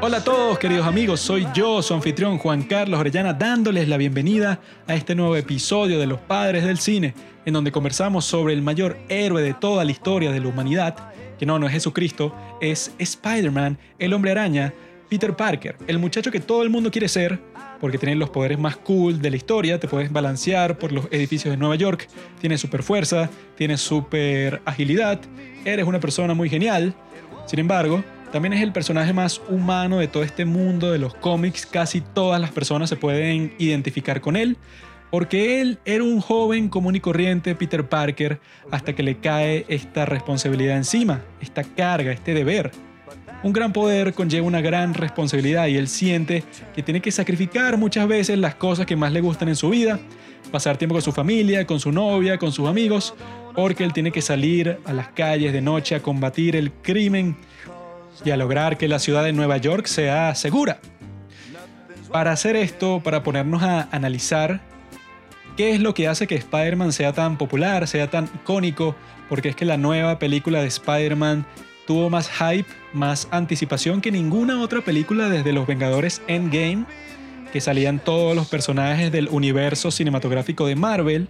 Hola a todos queridos amigos, soy yo, su anfitrión Juan Carlos Orellana, dándoles la bienvenida a este nuevo episodio de Los Padres del Cine, en donde conversamos sobre el mayor héroe de toda la historia de la humanidad, que no, no es Jesucristo, es Spider-Man, el hombre araña, Peter Parker, el muchacho que todo el mundo quiere ser, porque tiene los poderes más cool de la historia, te puedes balancear por los edificios de Nueva York, tienes super fuerza, tienes super agilidad, eres una persona muy genial. Sin embargo, también es el personaje más humano de todo este mundo de los cómics. Casi todas las personas se pueden identificar con él. Porque él era un joven común y corriente, Peter Parker, hasta que le cae esta responsabilidad encima, esta carga, este deber. Un gran poder conlleva una gran responsabilidad y él siente que tiene que sacrificar muchas veces las cosas que más le gustan en su vida, pasar tiempo con su familia, con su novia, con sus amigos, porque él tiene que salir a las calles de noche a combatir el crimen y a lograr que la ciudad de Nueva York sea segura. Para hacer esto, para ponernos a analizar qué es lo que hace que Spider-Man sea tan popular, sea tan icónico, porque es que la nueva película de Spider-Man tuvo más hype, más anticipación que ninguna otra película desde Los Vengadores Endgame, que salían todos los personajes del universo cinematográfico de Marvel.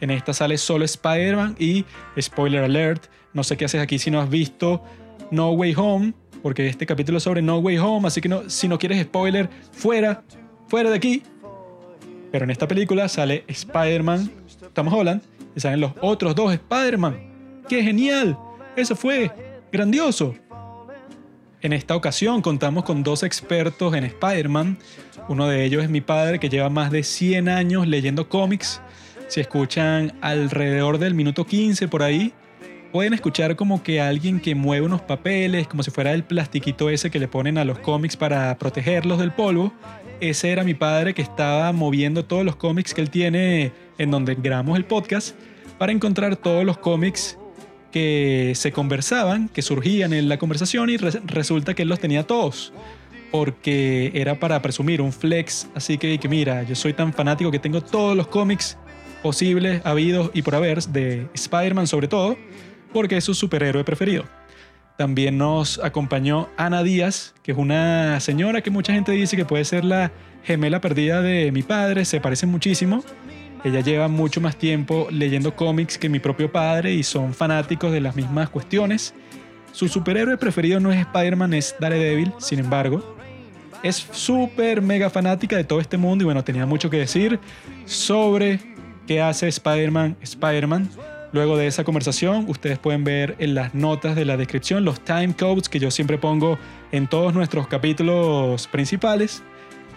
En esta sale solo Spider-Man y, spoiler alert, no sé qué haces aquí si no has visto No Way Home, porque este capítulo es sobre No Way Home, así que no, si no quieres spoiler, fuera, fuera de aquí. Pero en esta película sale Spider-Man, Tom Holland, y salen los otros dos Spider-Man. ¡Qué genial! Eso fue grandioso. En esta ocasión contamos con dos expertos en Spider-Man. Uno de ellos es mi padre que lleva más de 100 años leyendo cómics. Si escuchan alrededor del minuto 15 por ahí, pueden escuchar como que alguien que mueve unos papeles, como si fuera el plastiquito ese que le ponen a los cómics para protegerlos del polvo. Ese era mi padre que estaba moviendo todos los cómics que él tiene en donde grabamos el podcast para encontrar todos los cómics que se conversaban, que surgían en la conversación y resulta que él los tenía todos. Porque era para presumir un flex, así que, que mira, yo soy tan fanático que tengo todos los cómics posibles, habidos y por haber, de Spider-Man sobre todo, porque es su superhéroe preferido. También nos acompañó Ana Díaz, que es una señora que mucha gente dice que puede ser la gemela perdida de mi padre, se parece muchísimo. Ella lleva mucho más tiempo leyendo cómics que mi propio padre y son fanáticos de las mismas cuestiones. Su superhéroe preferido no es Spider-Man, es Daredevil, sin embargo. Es súper mega fanática de todo este mundo y bueno, tenía mucho que decir sobre qué hace Spider-Man Spider-Man. Luego de esa conversación, ustedes pueden ver en las notas de la descripción los time codes que yo siempre pongo en todos nuestros capítulos principales,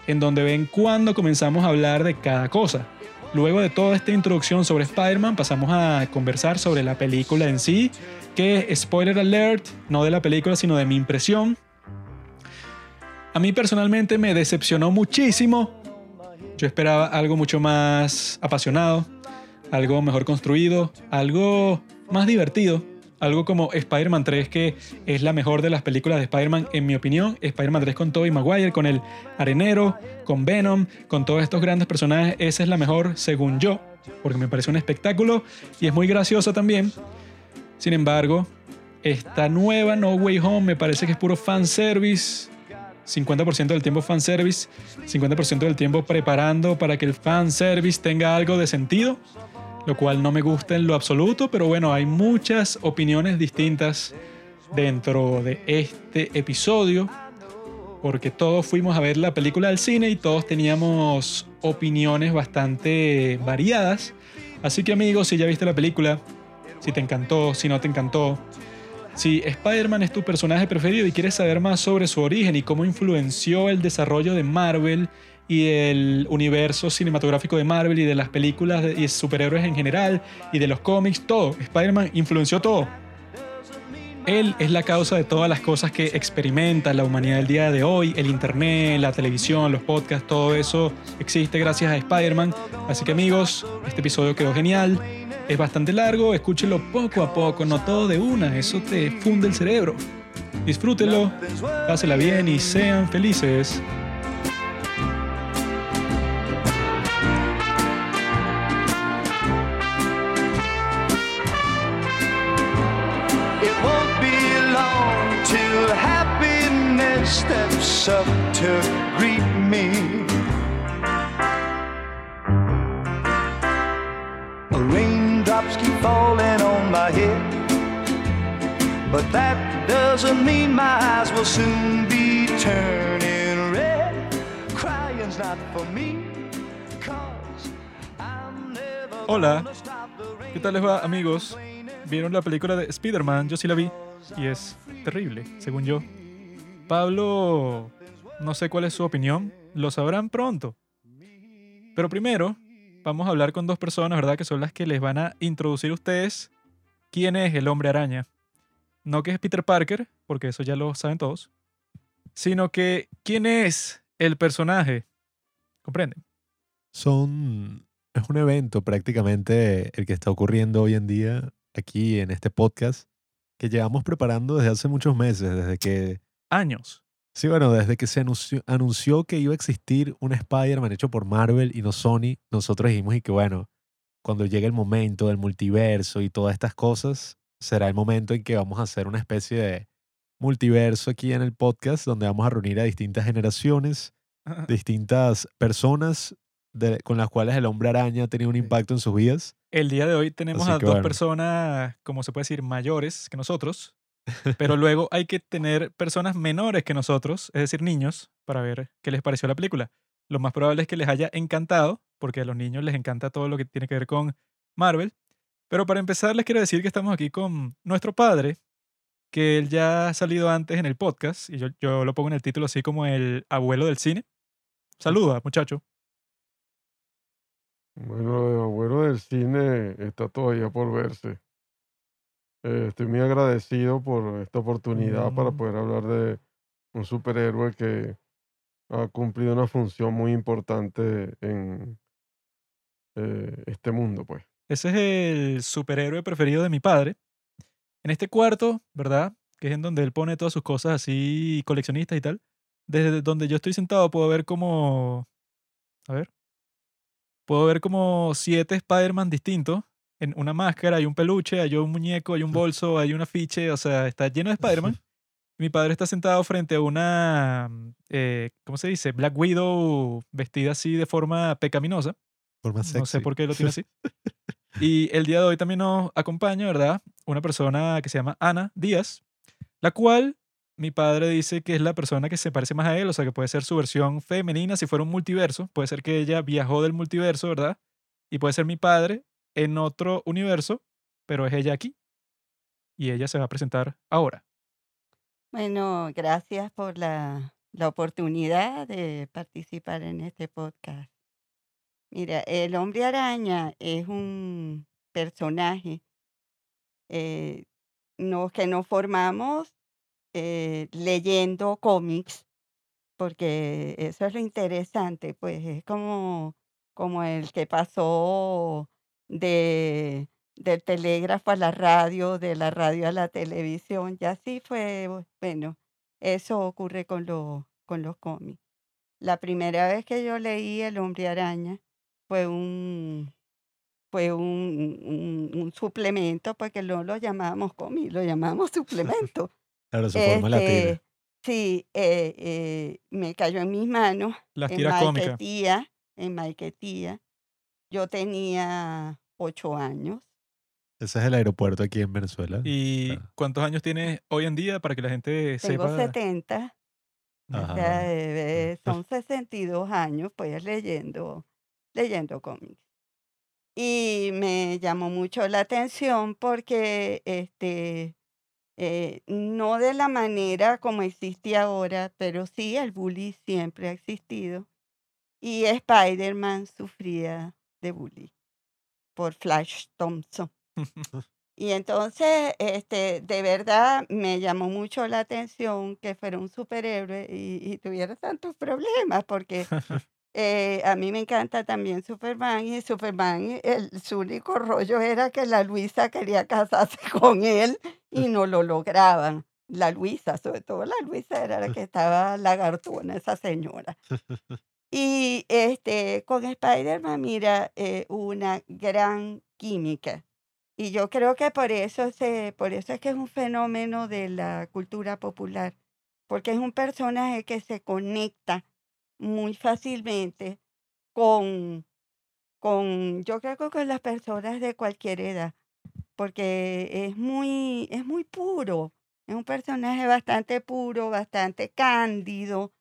en donde ven cuándo comenzamos a hablar de cada cosa. Luego de toda esta introducción sobre Spider-Man, pasamos a conversar sobre la película en sí, que spoiler alert, no de la película, sino de mi impresión. A mí personalmente me decepcionó muchísimo. Yo esperaba algo mucho más apasionado, algo mejor construido, algo más divertido. Algo como Spider-Man 3, que es la mejor de las películas de Spider-Man, en mi opinión. Spider-Man 3 con Tobey Maguire, con el Arenero, con Venom, con todos estos grandes personajes. Esa es la mejor, según yo, porque me parece un espectáculo y es muy graciosa también. Sin embargo, esta nueva No Way Home me parece que es puro fanservice. 50% del tiempo fanservice, 50% del tiempo preparando para que el fanservice tenga algo de sentido lo cual no me gusta en lo absoluto, pero bueno, hay muchas opiniones distintas dentro de este episodio, porque todos fuimos a ver la película al cine y todos teníamos opiniones bastante variadas. Así que amigos, si ya viste la película, si te encantó, si no te encantó, si Spider-Man es tu personaje preferido y quieres saber más sobre su origen y cómo influenció el desarrollo de Marvel y el universo cinematográfico de Marvel y de las películas y superhéroes en general y de los cómics, todo. Spider-Man influenció todo. Él es la causa de todas las cosas que experimenta la humanidad del día de hoy, el internet, la televisión, los podcasts, todo eso existe gracias a Spider-Man. Así que amigos, este episodio quedó genial. Es bastante largo, escúchelo poco a poco, no todo de una, eso te funde el cerebro. Disfrútelo, pásela bien y sean felices. Up to greet me. Raindrops keep falling on my head, but that doesn't mean my eyes will soon be turning red. Crying's not for me, 'cause I'm never Hola. ¿Qué tal les va, amigos? ¿Vieron la película de Spider-Man? Yo sí la vi y es terrible, según yo. Pablo, no sé cuál es su opinión, lo sabrán pronto. Pero primero, vamos a hablar con dos personas, ¿verdad? Que son las que les van a introducir a ustedes quién es el hombre araña. No que es Peter Parker, porque eso ya lo saben todos, sino que quién es el personaje. ¿Comprenden? Son. Es un evento prácticamente el que está ocurriendo hoy en día aquí en este podcast que llevamos preparando desde hace muchos meses, desde que. Años. Sí, bueno, desde que se anunció, anunció que iba a existir un Spider-Man hecho por Marvel y no Sony, nosotros dijimos y que bueno, cuando llegue el momento del multiverso y todas estas cosas, será el momento en que vamos a hacer una especie de multiverso aquí en el podcast donde vamos a reunir a distintas generaciones, distintas personas de- con las cuales el hombre araña ha tenido un impacto en sus vidas. El día de hoy tenemos Así a dos bueno. personas, como se puede decir, mayores que nosotros, pero luego hay que tener personas menores que nosotros, es decir, niños, para ver qué les pareció la película. Lo más probable es que les haya encantado, porque a los niños les encanta todo lo que tiene que ver con Marvel. Pero para empezar, les quiero decir que estamos aquí con nuestro padre, que él ya ha salido antes en el podcast, y yo, yo lo pongo en el título así como el abuelo del cine. Saluda, muchacho. Bueno, el abuelo del cine está todavía por verse. Eh, estoy muy agradecido por esta oportunidad para Mm. poder hablar de un superhéroe que ha cumplido una función muy importante en eh, este mundo, pues. Ese es el superhéroe preferido de mi padre. En este cuarto, ¿verdad? Que es en donde él pone todas sus cosas así coleccionistas y tal. Desde donde yo estoy sentado puedo ver como... A ver. Puedo ver como siete Spider-Man distintos. En una máscara, hay un peluche, hay un muñeco, hay un bolso, hay un afiche. O sea, está lleno de Spider-Man. Mi padre está sentado frente a una... eh, ¿Cómo se dice? Black Widow vestida así de forma pecaminosa. Forma No sé sexy. por qué lo tiene así. Y el día de hoy también nos acompaña, ¿verdad? Una persona que se llama Ana Díaz, la cual mi padre dice que es la persona que se parece más a él, o sea, que puede ser su versión femenina si fuera un multiverso. Puede ser que ella viajó del multiverso, ¿verdad? Y puede ser mi padre en otro universo, pero es ella aquí. Y ella se va a presentar ahora. Bueno, gracias por la, la oportunidad de participar en este podcast. Mira, el hombre araña es un personaje eh, no, que nos formamos eh, leyendo cómics, porque eso es lo interesante, pues es como, como el que pasó de, del telégrafo a la radio, de la radio a la televisión, y así fue, bu- bueno, eso ocurre con, los con los cómics. La primera vez que yo leí El hombre araña fue un, fue un, un- un suplemento, porque no lo llamábamos cómic, lo llamábamos suplemento. Claro, su forma latina. Este, sí, eh, eh, me cayó en mis manos Las en tiras cómicas. Maiquetía, en Maiquetía. Yo tenía ocho años. Ese es el aeropuerto aquí en Venezuela. ¿Y Claro. cuántos años tienes hoy en día para que la gente Tengo sepa? 70, o Ajá. sea, eh, eh, son 62 años, pues leyendo, leyendo cómics. Y me llamó mucho la atención porque este, eh, no de la manera como existe ahora, pero sí el bullying siempre ha existido. Y Spider-Man sufría de bullying por Flash Thompson. Y entonces, este, de verdad, me llamó mucho la atención que fuera un superhéroe y, y tuviera tantos problemas, porque Eh, a mí me encanta también Superman y Superman, el, su único rollo era que la Luisa quería casarse con él y no lo lograban. La Luisa, sobre todo la Luisa era la que estaba lagartona, esa señora. Y este, con Spider-Man, mira, eh, una gran química. Y yo creo que por eso, se, por eso es que es un fenómeno de la cultura popular, porque es un personaje que se conecta muy fácilmente con, con, yo creo que con las personas de cualquier edad, porque es muy, es muy puro, es un personaje bastante puro, bastante cándido,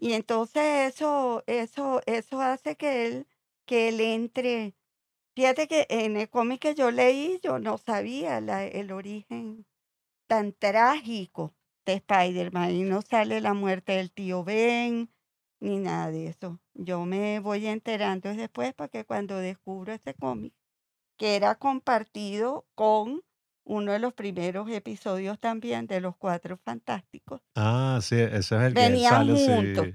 y entonces eso, eso, eso hace que él, que él entre. Fíjate que en el cómic que yo leí, yo no sabía la- el origen tan trágico de Spider-Man y no sale la muerte del tío Ben ni nada de eso. Yo me voy enterando es después porque cuando descubro este cómic, que era compartido con uno de los primeros episodios también de Los Cuatro Fantásticos. Ah, sí, ese es el que Venían sale, sí. juntos.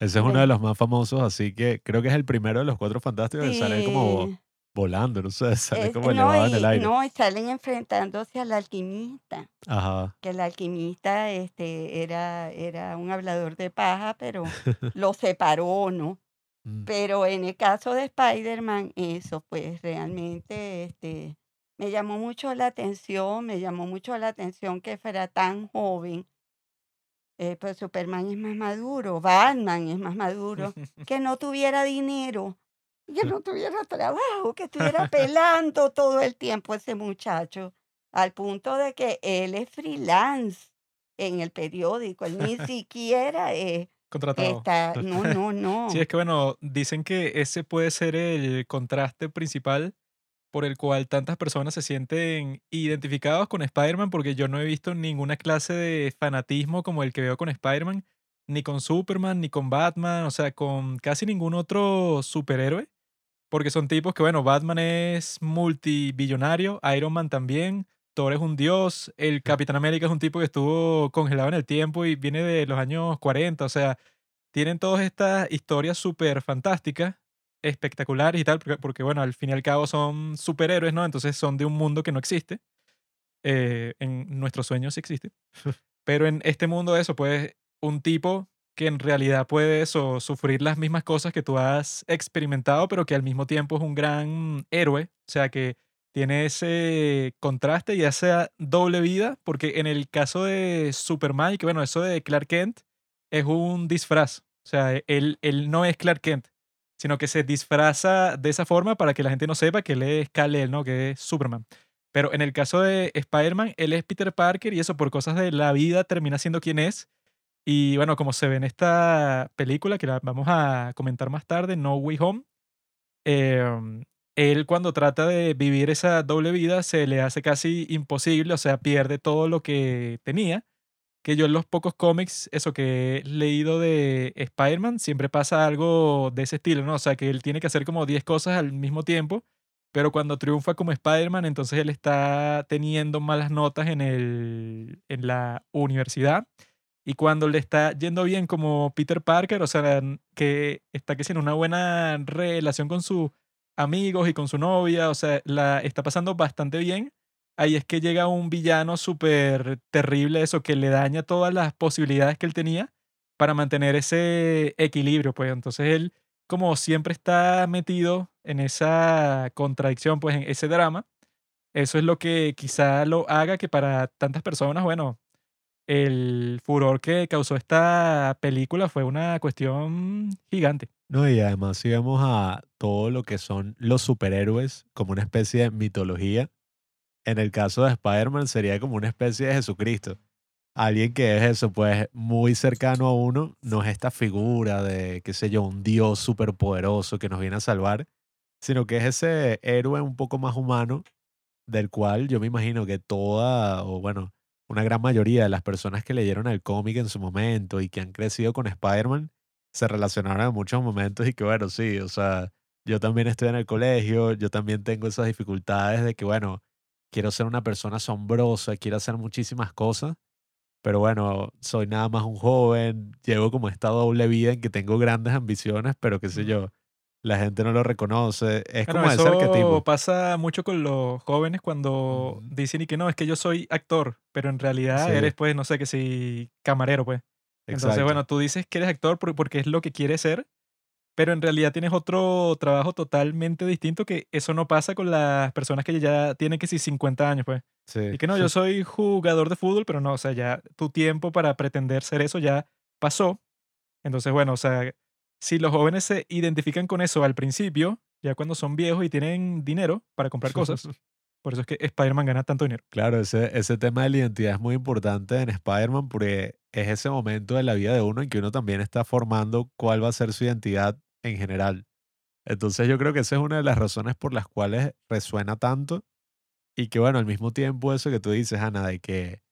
Ese es uno de los más famosos, así que creo que es el primero de los cuatro fantásticos que sale como volando, no sé, sale Es- como no, elevado en el aire. no, y salen enfrentándose al alquimista, Ajá. que el alquimista este, era, era un hablador de paja, pero lo separó, ¿no? Mm. Pero en el caso de Spider-Man, eso pues realmente este, me llamó mucho la atención, me llamó mucho la atención que fuera tan joven. Eh, pues Superman es más maduro, Batman es más maduro, que no tuviera dinero, que no tuviera trabajo, que estuviera pelando todo el tiempo ese muchacho, al punto de que él es freelance en el periódico, él ni siquiera eh, Contratado. está, no, no, no. Sí, es que bueno, dicen que ese puede ser el contraste principal por el cual tantas personas se sienten identificados con Spider-Man, porque yo no he visto ninguna clase de fanatismo como el que veo con Spider-Man, ni con Superman, ni con Batman, o sea, con casi ningún otro superhéroe, porque son tipos que, bueno, Batman es multibillonario, Iron Man también, Thor es un dios, el Capitán América es un tipo que estuvo congelado en el tiempo y viene de los años 40, o sea, tienen todas estas historias súper fantásticas, espectaculares y tal, porque, porque, bueno, al fin y al cabo son superhéroes, ¿no? Entonces son de un mundo que no existe. Eh, en nuestros sueños sí existe. Pero en este mundo eso, pues, un tipo que en realidad puede eso, sufrir las mismas cosas que tú has experimentado, pero que al mismo tiempo es un gran héroe, o sea, que tiene ese contraste y esa doble vida, porque en el caso de Superman, y que bueno, eso de Clark Kent es un disfraz, o sea, él, él no es Clark Kent, sino que se disfraza de esa forma para que la gente no sepa que él es Kal-El, ¿no? Que es Superman. Pero en el caso de Spider-Man, él es Peter Parker y eso por cosas de la vida termina siendo quien es. Y bueno, como se ve en esta película, que la vamos a comentar más tarde, No Way Home, eh, él cuando trata de vivir esa doble vida se le hace casi imposible, o sea, pierde todo lo que tenía. Que yo en los pocos cómics, eso que he leído de Spider-Man, siempre pasa algo de ese estilo, ¿no? O sea, que él tiene que hacer como 10 cosas al mismo tiempo, pero cuando triunfa como Spider-Man, entonces él está teniendo malas notas en, el, en la universidad. Y cuando le está yendo bien como Peter Parker, o sea, que está que una buena relación con sus amigos y con su novia, o sea, la está pasando bastante bien. Ahí es que llega un villano súper terrible, eso que le daña todas las posibilidades que él tenía para mantener ese equilibrio, pues entonces él como siempre está metido en esa contradicción, pues en ese drama, eso es lo que quizá lo haga que para tantas personas, bueno, el furor que causó esta película fue una cuestión gigante. No, y además si vemos a todo lo que son los superhéroes como una especie de mitología, en el caso de Spider-Man sería como una especie de Jesucristo. Alguien que es eso, pues muy cercano a uno, no es esta figura de, qué sé yo, un dios superpoderoso que nos viene a salvar, sino que es ese héroe un poco más humano, del cual yo me imagino que toda, o bueno, una gran mayoría de las personas que leyeron el cómic en su momento y que han crecido con Spider-Man, se relacionaron en muchos momentos y que bueno, sí, o sea, yo también estoy en el colegio, yo también tengo esas dificultades de que bueno, quiero ser una persona asombrosa, quiero hacer muchísimas cosas Pero bueno, soy nada más un joven, llevo como esta doble vida en que tengo grandes ambiciones, pero qué sé yo, la gente no lo reconoce. Es Bueno, como ese eso arquetipo. pasa mucho con los jóvenes cuando Ujú. dicen y que no, es que yo soy actor, pero en realidad Sí. eres, pues, no sé, que si camarero, pues. Entonces, Exacto. bueno, tú dices que eres actor por- porque es lo que quieres ser, pero en realidad tienes otro trabajo totalmente distinto que eso no pasa con las personas que ya tienen que si 50 años, pues. Sí. Y que no, yo soy jugador de fútbol, pero no, o sea, ya tu tiempo para pretender ser eso ya pasó. Entonces, bueno, o sea, si los jóvenes se identifican con eso al principio, ya cuando son viejos y tienen dinero para comprar cosas, por eso es que Spider-Man gana tanto dinero. Claro, ese, ese tema de la identidad es muy importante en Spider-Man porque es ese momento de la vida de uno en que uno también está formando cuál va a ser su identidad en general. Entonces yo creo que esa es una de las razones por las cuales resuena tanto y que bueno, al mismo tiempo eso que tú dices, Ana, de que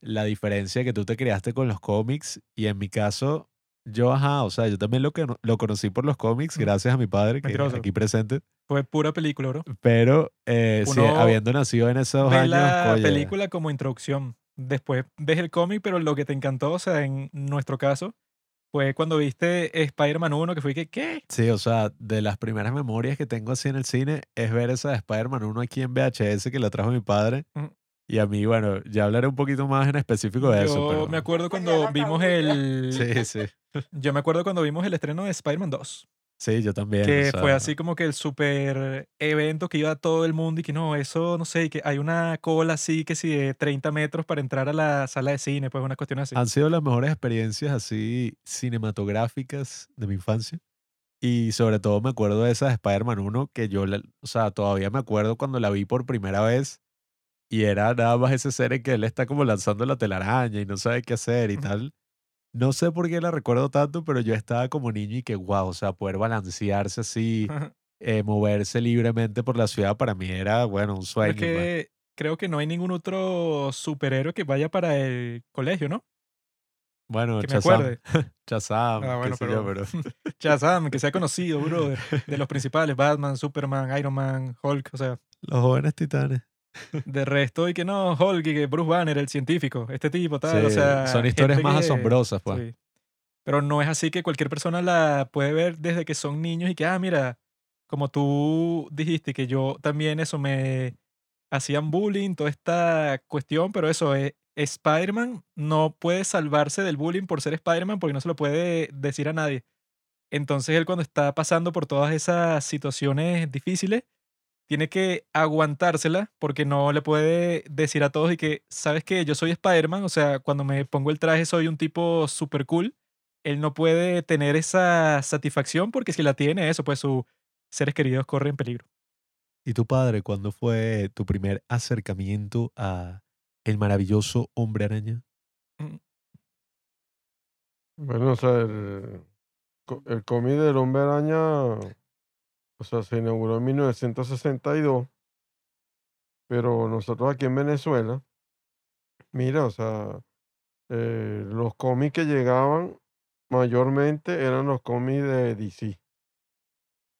la diferencia que tú te creaste con los cómics y en mi caso, yo, ajá, o sea, yo también lo, que, lo conocí por los cómics gracias a mi padre que Mentiroso. aquí presente, Fue pura película, bro. pero eh, sí, habiendo nacido en esos Ves años, la oye, película como introducción. Después ves el cómic, pero lo que te encantó, o sea, en nuestro caso, fue cuando viste Spider-Man 1, que fue que, ¿qué? Sí, o sea, de las primeras memorias que tengo así en el cine es ver esa de Spider-Man 1 aquí en VHS que la trajo mi padre. Ujú. Y a mí, bueno, ya hablaré un poquito más en específico de Yo eso, pero... me acuerdo cuando vimos el... Sí, sí. Yo me acuerdo cuando vimos el estreno de Spider-Man 2. Sí, yo también. o que fue sea, así como que el super evento que iba a todo el mundo y que no, eso, no sé, y que hay una cola así que si de 30 metros para entrar a la sala de cine, pues una cuestión así. Han sido las mejores experiencias así cinematográficas de mi infancia. Y sobre todo me acuerdo de esa de Spider-Man 1 que yo, o sea, todavía me acuerdo cuando la vi por primera vez y era nada más ese ser en que él está como lanzando la telaraña y no sabe qué hacer y tal. No sé por qué la recuerdo tanto, pero yo estaba como niño y que wow, o sea, poder balancearse así, eh, moverse libremente por la ciudad para mí era, bueno, un sueño. es pues. que creo que no hay ningún otro superhéroe que vaya para el colegio, ¿no? Bueno, que me Shazam, acuerde. Shazam, Ah, bueno, yo, pero- que sea conocido, brother, de los principales, Batman, Superman, Iron Man, Hulk, o sea, Los jóvenes titanes. De resto, y que no, Hulk y que Bruce Banner, el científico, este tipo, tal, o Sí, sea... son historias más que- asombrosas, pues. Sí. Pero no es así que cualquier persona la puede ver desde que son niños y que, ah, mira, como tú dijiste que yo también eso me hacían bullying, toda esta cuestión, pero eso es, Spider-Man no puede salvarse del bullying por ser Spider-Man porque no se lo puede decir a nadie. Entonces él cuando está pasando por todas esas situaciones difíciles, tiene que aguantársela porque no le puede decir a todos y que, ¿sabes qué? Yo soy Spider-Man, o sea, cuando me pongo el traje soy un tipo super cool. Él no puede tener esa satisfacción porque si la tiene, eso, pues sus seres queridos corren peligro. ¿Y tu padre cuándo fue tu primer acercamiento a el maravilloso hombre araña? Bueno, o sea, el, el cómic del Hombre Araña, o sea, se inauguró en 1962, pero nosotros aquí en Venezuela, mira, o sea, eh, los cómics que llegaban mayormente eran los cómics de DC.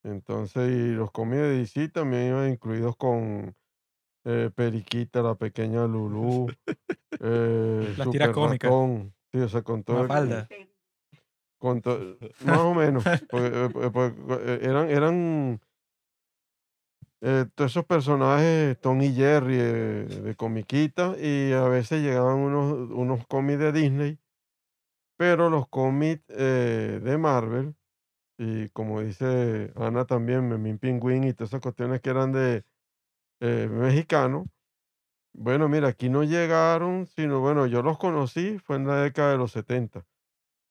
Entonces, y los cómics de DC también iban incluidos con eh, Periquita, la pequeña Lulú, eh, Las tiras Super cómicas. Ratón, sí, o sea, con todo el-. Con más o menos, porque, eh, eh, porque, eh, eran, eran eh, todos esos personajes, Tom y Jerry, eh, de comiquita, y a veces llegaban unos, unos cómics de Disney, pero los cómics eh, de Marvel, y como dice Ana también, Memín Pingüín y todas esas cuestiones que eran de mexicanos, bueno, mira, aquí no llegaron, sino bueno, yo los conocí, fue en la década de los 70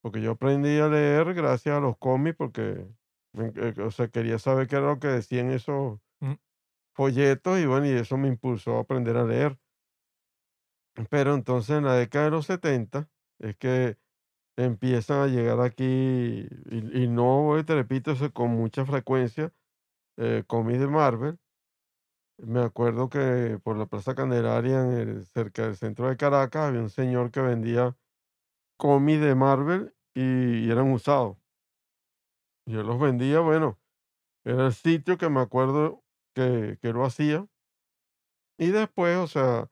porque yo aprendí a leer gracias a los cómics, porque eh, o sea, quería saber qué era lo que decían esos Mm. folletos, y bueno, y eso me impulsó a aprender a leer. Pero entonces en la década de los 70 es que empiezan a llegar aquí, y, y no te repito eso con mucha frecuencia, eh, cómics de Marvel. Me acuerdo que por la Plaza Candelaria, en el- cerca del centro de Caracas, había un señor que vendía cómics de Marvel y, eran usados. Yo los vendía, bueno, era el sitio que me acuerdo que, que lo hacía. Y después, o sea,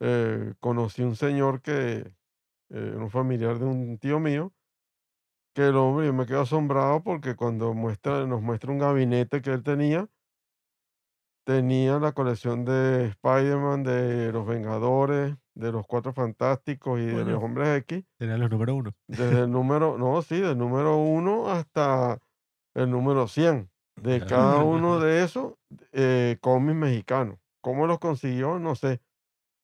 eh, conocí un señor que, eh, un familiar de un tío mío, que el hombre, yo me quedo asombrado porque cuando muestra, nos muestra un gabinete que él tenía, tenía la colección de Spider-Man, de los Vengadores, de los Cuatro Fantásticos y de los. Hombres X, Tenía los número uno. desde el número, no, sí, del número uno hasta el número 100. De cada uno de esos, eh, cómics mexicanos. ¿Cómo los consiguió? No sé.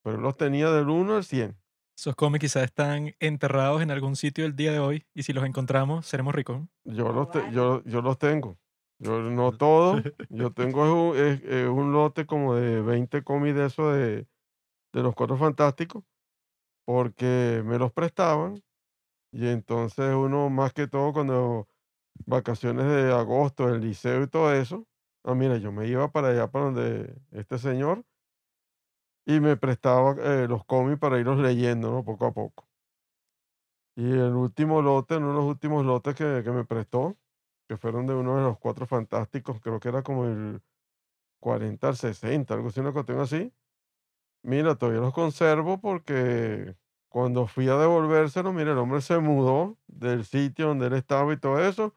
Pero los tenía del 1 al 100. Esos cómics quizás están enterrados en algún sitio el día de hoy y si los encontramos seremos ricos. Yo los, te- yo, yo los tengo. Yo no todos. Yo tengo es un, es- es un lote como de 20 cómics de eso de, de los Cuatro Fantásticos. Porque me los prestaban. Y entonces uno, más que todo, cuando vacaciones de agosto, el liceo y todo eso. Ah, mira, yo me iba para allá, para donde este señor. Y me prestaba eh, los cómics para irlos leyendo, ¿no? Poco a poco. Y el último lote, uno de los últimos lotes que, que me prestó, que fueron de uno de los cuatro fantásticos, creo que era como el 40 al 60, algo así, una cuestión así. Mira, todavía los conservo porque cuando fui a devolvérselo, mira, el hombre se mudó del sitio donde él estaba y todo eso.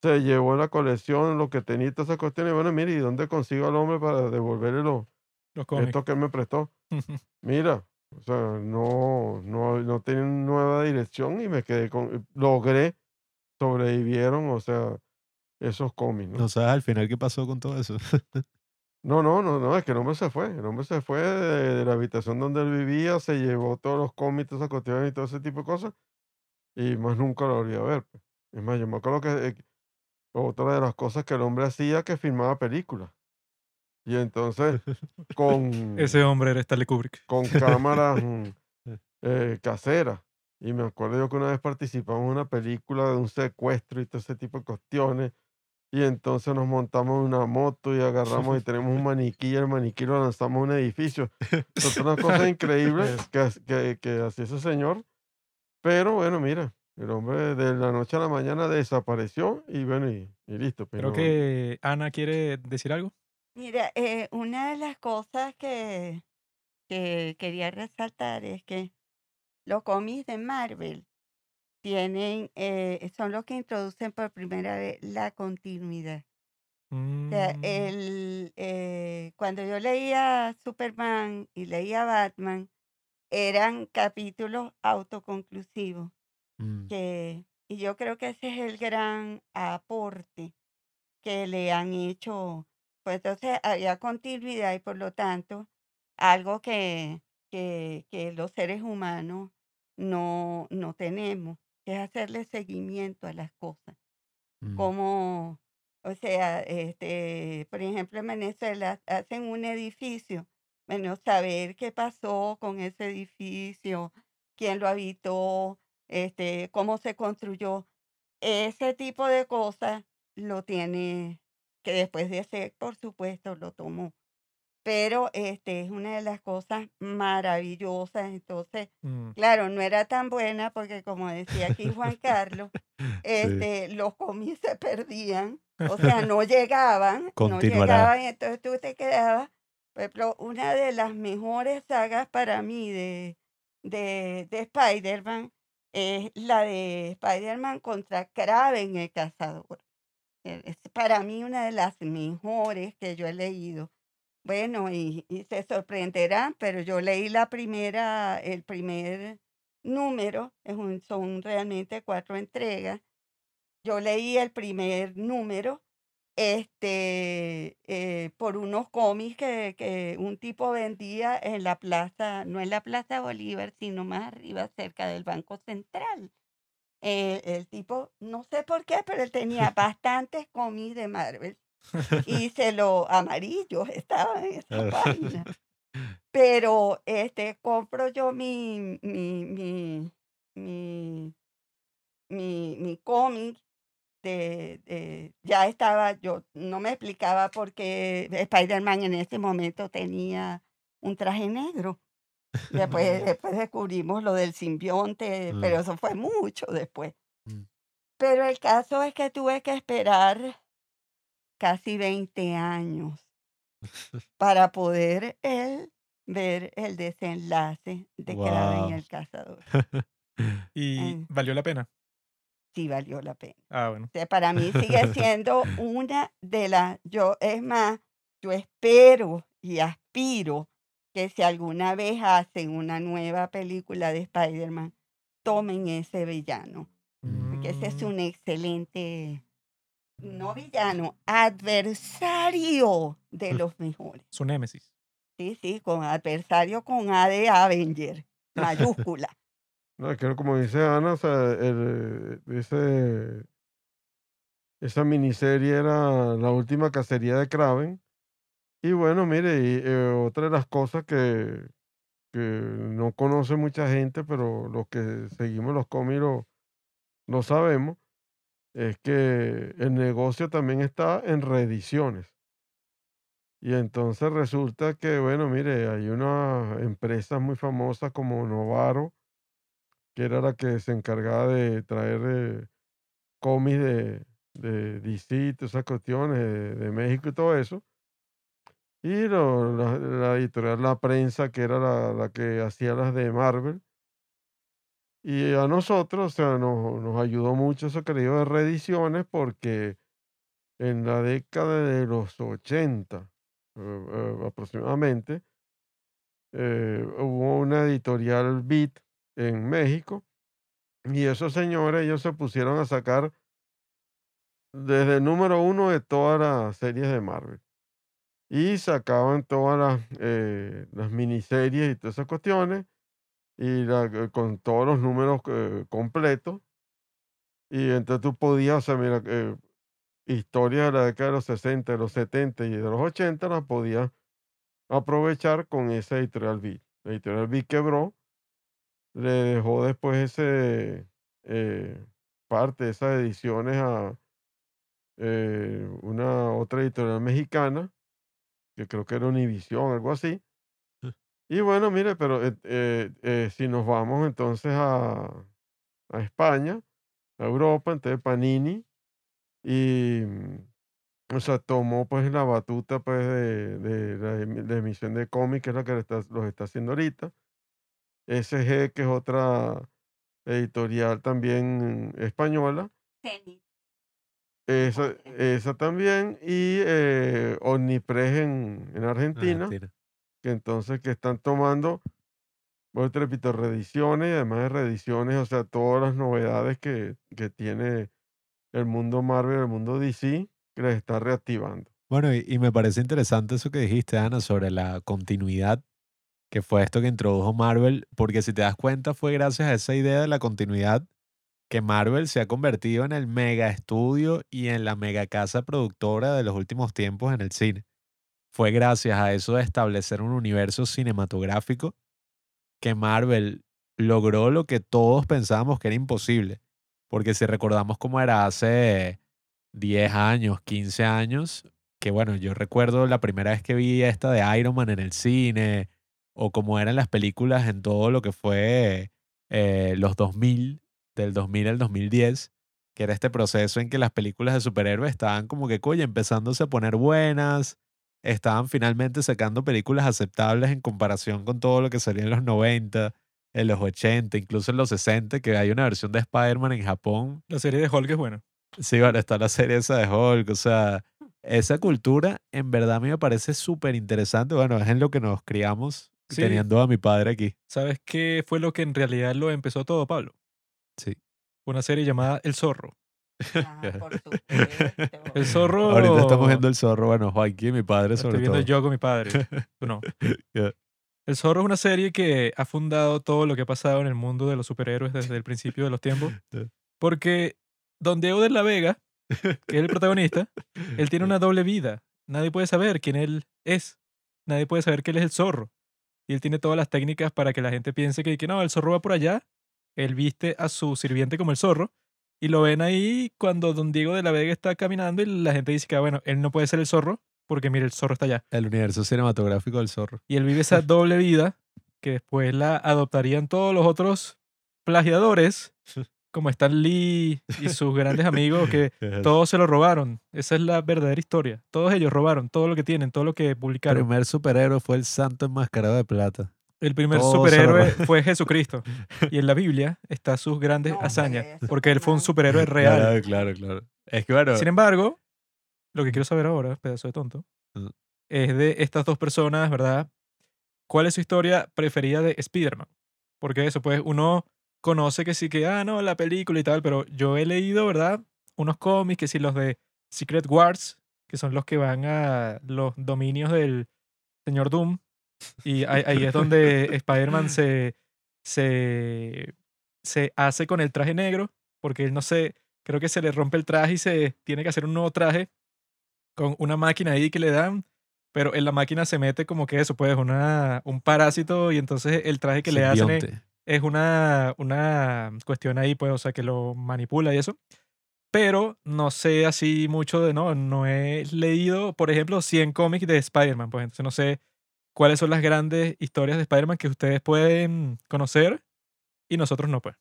Se llevó la colección, lo que tenía todas esas cuestiones. Bueno, mira, ¿y dónde consigo al hombre para devolverle lo, Los esto que él me prestó? Mira, o sea, no, no, no tienen nueva dirección y me quedé con, logré, sobrevivieron, o sea, esos cómics, ¿no? No sabes al final qué pasó con todo eso. No, no, no, no, es que el hombre se fue, el hombre se fue de, de la habitación donde él vivía, se llevó todos los cómics, todas esas cuestiones y todo ese tipo de cosas, y más nunca lo volví a ver. pues. Es más, yo me acuerdo que eh, otra de las cosas que el hombre hacía que filmaba películas. Y entonces, con, Ese hombre era Stanley Kubrick. con cámaras mm, eh, caseras. Y me acuerdo yo que una vez participamos en una película de un secuestro y todo ese tipo de cuestiones. Y entonces nos montamos en una moto y agarramos y tenemos un maniquí y el maniquí lo lanzamos a un edificio. Son unas cosas increíbles que, que, que hacía ese señor. Pero bueno, mira, el hombre de la noche a la mañana desapareció y bueno, y, y listo. Creo Pero que Ana quiere decir algo. Mira, eh, una de las cosas que, que quería resaltar es que los cómics de Marvel tienen, eh, son los que introducen por primera vez la continuidad. O sea, Mm, el, eh, cuando yo leía Superman y leía Batman, eran capítulos autoconclusivos. Mm. que, y yo creo que ese es el gran aporte que le han hecho. Pues entonces había continuidad y por lo tanto algo que, que, que los seres humanos no, no tenemos, que es hacerle seguimiento a las cosas. Mm. Como, o sea, este, por ejemplo, en Venezuela hacen un edificio, bueno, saber qué pasó con ese edificio, quién lo habitó, este, cómo se construyó, ese tipo de cosas lo tiene, que después de hacer, por supuesto, lo tomó. Pero este es una de las cosas maravillosas. Entonces, mm, claro, no era tan buena porque como decía aquí Juan Carlos, este, los cómics se perdían, o sea, no llegaban, no llegaban, y entonces tú te quedabas. Por ejemplo, una de las mejores sagas para mí de, de, de Spider-Man es la de Spider-Man contra Kraven el cazador. Eh, Es para mí una de las mejores que yo he leído. Bueno, y, y se sorprenderán, pero yo leí la primera, el primer número, es un- son realmente cuatro entregas. Yo leí el primer número este, eh, por unos cómics que, que un tipo vendía en la plaza, no en la Plaza Bolívar, sino más arriba, cerca del Banco Central. Eh, el tipo, no sé por qué, pero él tenía bastantes cómics de Marvel y se lo amarillos estaban en esa Claro. página. Pero este compro yo mi mi mi mi mi, mi cómic de, de- ya estaba yo no me explicaba por qué Spider-Man en ese momento tenía un traje negro. Después, después descubrimos lo del simbionte, Mm. pero eso fue mucho después. Mm. Pero el caso es que tuve que esperar casi 20 años para poder él ver el desenlace de Kraven Wow. el cazador. Y valió la pena. Sí valió la pena. Ah, bueno. O sea, para mí sigue siendo una de las, yo, es más, yo espero y aspiro que si alguna vez hacen una nueva película de Spider-Man, tomen ese villano, porque ese es Mm, un excelente, no villano, adversario de los mejores. Su némesis. Sí, sí, con adversario con A de Avenger, mayúscula. No, es que como dice Ana, o sea, el, ese, esa miniserie era la última cacería de Kraven. Y bueno, mire, y, eh, otra de las cosas que, que no conoce mucha gente, pero los que seguimos los cómics lo, lo sabemos, es que el negocio también está en reediciones. Y entonces resulta que, bueno, mire, hay unas empresas muy famosas como Novaro, que era la que se encargaba de traer eh, cómics de, de DC, todas esas cuestiones de, de México y todo eso. Y lo- la, la editorial La Prensa, que era la, la que hacía las de Marvel. Y a nosotros, o sea, nos, nos ayudó mucho eso que le digo de reediciones, porque en la década de los 80 eh, eh, aproximadamente, eh, hubo una editorial Beat en México y esos señores, ellos se pusieron a sacar desde el número uno de todas las series de Marvel. Y sacaban todas las, las miniseries y todas esas cuestiones, y eh, con todos los números eh, completos. Y entonces tú podías, o sea, mira, eh, historias de la década de los 60, de los 70 y de los 80 las podías aprovechar con esa editorial Beat. La editorial Beat quebró, le dejó después ese parte esas ediciones a una otra editorial mexicana, que creo que era Univisión, algo así. Y bueno, mire, pero eh, eh, eh, si nos vamos entonces a, a España, a Europa, entonces Panini, y, mm, o sea, tomó pues la batuta pues de, de la emisión de cómics, que es la que está- los está haciendo ahorita. SG, que es otra editorial también española, esa, esa también, y eh, Omnipress en, en Argentina, Argentina. Que entonces que están tomando, bueno, te repito, reediciones y además de reediciones, o sea, todas las novedades que, que tiene el mundo Marvel, el mundo DC, que les está reactivando. Bueno, y, y me parece interesante eso que dijiste, Ana, sobre la continuidad, que fue esto que introdujo Marvel, porque si te das cuenta fue gracias a esa idea de la continuidad que Marvel se ha convertido en el mega estudio y en la mega casa productora de los últimos tiempos en el cine. Fue gracias a eso de establecer un universo cinematográfico que Marvel logró lo que todos pensábamos que era imposible. Porque si recordamos cómo era hace 10 años, 15 años, que bueno, yo recuerdo la primera vez que vi esta de Iron Man en el cine, o como eran las películas en todo lo que fue eh, los 2000, del 2000 al 2010, que era este proceso en que las películas de superhéroes estaban como que, coño, empezándose a poner buenas, estaban finalmente sacando películas aceptables en comparación con todo lo que salía en los 90, en los 80, incluso en los 60, que hay una versión de Spider-Man en Japón La serie de Hulk es buena. Sí, bueno, está la serie esa de Hulk, o sea, esa cultura en verdad a mí me parece súper interesante. Bueno, es en lo que nos criamos Sí. teniendo a mi padre aquí. ¿Sabes qué fue lo que en realidad lo empezó todo, Pablo? Sí. Una serie llamada El Zorro. Ah, por supuesto. El Zorro. Ahorita estamos viendo el zorro, bueno, Joaquín mi padre sobre estoy viendo todo. yo con mi padre. Tú no. El Zorro es una serie que ha fundado todo lo que ha pasado en el mundo de los superhéroes desde el principio de los tiempos. Porque Don Diego de la Vega, que es el protagonista, él tiene una doble vida. Nadie puede saber quién él es. Nadie puede saber que él es el zorro. Y él tiene todas las técnicas para que la gente piense que, que no, el zorro va por allá. Él viste a su sirviente como el zorro. Y lo ven ahí cuando Don Diego de la Vega está caminando y la gente dice que, ah, bueno, él no puede ser el zorro porque, mire, el zorro está allá. El universo cinematográfico del zorro. Y él vive esa doble vida que después la adoptarían todos los otros plagiadores, como Stan Lee y sus grandes amigos, que todos se lo robaron. Esa es la verdadera historia. Todos ellos robaron todo lo que tienen, todo lo que El publicaron. primer superhéroe fue el santo enmascarado de plata. El primer Todo se superhéroe lo- fue Jesucristo. Y en la Biblia está sus grandes No, hazañas. Porque él fue un superhéroe real. Claro, claro, claro. Es que bueno, Sin embargo, lo que quiero saber ahora, pedazo de tonto, Mm. es de estas dos personas, ¿verdad? ¿Cuál es su historia preferida de Spider-Man? Porque eso, pues uno conoce que sí que, ah, no, la película y tal, pero yo he leído, ¿verdad? Unos cómics, que sí, los de Secret Wars, que son los que van a los dominios del señor Doom. Y ahí, ahí es donde Spider-Man se, se, se hace con el traje negro, porque él no sé, creo que se le rompe el traje y se tiene que hacer un nuevo traje con una máquina ahí que le dan, pero en la máquina se mete como que eso, pues una, un parásito y entonces el traje que le hacen es, simbionte. es una, una cuestión ahí, pues, o sea, que lo manipula y eso. Pero no sé así mucho de, no, no he leído, por ejemplo, 100 cómics de Spider-Man, pues entonces no sé cuáles son las grandes historias de Spider-Man que ustedes pueden conocer y nosotros no, pues.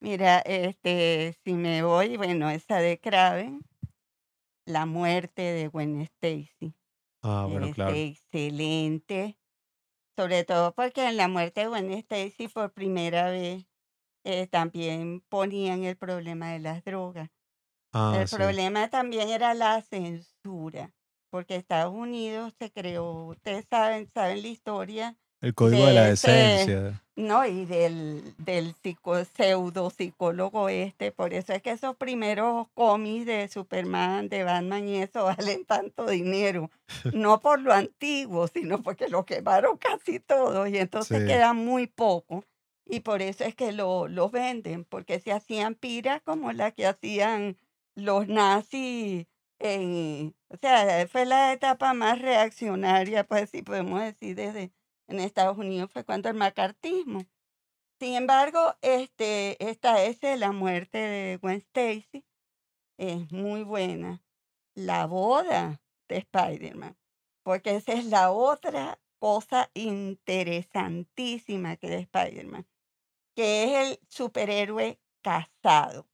Mira, este, si me voy, bueno, esa de Kraven, la muerte de Gwen Stacy. Ah, bueno, es claro. excelente. Sobre todo porque en la muerte de Gwen Stacy por primera vez eh, también ponían el problema de las drogas. Ah, el sí. problema también era la censura, porque Estados Unidos se creó, ustedes saben, saben la historia, El código de la ese- decencia. ¿no? Y del, del psico, pseudo psicólogo este, por eso es que esos primeros cómics de Superman, de Batman y eso valen tanto dinero. No por lo antiguo, sino porque lo quemaron casi todo y entonces Sí. queda muy poco. Y por eso es que lo, los venden, porque se hacían piras como la que hacían los nazis en, o sea, fue la etapa más reaccionaria, pues si podemos decir, desde en Estados Unidos fue cuando el macartismo. Sin embargo, este, esta es la muerte de Gwen Stacy, es muy buena. La boda de Spider-Man, porque esa es la otra cosa interesantísima que de Spider-Man, que es el superhéroe casado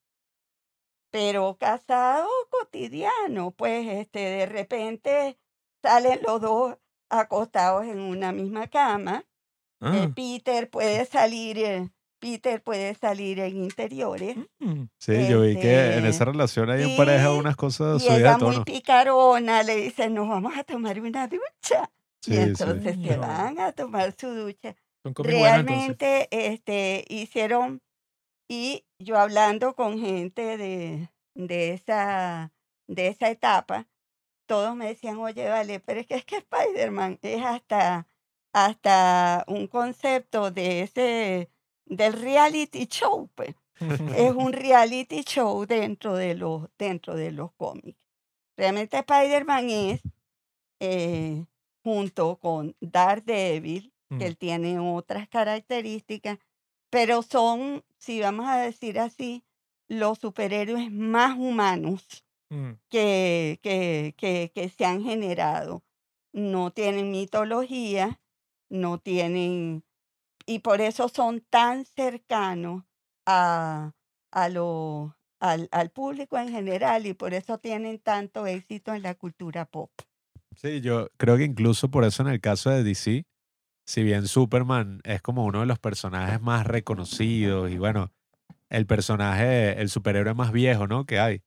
pero casado cotidiano, pues este de repente salen los dos acostados en una misma cama. eh, Ah, Peter puede salir, eh, Peter puede salir en interiores. mm, Sí, yo vi que en Este, esa relación hay en pareja unas cosas Y ella muy picarona le dice, nos vamos a tomar una ducha. Sí, y sí. entonces se No. van a tomar su ducha. Realmente este, hicieron, y yo hablando con gente de, de, esa, de esa etapa, todos me decían, oye, vale, pero es que es que Spider-Man es hasta, hasta un concepto de ese, del reality show, pues. Es un reality show dentro de los, dentro de los cómics. Realmente Spider-Man es, eh, junto con Daredevil, que Mm. él tiene otras características, pero son, si vamos a decir así, los superhéroes más humanos Mm, que, que, que, que se han generado. No tienen mitología, no tienen, y por eso son tan cercanos a, a lo, al, al público en general y por eso tienen tanto éxito en la cultura pop. Sí, yo creo que incluso por eso en el caso de DC, si bien Superman es como uno de los personajes más reconocidos y bueno, el personaje, el superhéroe más viejo, ¿no? Que hay.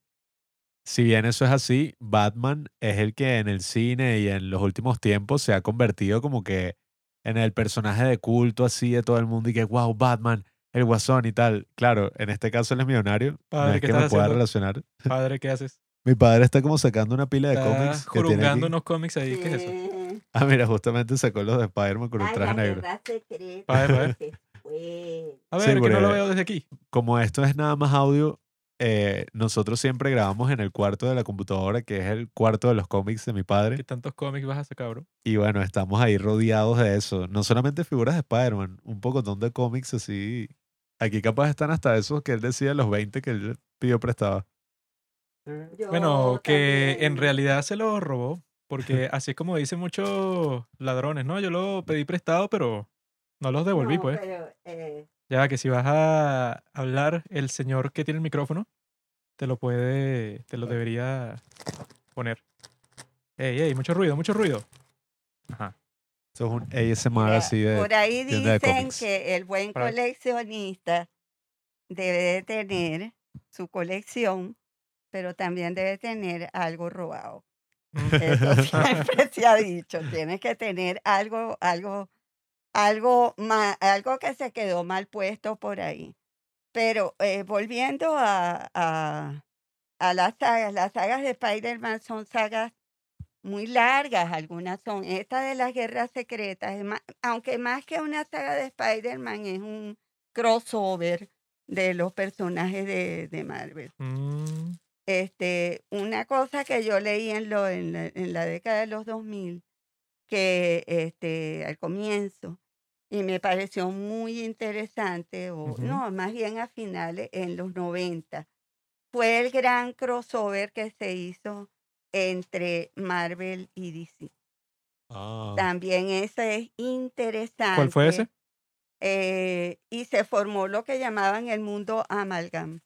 Si bien eso es así, Batman es el que en el cine y en los últimos tiempos se ha convertido como que en el personaje de culto así de todo el mundo y que, wow, Batman, el guasón y tal. Claro, en este caso él es millonario, no Padre, es ¿qué que me pueda haciendo? relacionar. Padre, ¿qué haces? Mi padre está como sacando una pila de cómics que tiene aquí. jurungando unos cómics ahí, ¿qué es eso? Ah, mira, justamente sacó los de Spider-Man con el Ay, traje la negro. guerra secreta ver, ver. A Sí, ver, que no lo veo desde aquí. Como esto es nada más audio, eh, nosotros siempre grabamos en el cuarto de la computadora, que es el cuarto de los cómics de mi padre. ¿Qué tantos cómics vas a sacar, bro? Y bueno, estamos ahí rodeados de eso. No solamente figuras de Spider-Man, un pocotón de cómics así. Aquí capaz están hasta esos que él decía, los 20 que él pidió prestado. Bueno, que en realidad se lo robó, porque así es como dicen muchos ladrones, ¿no? Yo lo pedí prestado, pero no los devolví, No, pues. pero, eh, Ya que si vas a hablar, el señor que tiene el micrófono te lo puede, te lo debería poner. Ey, ey, mucho ruido, mucho ruido. Ajá. Esto es un ASMR Mira, así de... por ahí dicen que el buen Para- coleccionista debe de tener su colección, pero también debe tener algo robado. Eso siempre se ha dicho. Tienes que tener algo, algo, algo, algo que se quedó mal puesto por ahí. Pero eh, volviendo a, a, a las sagas, las sagas de Spider-Man son sagas muy largas, algunas son. Esta de las guerras secretas, aunque más que una saga de Spider-Man, es un crossover de los personajes de, de Marvel. Mm, Este, una cosa que yo leí en, lo, en, la, en la década de los 2000, que este, al comienzo, y me pareció muy interesante, o no, más bien a finales, en los 90, fue el gran crossover que se hizo entre Marvel y DC. Ah, También ese es interesante. ¿Cuál fue ese? eh, y se formó lo que llamaban el mundo amalgam.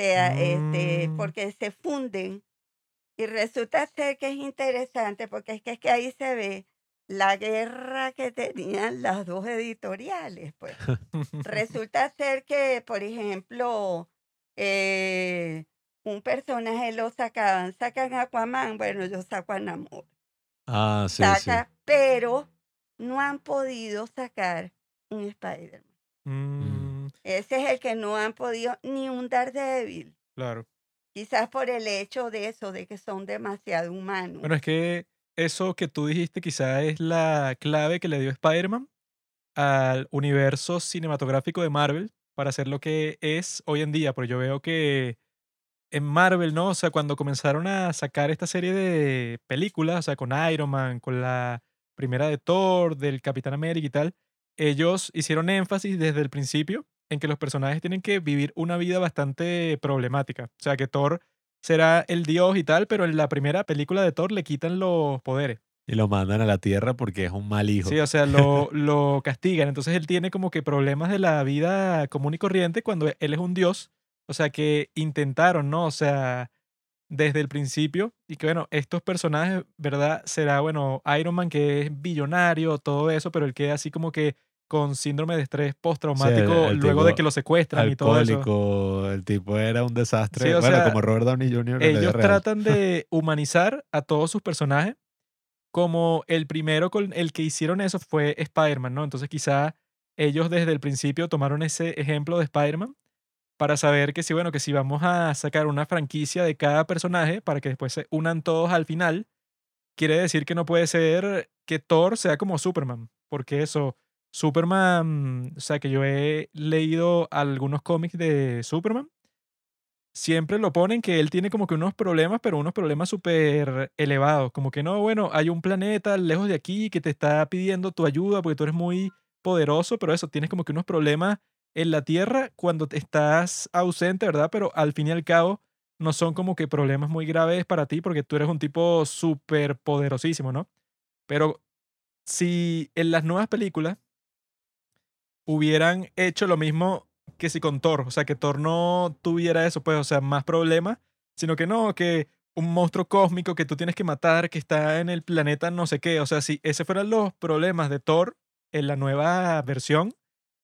Sea, este, Mm. porque se funden y resulta ser que es interesante porque es que, es que ahí se ve la guerra que tenían las dos editoriales. Pues resulta ser que, por ejemplo, eh, un personaje lo sacaban, sacan Aquaman, bueno, yo saco a Namor ah, sí, sí. pero no han podido sacar un Spider-Man. mm, Ese es el que no han podido, ni un Daredevil. claro. Quizás por el hecho de eso, de que son demasiado humanos. Bueno, es que eso que tú dijiste quizá es la clave que le dio Spider-Man al universo cinematográfico de Marvel para hacer lo que es hoy en día. Porque yo veo que en Marvel, ¿no? O sea, cuando comenzaron a sacar esta serie de películas, o sea, con Iron Man, con la primera de Thor, del Capitán América y tal, ellos hicieron énfasis desde el principio en que los personajes tienen que vivir una vida bastante problemática. O sea, que Thor será el dios y tal, pero en la primera película de Thor le quitan los poderes. Y lo mandan a la tierra porque es un mal hijo. Sí, o sea, lo, lo castigan. Entonces él tiene como que problemas de la vida común y corriente cuando él es un dios. O sea, que intentaron, ¿no? O sea, desde el principio. Y que bueno, estos personajes, ¿verdad? Será, bueno, Iron Man que es billonario, todo eso, pero él queda así como que con síndrome de estrés postraumático el luego de tipo que lo secuestran y todo eso. El tipo era un desastre. Sí, o bueno, sea, como Robert Downey Jr. Ellos tratan de humanizar a todos sus personajes. Como el primero con el que hicieron eso fue Spider-Man, ¿no? Entonces quizá ellos desde el principio tomaron ese ejemplo de Spider-Man para saber que si, bueno, que si vamos a sacar una franquicia de cada personaje para que después se unan todos al final, quiere decir que no puede ser que Thor sea como Superman, porque eso, Superman, o sea, que yo he leído algunos cómics de Superman, siempre lo ponen que él tiene como que unos problemas, pero unos problemas súper elevados, como que no, bueno, hay un planeta lejos de aquí que te está pidiendo tu ayuda porque tú eres muy poderoso, pero eso, tienes como que unos problemas en la Tierra cuando estás ausente, ¿verdad? Pero al fin y al cabo no son como que problemas muy graves para ti porque tú eres un tipo súper poderosísimo, ¿no? Pero si en las nuevas películas hubieran hecho lo mismo que si con Thor, o sea, que Thor no tuviera eso, pues, o sea, más problemas, sino que no, que un monstruo cósmico que tú tienes que matar, que está en el planeta no sé qué, o sea, si ese fueran los problemas de Thor en la nueva versión,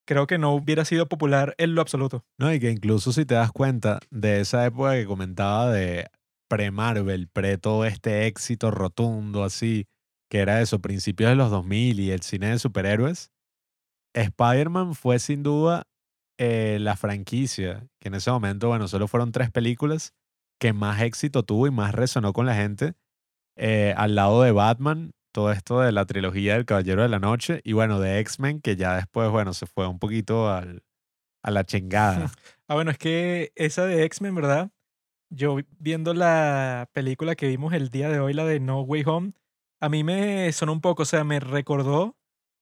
creo que no hubiera sido popular en lo absoluto. No, y que incluso si te das cuenta de esa época que comentaba de pre-Marvel, pre todo este éxito rotundo así, que era eso, principios de los 2000 y el cine de superhéroes, Spider-Man fue sin duda eh, la franquicia, que en ese momento, bueno, solo fueron tres películas, que más éxito tuvo y más resonó con la gente, eh, al lado de Batman, todo esto de la trilogía del Caballero de la Noche, y bueno, de X-Men, que ya después, bueno, se fue un poquito al, a la chingada. Ah, bueno, es que esa de X-Men, ¿verdad? Yo vi- viendo la película que vimos el día de hoy, la de No Way Home, a mí me sonó un poco, o sea, me recordó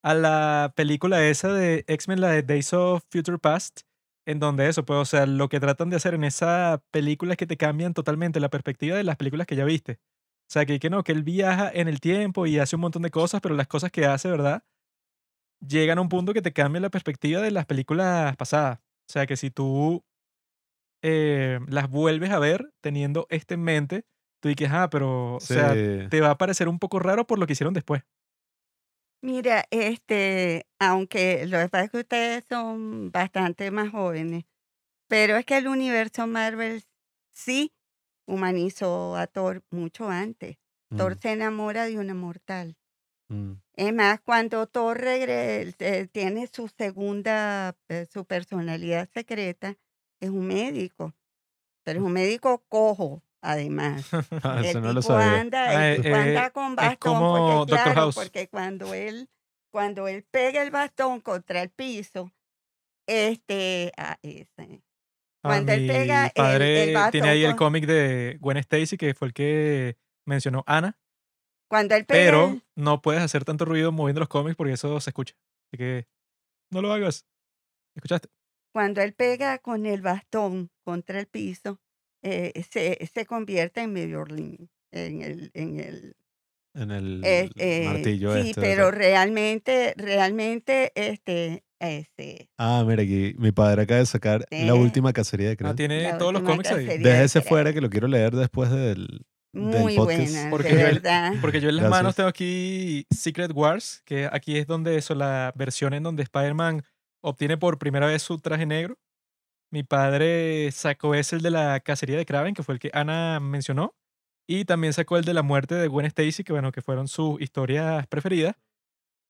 a la película esa de X-Men, la de Days of Future Past, en donde eso, pues, o sea, lo que tratan de hacer en esa película es que te cambian totalmente la perspectiva de las películas que ya viste. O sea, que, que no, que él viaja en el tiempo y hace un montón de cosas, pero las cosas que hace, ¿verdad? Llegan a un punto que te cambia la perspectiva de las películas pasadas. O sea, que si tú eh, las vuelves a ver teniendo este en mente, tú dices, ah, pero, o sea, te va a parecer un poco raro por lo que hicieron después. Mira, este, aunque lo que pasa es que ustedes son bastante más jóvenes, pero es que el universo Marvel sí humanizó a Thor mucho antes. Thor Mm, se enamora de una mortal. mm. Es más, cuando Thor regre- eh, tiene su segunda, eh, su personalidad secreta, es un médico, pero es un médico cojo, además. Ah, El no tipo anda, Ah, el eh, eh, con bastón, porque claro, House. porque cuando él, cuando él pega el bastón contra el piso, este, ah, ese, cuando él pega el, el tiene ahí el bastón, cómic de Gwen Stacy, que fue el que mencionó Ana, cuando él pega pero el- no puedes hacer tanto ruido moviendo los cómics porque eso se escucha. Así que no lo hagas. ¿Escuchaste? cuando él pega con el bastón contra el piso, eh, se, se convierte en Mjolnir, en el, en el, En el eh, eh, martillo sí, este. pero re- realmente, realmente, este, este, Ah, mira aquí, mi padre acaba de sacar Sí. la última cacería de Ah, Krell. tiene La todos los cómics ahí. de Déjese Krell. fuera que lo quiero leer después del, del muy podcast. buena, Porque de yo verdad. Porque yo en las Gracias. manos tengo aquí Secret Wars, que aquí es donde eso, la versión en donde Spider-Man obtiene por primera vez su traje negro. Mi padre sacó ese, el de la cacería de Kraven, que fue el que Ana mencionó. Y también sacó el de la muerte de Gwen Stacy, que bueno, que fueron sus historias preferidas.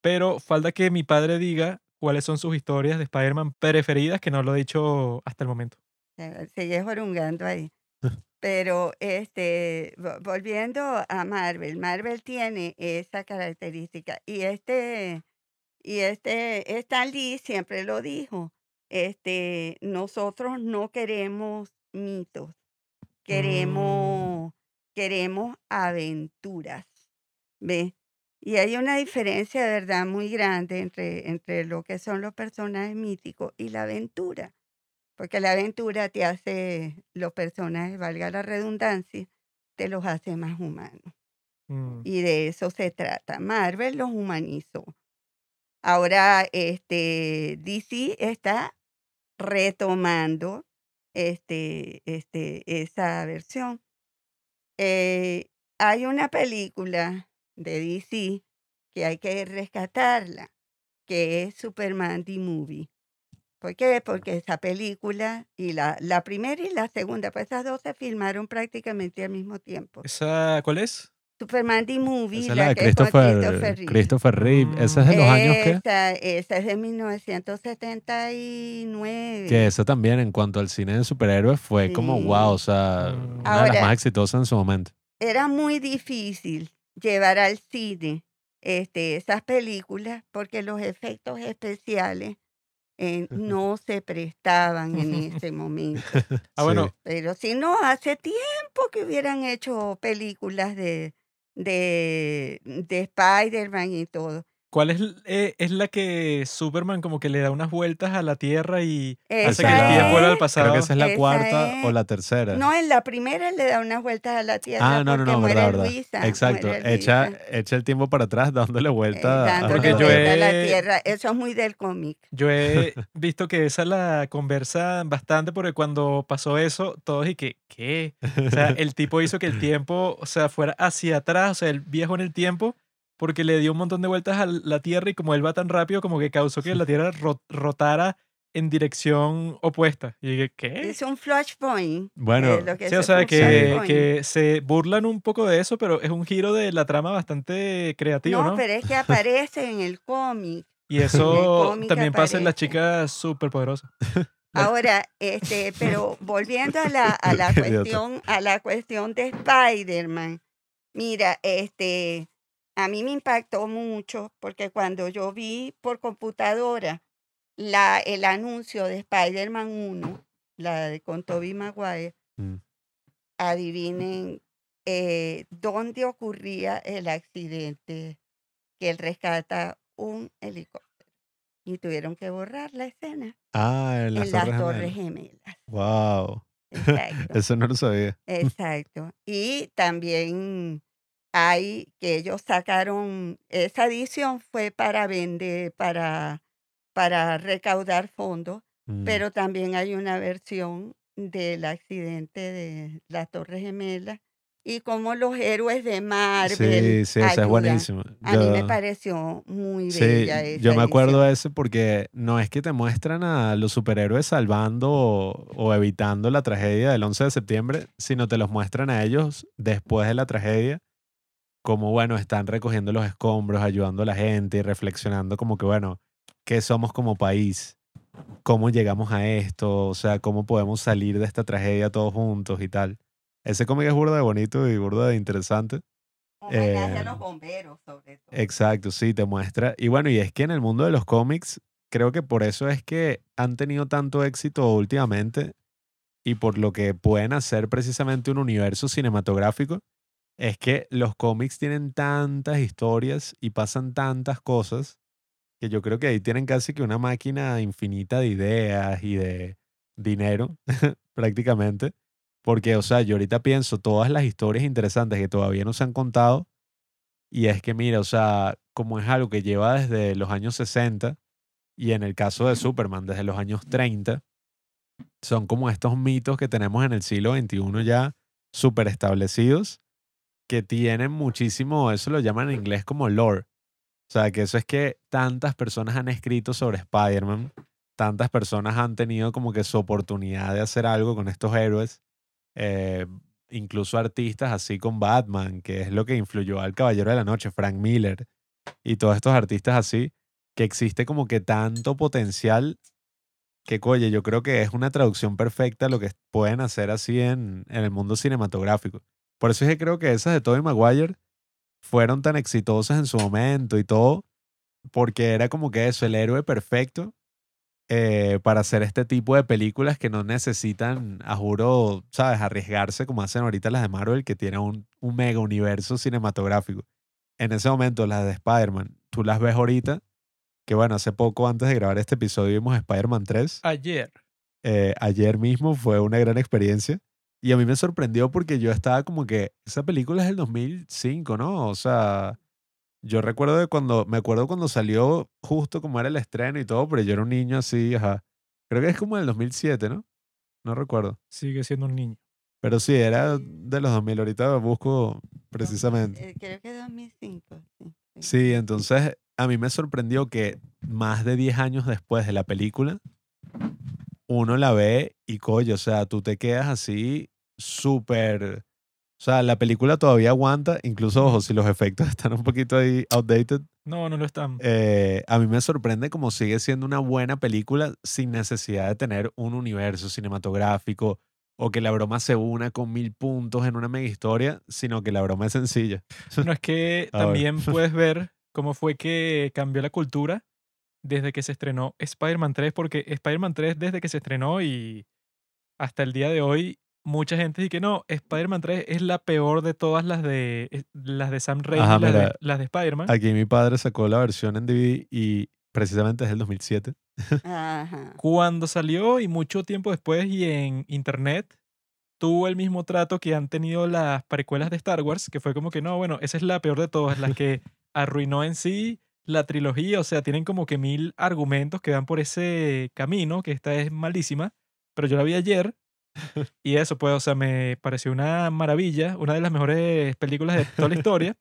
Pero falta que mi padre diga cuáles son sus historias de Spider-Man preferidas, que no lo he dicho hasta el momento. Eh, Sigue jorungando ahí. Pero este, vo- volviendo a Marvel, Marvel tiene esa característica. Y este, y este, Stan Lee siempre lo dijo. Este, nosotros no queremos mitos, queremos, queremos aventuras. ¿Ve? Y hay una diferencia, de verdad, muy grande entre, entre lo que son los personajes míticos y la aventura. Porque la aventura te hace, los personajes, valga la redundancia, te los hace más humanos. Mm. Y de eso se trata. Marvel los humanizó. Ahora, este, DC está retomando este, este, esa versión. Eh, hay una película de DC que hay que rescatarla, que es Superman The Movie. ¿Por qué? Porque esa película y la, la primera y la segunda, pues esas dos se filmaron prácticamente al mismo tiempo. ¿Esa cuál es? Superman The Movie, Esa es la de que es con Christopher, Christopher Reeve. Christopher Reeve. Esa es de los años que... Esa, es de 1979. Que esa también en cuanto al cine de superhéroes fue como wow, o sea, una de las más exitosas en su momento. Era muy difícil llevar al cine este, esas películas porque los efectos especiales eh, no se prestaban en ese momento. Ah, bueno, Sí. Pero si no, hace tiempo que hubieran hecho películas de, de, de Spider-Man y todo. ¿Cuál es, eh, es la que Superman como que le da unas vueltas a la Tierra y hace que el Esa tiempo vuelva al pasado? Creo que esa es la Esa cuarta o es- la tercera. No, en la primera le da unas vueltas a la tierra ah, no, no, no, verdad, verdad. Luisa. Exacto, echa, echa el tiempo para atrás dándole eh, vuelta. a- dándole Porque yo vuelta a la he- tierra. Eso es muy del cómic. Yo he visto que esa la conversan bastante porque cuando pasó eso, todos y que, ¿qué? O sea, el tipo hizo que el tiempo, o sea, fuera hacia atrás, o sea, el viejo en el tiempo, porque le dio un montón de vueltas a la Tierra y como él va tan rápido, como que causó que la Tierra ro- rotara en dirección opuesta. Y dije, ¿qué? Es un flashpoint. Bueno, eh, lo que Sí, o sea, que, que se burlan un poco de eso, pero es un giro de la trama bastante creativo, no, ¿no? pero es que aparece en el cómic. Y eso también pasa en las aparece. chicas superpoderosas. Ahora, este, pero volviendo a la, a la cuestión, a la cuestión de Spider-Man, mira, este, a mí me impactó mucho porque cuando yo vi por computadora la, el anuncio de Spider-Man 1, la de con Tobey Maguire, Mm. adivinen eh, dónde ocurría el accidente que él rescata un helicóptero. Y tuvieron que borrar la escena Ah, en las en las Torres Gemelas. Gemelas. Wow, Exacto. eso no lo sabía. Exacto. Y también hay que ellos sacaron, esa edición fue para vender, para, para recaudar fondos, Mm. pero también hay una versión del accidente de las Torres Gemelas y cómo los héroes de Marvel Sí, sí, esa es buenísima. A mí me pareció muy Sí, bella esa yo me acuerdo edición. de ese porque no es que te muestran a los superhéroes salvando o, o evitando la tragedia del 11 de septiembre, sino te los muestran a ellos después de la tragedia, como bueno, están recogiendo los escombros, ayudando a la gente y reflexionando como que bueno, ¿qué somos como país? ¿Cómo llegamos a esto? O sea, ¿cómo podemos salir de esta tragedia todos juntos y tal? Ese cómic es burda de bonito y burda de interesante. Homenaje a eh, los bomberos, sobre todo. Exacto, sí, te muestra. Y bueno, y es que en el mundo de los cómics, creo que por eso es que han tenido tanto éxito últimamente y por lo que pueden hacer precisamente un universo cinematográfico, es que los cómics tienen tantas historias y pasan tantas cosas que yo creo que ahí tienen casi que una máquina infinita de ideas y de dinero, prácticamente. Porque, o sea, yo ahorita pienso todas las historias interesantes que todavía no se han contado y es que, mira, o sea, como es algo que lleva desde los años 60 y en el caso de Superman desde los años 30, son como estos mitos que tenemos en el siglo XXI ya súper establecidos, que tienen muchísimo, eso lo llaman en inglés como lore. O sea, que eso es que tantas personas han escrito sobre Spider-Man, tantas personas han tenido como que su oportunidad de hacer algo con estos héroes, eh, incluso artistas así con Batman, que es lo que influyó al Caballero de la Noche, Frank Miller, y todos estos artistas así, que existe como que tanto potencial que, oye, yo creo que es una traducción perfecta lo que pueden hacer así en, en el mundo cinematográfico. Por eso es que creo que esas de Tobey Maguire fueron tan exitosas en su momento y todo, porque era como que eso, el héroe perfecto eh, para hacer este tipo de películas que no necesitan, a juro, ¿sabes?, arriesgarse como hacen ahorita las de Marvel, que tienen un, un mega universo cinematográfico. En ese momento, las de Spider-Man, tú las ves ahorita, que bueno, hace poco antes de grabar este episodio vimos Spider-Man 3 Ayer. eh, ayer mismo fue una gran experiencia. Y a mí me sorprendió porque yo estaba como que, esa película es del 2005, ¿no? O sea, yo recuerdo de cuando, me acuerdo cuando salió justo como era el estreno y todo, pero yo era un niño así, ajá. Creo que es como del 2007, ¿no? No recuerdo. Sigue siendo un niño. Pero sí, era de los 2000. Ahorita busco precisamente. Eh, creo que 2005. Sí, sí. Sí, entonces a mí me sorprendió que más de 10 años después de la película, uno la ve y coño, o sea, tú te quedas así súper... O sea, la película todavía aguanta, incluso, ojo, si los efectos están un poquito ahí outdated, No, no lo están. eh, a mí me sorprende como sigue siendo una buena película sin necesidad de tener un universo cinematográfico o que la broma se una con mil puntos en una mega historia, sino que la broma es sencilla. No es que A ver. también puedes ver cómo fue que cambió la cultura desde que se estrenó Spider-Man 3, porque Spider-Man 3 desde que se estrenó y hasta el día de hoy, mucha gente dice que no, Spider-Man 3 es la peor de todas las de, las de Sam Raimi, Ajá, las, de, las de Spider-Man. Aquí mi padre sacó la versión en DVD y precisamente es del 2007. Ajá. Cuando salió y mucho tiempo después y en internet, tuvo el mismo trato que han tenido las precuelas de Star Wars, que fue como que no, bueno, esa es la peor de todas, la que arruinó en sí la trilogía, o sea, tienen como que mil argumentos que van por ese camino, que esta es malísima, pero yo la vi ayer y eso pues, o sea, me pareció una maravilla, una de las mejores películas de toda la historia,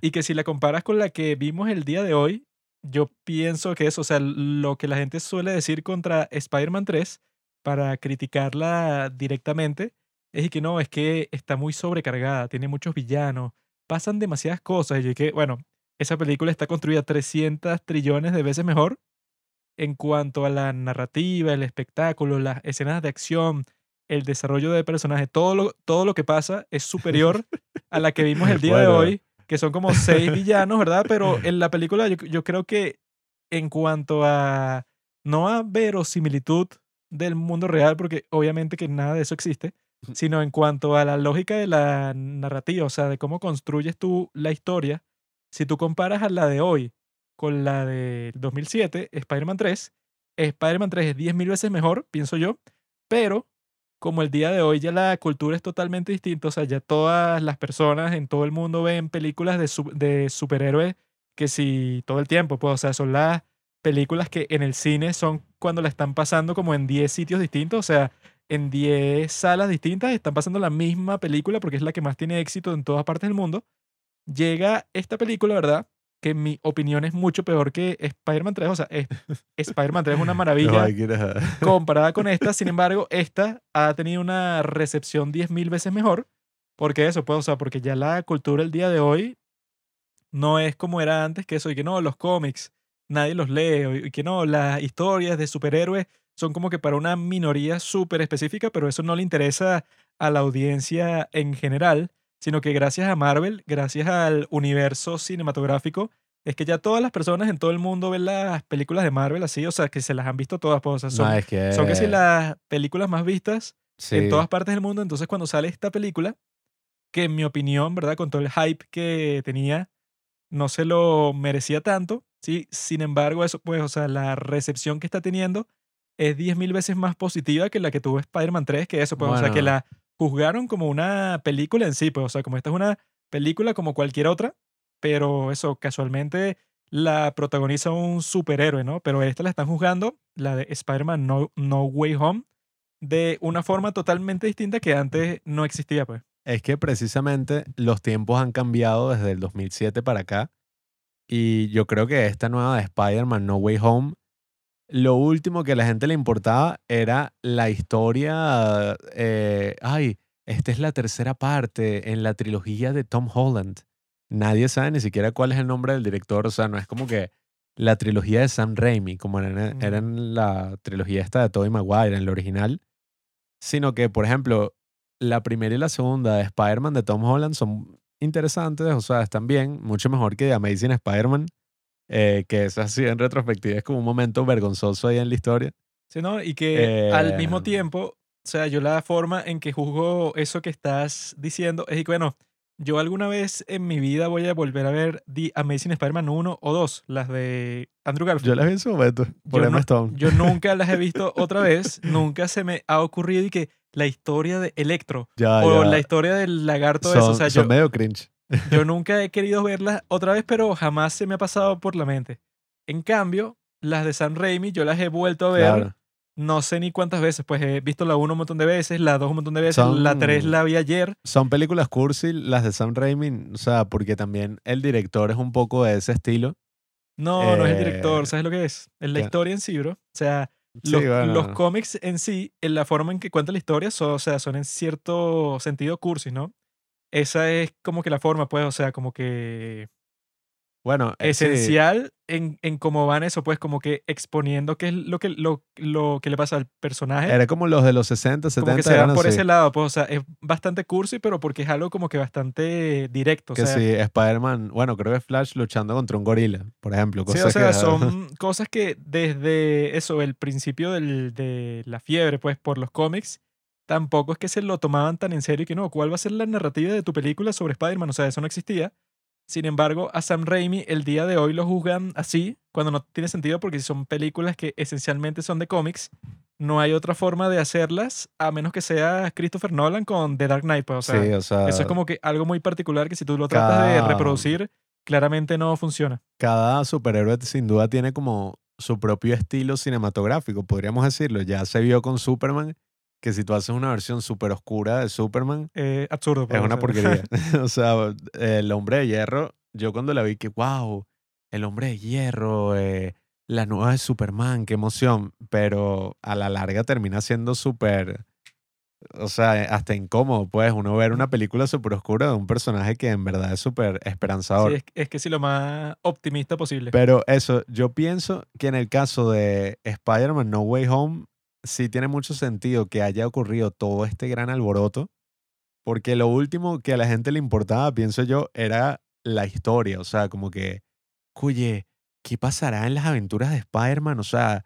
y que si la comparas con la que vimos el día de hoy, yo pienso que eso, o sea, lo que la gente suele decir contra Spider-Man 3 para criticarla directamente es que no, es que está muy sobrecargada, tiene muchos villanos, pasan demasiadas cosas. Y que, bueno, esa película está construida 300 trillones de veces mejor en cuanto a la narrativa, el espectáculo, las escenas de acción, el desarrollo de personajes, todo lo, todo lo que pasa es superior a la que vimos el día de hoy, que son como seis villanos, ¿verdad? Pero en la película yo, yo creo que en cuanto a, no a verosimilitud del mundo real, porque obviamente que nada de eso existe, sino en cuanto a la lógica de la narrativa, o sea, de cómo construyes tú la historia, si tú comparas a la de hoy con la de 2007, Spider-Man 3, Spider-Man 3 es 10.000 veces mejor, pienso yo, pero como el día de hoy ya la cultura es totalmente distinta, o sea, ya todas las personas en todo el mundo ven películas de, su- de superhéroes que si todo el tiempo, pues, o sea, son las películas que en el cine son cuando la están pasando como en 10 sitios distintos, o sea, en 10 salas distintas están pasando la misma película porque es la que más tiene éxito en todas partes del mundo. Llega esta película, ¿verdad? Que en mi opinión es mucho peor que Spider-Man 3. O sea, es- Spider-Man 3 es una maravilla hay que ir a- comparada con esta. Sin embargo, esta ha tenido una recepción 10.000 veces mejor. Porque eso, pues, o sea, porque ya la cultura el día de hoy no es como era antes, que eso, y que no, los cómics, nadie los lee, y que no, las historias de superhéroes son como que para una minoría súper específica, pero eso no le interesa a la audiencia en general, sino que gracias a Marvel, gracias al universo cinematográfico, es que ya todas las personas en todo el mundo ven las películas de Marvel así, o sea, que se las han visto todas, pues, o sea, son, No, es que... son casi las películas más vistas en todas partes del mundo. Entonces, cuando sale esta película, que en mi opinión, ¿verdad? Con todo el hype que tenía, no se lo merecía tanto, ¿sí? Sin embargo, eso, pues, o sea, la recepción que está teniendo es 10.000 veces más positiva que la que tuvo Spider-Man 3, que eso, pues, o sea, que Bueno. la juzgaron como una película en sí, pues, o sea, como esta es una película como cualquier otra, pero eso, casualmente la protagoniza un superhéroe, ¿no? Pero esta la están juzgando, la de Spider-Man no, no Way Home, de una forma totalmente distinta que antes no existía, pues. Es que precisamente los tiempos han cambiado desde el 2007 para acá. Y yo creo que esta nueva de Spider-Man No Way Home, lo último que a la gente le importaba era la historia. eh, ay, esta es la tercera parte en la trilogía de Tom Holland. Nadie sabe ni siquiera cuál es el nombre del director. O sea, no es como que la trilogía de Sam Raimi, como era, Mm. era en la trilogía esta de Tobey Maguire, en el original. Sino que, por ejemplo, la primera y la segunda de Spider-Man de Tom Holland son interesantes, o sea, están bien, mucho mejor que de Amazing Spider-Man, eh, que es así en retrospectiva, es como un momento vergonzoso ahí en la historia. Sí, ¿no? Y que al mismo Eh, tiempo, o sea, yo la forma en que juzgo eso que estás diciendo es que, bueno, yo alguna vez en mi vida voy a volver a ver The Amazing Spider-Man 1 o 2, las de Andrew Garfield. Yo las vi en su momento, por Yo Emma no- Stone. Yo nunca las he visto otra vez, nunca se me ha ocurrido y que la historia de Electro Ya, o ya. la historia del lagarto son, eso, o sea, son yo, medio cringe. Yo nunca he querido verlas otra vez, pero jamás se me ha pasado por la mente. En cambio, las de Sam Raimi yo las he vuelto a ver Claro. no sé ni cuántas veces, pues he visto la 1 un montón de veces, la 2 un montón de veces, la 3 Son- la vi ayer. Son películas cursi, las de Sam Raimi, o sea, porque también el director es un poco de ese estilo. No, no es el Eh, director, ¿sabes lo que es? Es la historia en sí, bro. O sea, Sí, los, bueno. los cómics en sí, en la forma en que cuenta la historia, son, o sea, son en cierto sentido cursis, ¿no? Esa es como que la forma, pues, o sea, como que Bueno, eh, sí, esencial en, en cómo van eso, pues, como que exponiendo qué es lo que, lo, lo que le pasa al personaje. era como los de los 60, 70. como que se van por así. ese lado, pues, o sea, es bastante cursi, pero porque es algo como que bastante directo. O Que sea, sí, Spider-Man, bueno, creo que Flash luchando contra un gorila, por ejemplo. Sí, cosas o sea, que- son cosas que desde eso, el principio del- de la fiebre, pues, por los cómics, tampoco es que se lo tomaban tan en serio y que no, ¿cuál va a ser la narrativa de tu película sobre Spider-Man? O sea, eso no existía. Sin embargo, a Sam Raimi el día de hoy lo juzgan así, cuando no tiene sentido, porque son películas que esencialmente son de cómics, no hay otra forma de hacerlas a menos que sea Christopher Nolan con The Dark Knight. Pues, o sea, sí, o sea, eso es como que algo muy particular que si tú lo tratas de reproducir, claramente no funciona. cada superhéroe sin duda tiene como su propio estilo cinematográfico, podríamos decirlo. Ya se vio con Superman, que si tú haces una versión súper oscura de Superman, Eh, absurdo. es una porquería. o sea, el hombre de hierro, yo cuando la vi que, wow, el hombre de hierro, eh, la nueva de Superman, qué emoción. Pero a la larga termina siendo súper, o sea, hasta incómodo, pues, uno ver una película súper oscura de un personaje que en verdad es súper esperanzador. Sí, es, es que sí, lo más optimista posible. Pero eso, yo pienso que en el caso de Spider-Man No Way Home, sí tiene mucho sentido que haya ocurrido todo este gran alboroto, porque lo último que a la gente le importaba, pienso yo, era la historia. O sea, como que, oye, ¿qué pasará en las aventuras de Spider-Man? O sea,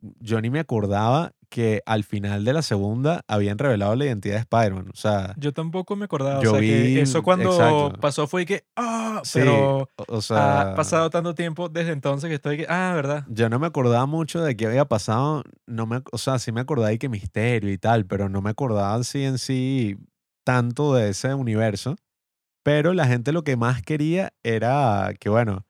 yo ni me acordaba que al final de la segunda habían revelado la identidad de Spider-Man. O sea, Yo tampoco me acordaba. Yo o sea, que eso cuando exacto. pasó fue que, ah, sí, pero o- o sea, ha pasado tanto tiempo desde entonces que estoy que, ah, ¿verdad? Yo no me acordaba mucho de qué había pasado. No me, o sea, sí me acordaba de que misterio y tal, pero no me acordaba así en sí tanto de ese universo. Pero la gente lo que más quería era que, bueno,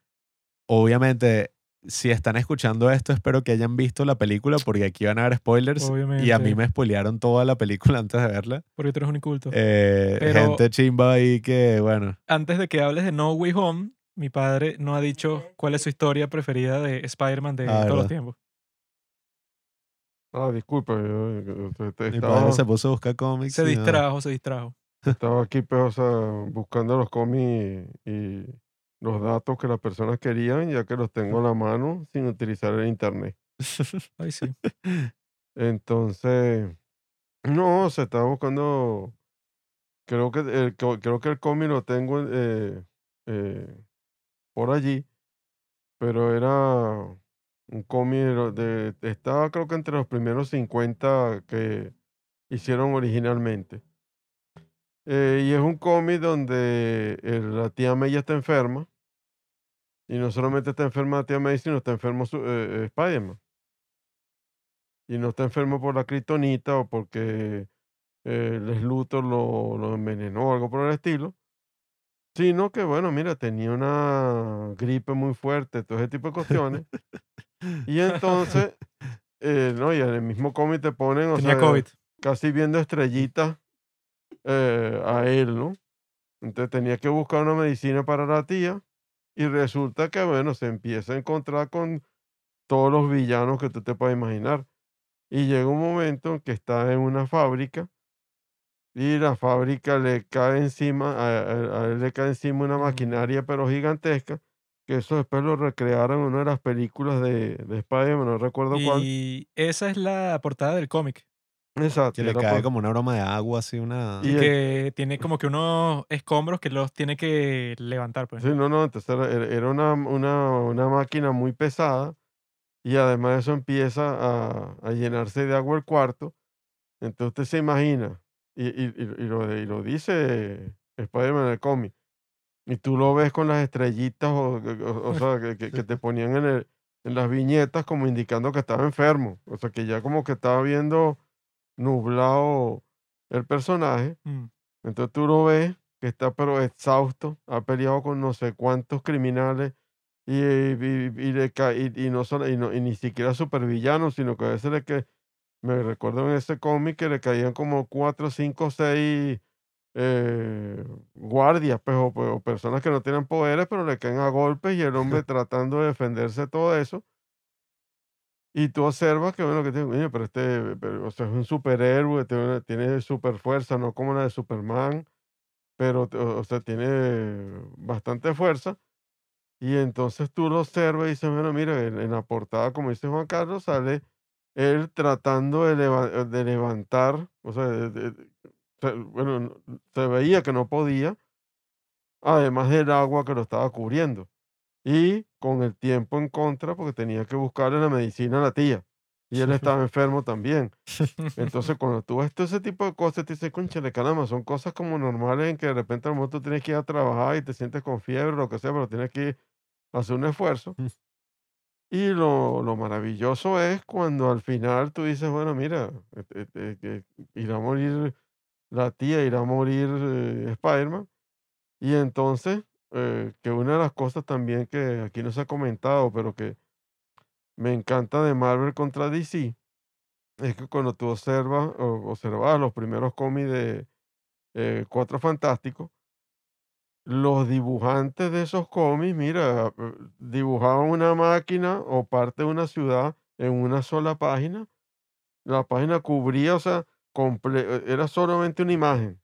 obviamente si están escuchando esto, espero que hayan visto la película porque aquí van a haber spoilers. Y a mí me spoilearon toda la película antes de verla. Porque tú eres un inculto. Eh, Pero- gente chimba ahí que, bueno, Antes de que hables de No Way Home, mi padre no ha dicho cuál es su historia preferida de Spider-Man de Ah, todos los tiempos. Ah, disculpa, yo, yo- mi estaba, padre se puso a buscar cómics. Se distrajo, se distrajo. estaba aquí pues, o sea, buscando los cómics y, y los datos que las personas querían, ya que los tengo a la mano sin utilizar el internet. Ay, sí. Entonces, no, se estaba buscando. Creo que el, creo que el cómic lo tengo eh, eh, por allí, pero era un cómic de, de- estaba creo que entre los primeros 50 que hicieron originalmente. Eh, y es un cómic donde la tía May está enferma. Y no solamente está enferma la tía May, sino está enfermo su, eh, Spider-Man y no está enfermo por la kriptonita o porque eh, Les Luthor lo, lo envenenó o algo por el estilo, sino que, bueno, mira, tenía una gripe muy fuerte, todo ese tipo de cuestiones. y entonces, eh, no, y en el mismo cómic te ponen, o Tenía sea, COVID. casi viendo estrellitas eh, a él, ¿no? Entonces tenía que buscar una medicina para la tía y resulta que, bueno, se empieza a encontrar con todos los villanos que tú te puedas imaginar. Y llega un momento en que está en una fábrica y la fábrica le cae encima, a, a- a él le cae encima una maquinaria pero gigantesca, que eso después lo recrearon en una de las películas de, de Spider-Man, no recuerdo cuál. Y esa es la portada del cómic. Exacto. Que le cae por- como una broma de agua, así una... Y Y el- que tiene como que unos escombros que los tiene que levantar, pues. Sí, no, no, entonces era, una, una, una máquina muy pesada y además de eso empieza a, a llenarse de agua el cuarto. Entonces usted se imagina, y, y, y- y lo, y lo dice Spider-Man en el cómic, y tú lo ves con las estrellitas, o, o- o sea, que, que- que te ponían en, el- en las viñetas como indicando que estaba enfermo. O sea, que ya como que estaba viendo nublado el personaje. Mm. Entonces tú lo ves que está pero exhausto, ha peleado con no sé cuántos criminales y, y, y le y- y no solo, y, no- y ni siquiera supervillanos, sino que a veces le que me recuerdo en ese cómic que le caían como cuatro, cinco, seis eh, guardias, pues, o, o personas que no tienen poderes, pero le caen a golpes y el hombre tratando de defenderse de todo eso. Y tú observas que, bueno, que tiene, "Oye, pero este, pero, o sea, es un superhéroe, tiene, tiene super fuerza, no como la de Superman, pero, o, o sea, tiene bastante fuerza. Y entonces tú lo observas y dices, bueno, mira, en, en la portada, como dice Juan Carlos, sale él tratando de, leva- de levantar, o sea, de- de- bueno, no- se veía que no podía, además del agua que lo estaba cubriendo. Y con el tiempo en contra, porque tenía que buscarle la medicina a la tía. Y él estaba enfermo también. Entonces, cuando tú ves todo ese tipo de cosas, te dices, conchale, caramba, son cosas como normales en que de repente a lo mejor tú tienes que ir a trabajar y te sientes con fiebre, lo que sea, pero tienes que hacer un esfuerzo. Mm. Y lo, lo maravilloso es cuando al final tú dices, bueno, mira, que irá a morir la tía, irá a morir eh, Spider-Man. Y entonces, eh, que una de las cosas también que aquí no se ha comentado, pero que me encanta de Marvel contra DC, es que cuando tú observas o los primeros cómics de eh, Cuatro Fantásticos, los dibujantes de esos cómics, mira, eh, dibujaban una máquina o parte de una ciudad en una sola página. La página cubría, o sea, era solamente una imagen.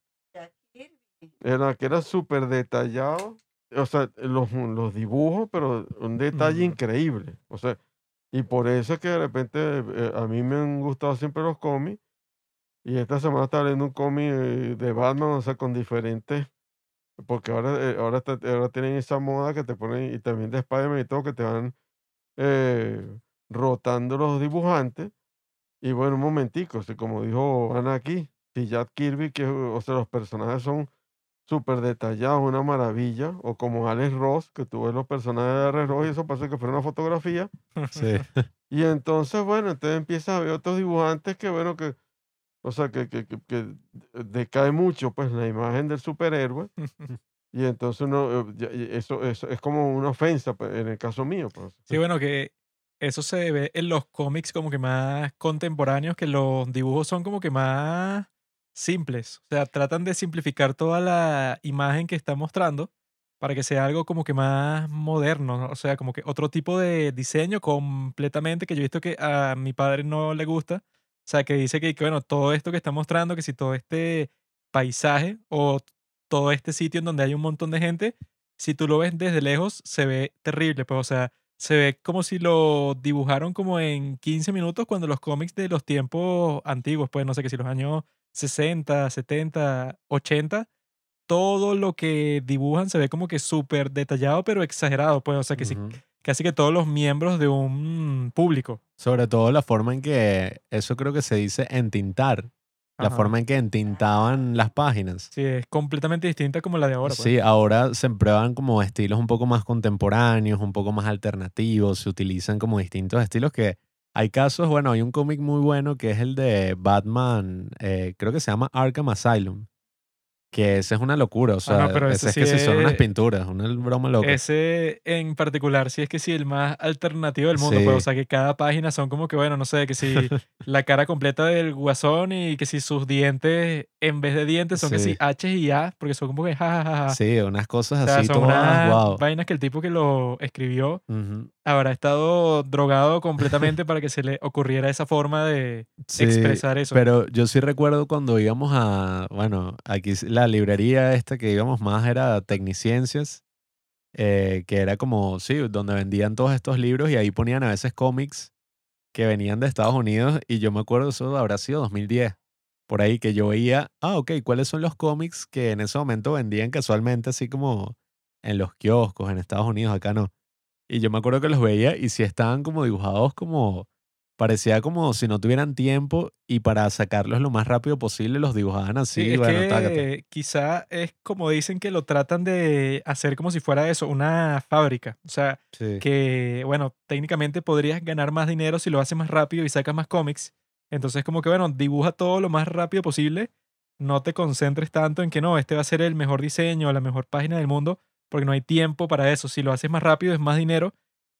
Era que era súper detallado. O sea, los, los dibujos, pero un detalle Mm. increíble. O sea, y por eso es que de repente eh, a mí me han gustado siempre los cómics. Y esta semana estaba leyendo un cómic eh, de Batman, o sea, con diferentes. Porque ahora, eh, ahora, está- ahora tienen esa moda que te ponen, y también de Spider-Man y todo, que te van eh, rotando los dibujantes. Y bueno, un momentico, como dijo Ana aquí, si Jack Kirby, que o sea, los personajes son súper detallados, una maravilla, o como Alex Ross, que tú ves los personajes de Alex Ross y eso parece que fuera una fotografía. Sí. Y entonces, bueno, entonces empiezas a ver otros dibujantes que, bueno, que, o sea, que, que, que, que decae mucho, pues, la imagen del superhéroe. Y entonces uno, eh, eso, eso es como una ofensa pues, en el caso mío. Pues. Sí, bueno, que eso se ve en los cómics como que más contemporáneos, que los dibujos son como que más simples. O sea, tratan de simplificar toda la imagen que está mostrando para que sea algo como que más moderno, ¿no? o sea, como que otro tipo de diseño completamente que yo he visto que a mi padre no le gusta. O sea, que dice que, que, bueno, todo esto que está mostrando, que si todo este paisaje o todo este sitio en donde hay un montón de gente, si tú lo ves desde lejos, se ve terrible, pues, o sea, se ve como si lo dibujaron como en 15 minutos cuando los cómics de los tiempos antiguos, pues, no sé, que si los años 60, 70, 80, todo lo que dibujan se ve como que súper detallado, pero exagerado, pues, o sea, que sí, casi que todos los miembros de un público. Sobre todo la forma en que, eso creo que se dice entintar, la Ajá. forma en que entintaban las páginas. Sí, es completamente distinta como la de ahora. pues. Sí, ahora se prueban como estilos un poco más contemporáneos, un poco más alternativos, se utilizan como distintos estilos que hay casos, bueno, hay un cómic muy bueno que es el de Batman, eh, creo que se llama Arkham Asylum, que ese es una locura, o sea, pero ese ese es que sí sí son unas es- pinturas, una broma loca. Ese en particular, sí es que sí, el más alternativo del mundo. Pues, o Sí. sea, que cada página son como que, bueno, no sé, que si la cara completa del guasón y que si sus dientes, en vez de dientes, son que si Sí. H y A, porque son como que jajajaja. Sí, unas cosas O sea, así son todas, unas wow. vainas que el tipo que lo escribió Ujú. habrá estado drogado completamente para que se le ocurriera esa forma de Sí, expresar eso. Pero yo sí recuerdo cuando íbamos a, bueno, aquí s- la librería esta que íbamos más era Tecniciencias, eh, que era como, sí, donde vendían todos estos libros y ahí ponían a veces cómics que venían de Estados Unidos y yo me acuerdo, eso habrá sido 2010, por ahí que yo veía, ah, ok, ¿cuáles son los cómics que en ese momento vendían casualmente así como en los kioscos en Estados Unidos, acá no? Y yo me acuerdo que los veía y sí estaban como dibujados como Parecía como si no tuvieran tiempo y para sacarlos lo más rápido posible los dibujaban así. Sí, es bueno, que tácate. quizá es como dicen que lo tratan de hacer como si fuera eso, una fábrica. O sea, Sí. que, bueno, técnicamente podrías ganar más dinero si lo haces más rápido y sacas más cómics. Entonces, como que, bueno, dibuja todo lo más rápido posible. No te concentres tanto en que no, este va a ser el mejor diseño, la mejor página del mundo, porque no hay tiempo para eso. Si lo haces más rápido es más dinero.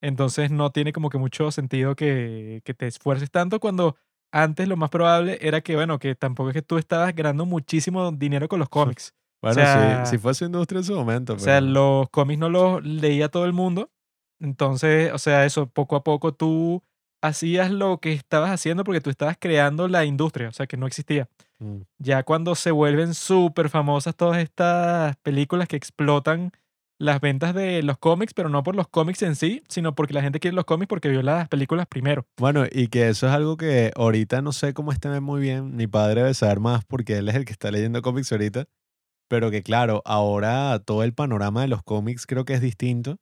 Entonces, no tiene como que mucho sentido que, que te esfuerces tanto cuando antes lo más probable era que, bueno, que tampoco es que tú estabas ganando muchísimo dinero con los cómics. Bueno, sea- sí, sí fue su industria en su momento. O sea, pero- los cómics no los leía todo el mundo. Entonces, o sea, eso, poco a poco tú hacías lo que estabas haciendo porque tú estabas creando la industria, o sea, que no existía. Mm. Ya cuando se vuelven súper famosas todas estas películas que explotan las ventas de los cómics, pero no por los cómics en sí, sino porque la gente quiere los cómics porque vio las películas primero. Bueno, y que eso es algo que ahorita no sé cómo esté muy bien. Mi padre debe saber más porque él es el que está leyendo cómics ahorita. Pero que claro, ahora todo el panorama de los cómics creo que es distinto.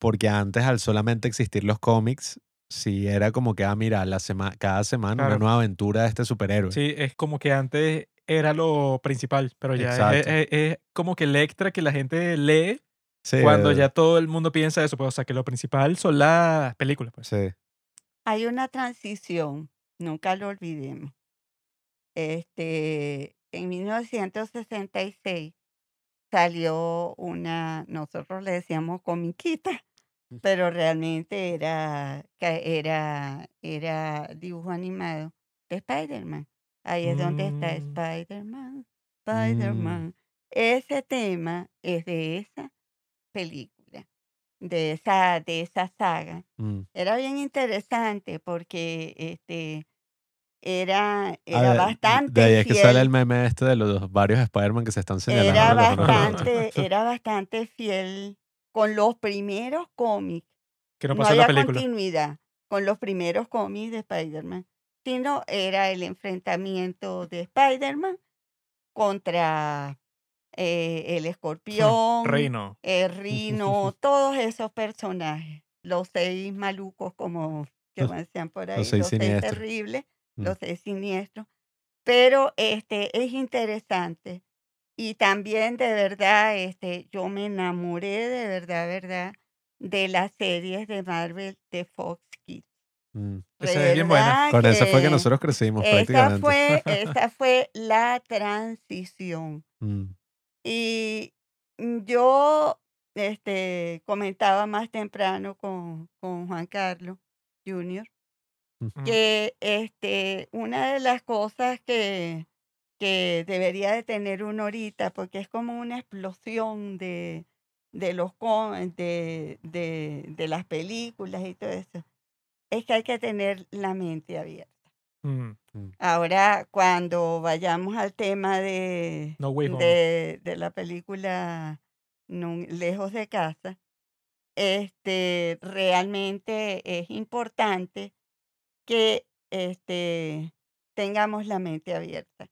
Porque antes, al solamente existir los cómics, sí era como que, ah, mira, la sema cada semana Claro. una nueva aventura de este superhéroe. Sí, es como que antes era lo principal, pero ya es, Exacto. es- es como que el extra que la gente lee Sí, cuando eh, ya todo el mundo piensa eso, pues, o sea, que lo principal son las películas, pues. Sí. Hay una transición, nunca lo olvidemos. Este, en 1966 salió una, nosotros le decíamos comiquita, pero realmente era, era, era dibujo animado de Spider-Man. Ahí es donde está Mm. Spider-Man, Spider-Man. Ese tema es de esa película, de esa, de esa saga. Mm. Era bien interesante porque este era, era bastante De ahí es que sale el meme este de los varios Spider-Man que se están señalando. era bastante, era bastante fiel con los primeros cómics. Que no No pasó en la había película. continuidad con los primeros cómics de Spider-Man, sino era el enfrentamiento de Spider-Man contra eh, el escorpión, Reino. el rino, todos esos personajes, los seis malucos como que Los- decían por ahí, los seis los seis terribles, Mm. los seis siniestros. Pero este es interesante y también de verdad este yo me enamoré de verdad, verdad de las series de Marvel de Fox Kids. Mm. Esa es bien buena. Con eso fue que que nosotros crecimos esa prácticamente. fue esa fue la transición. Mm. Y mm, yo este, comentaba más temprano con, con Juan Carlos Jr. Que este, una de las cosas que, que debería de tener uno ahorita, porque es como una explosión de, de los de, de, de las películas y todo eso, es que hay que tener la mente abierta. Mm, Ahora, cuando vayamos al tema de, No de, de la película Lejos de casa, este, realmente es importante que este, tengamos la mente abierta.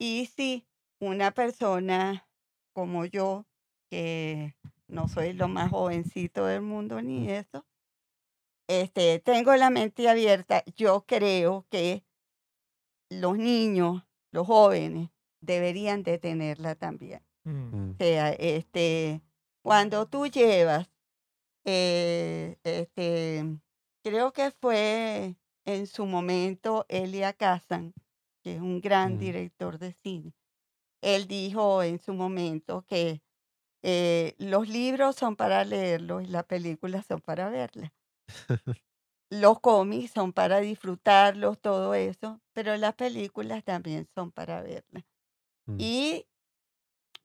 Y si una persona como yo, que no soy lo más jovencito del mundo ni eso, este, tengo la mente abierta, yo creo que los niños, los jóvenes, deberían de tenerla también. mm. Mm. O sea, este, cuando tú llevas, eh, este, creo que fue en su momento Elia Kazan, que es un gran Ujú. director de cine. Él dijo en su momento que eh, los libros son para leerlos y las películas son para verlas. Los cómics son para disfrutarlos, todo eso, pero las películas también son para verlas. Mm. Y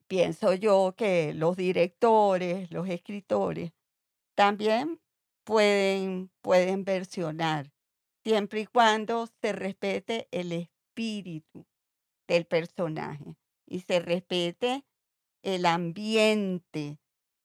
pienso yo que los directores, los escritores, también pueden, pueden versionar, siempre y cuando se respete el espíritu del personaje y se respete el ambiente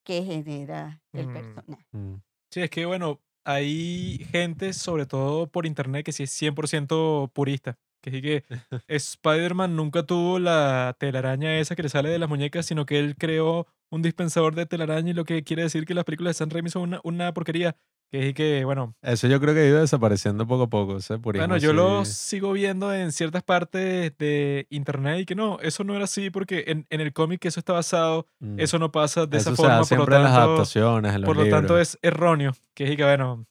que genera el Mm. personaje. Mm. Sí, es que bueno, hay gente, sobre todo por internet, que sí es 100% purista. Que sí que Spider-Man nunca tuvo la telaraña esa que le sale de las muñecas, sino que él creó un dispensador de telaraña y lo que quiere decir que las películas de San Raimi son una, una porquería. Que sí que, bueno, Eso yo creo que ha ido desapareciendo poco a poco, ese purismo bueno, yo lo así. sigo viendo en ciertas partes de internet y que no, eso no era así porque en, en el cómic que eso está basado, Mm. eso no pasa de Eso esa forma, por lo siempre en las tanto... adaptaciones, en los Por lo tanto es erróneo. Que es que, bueno,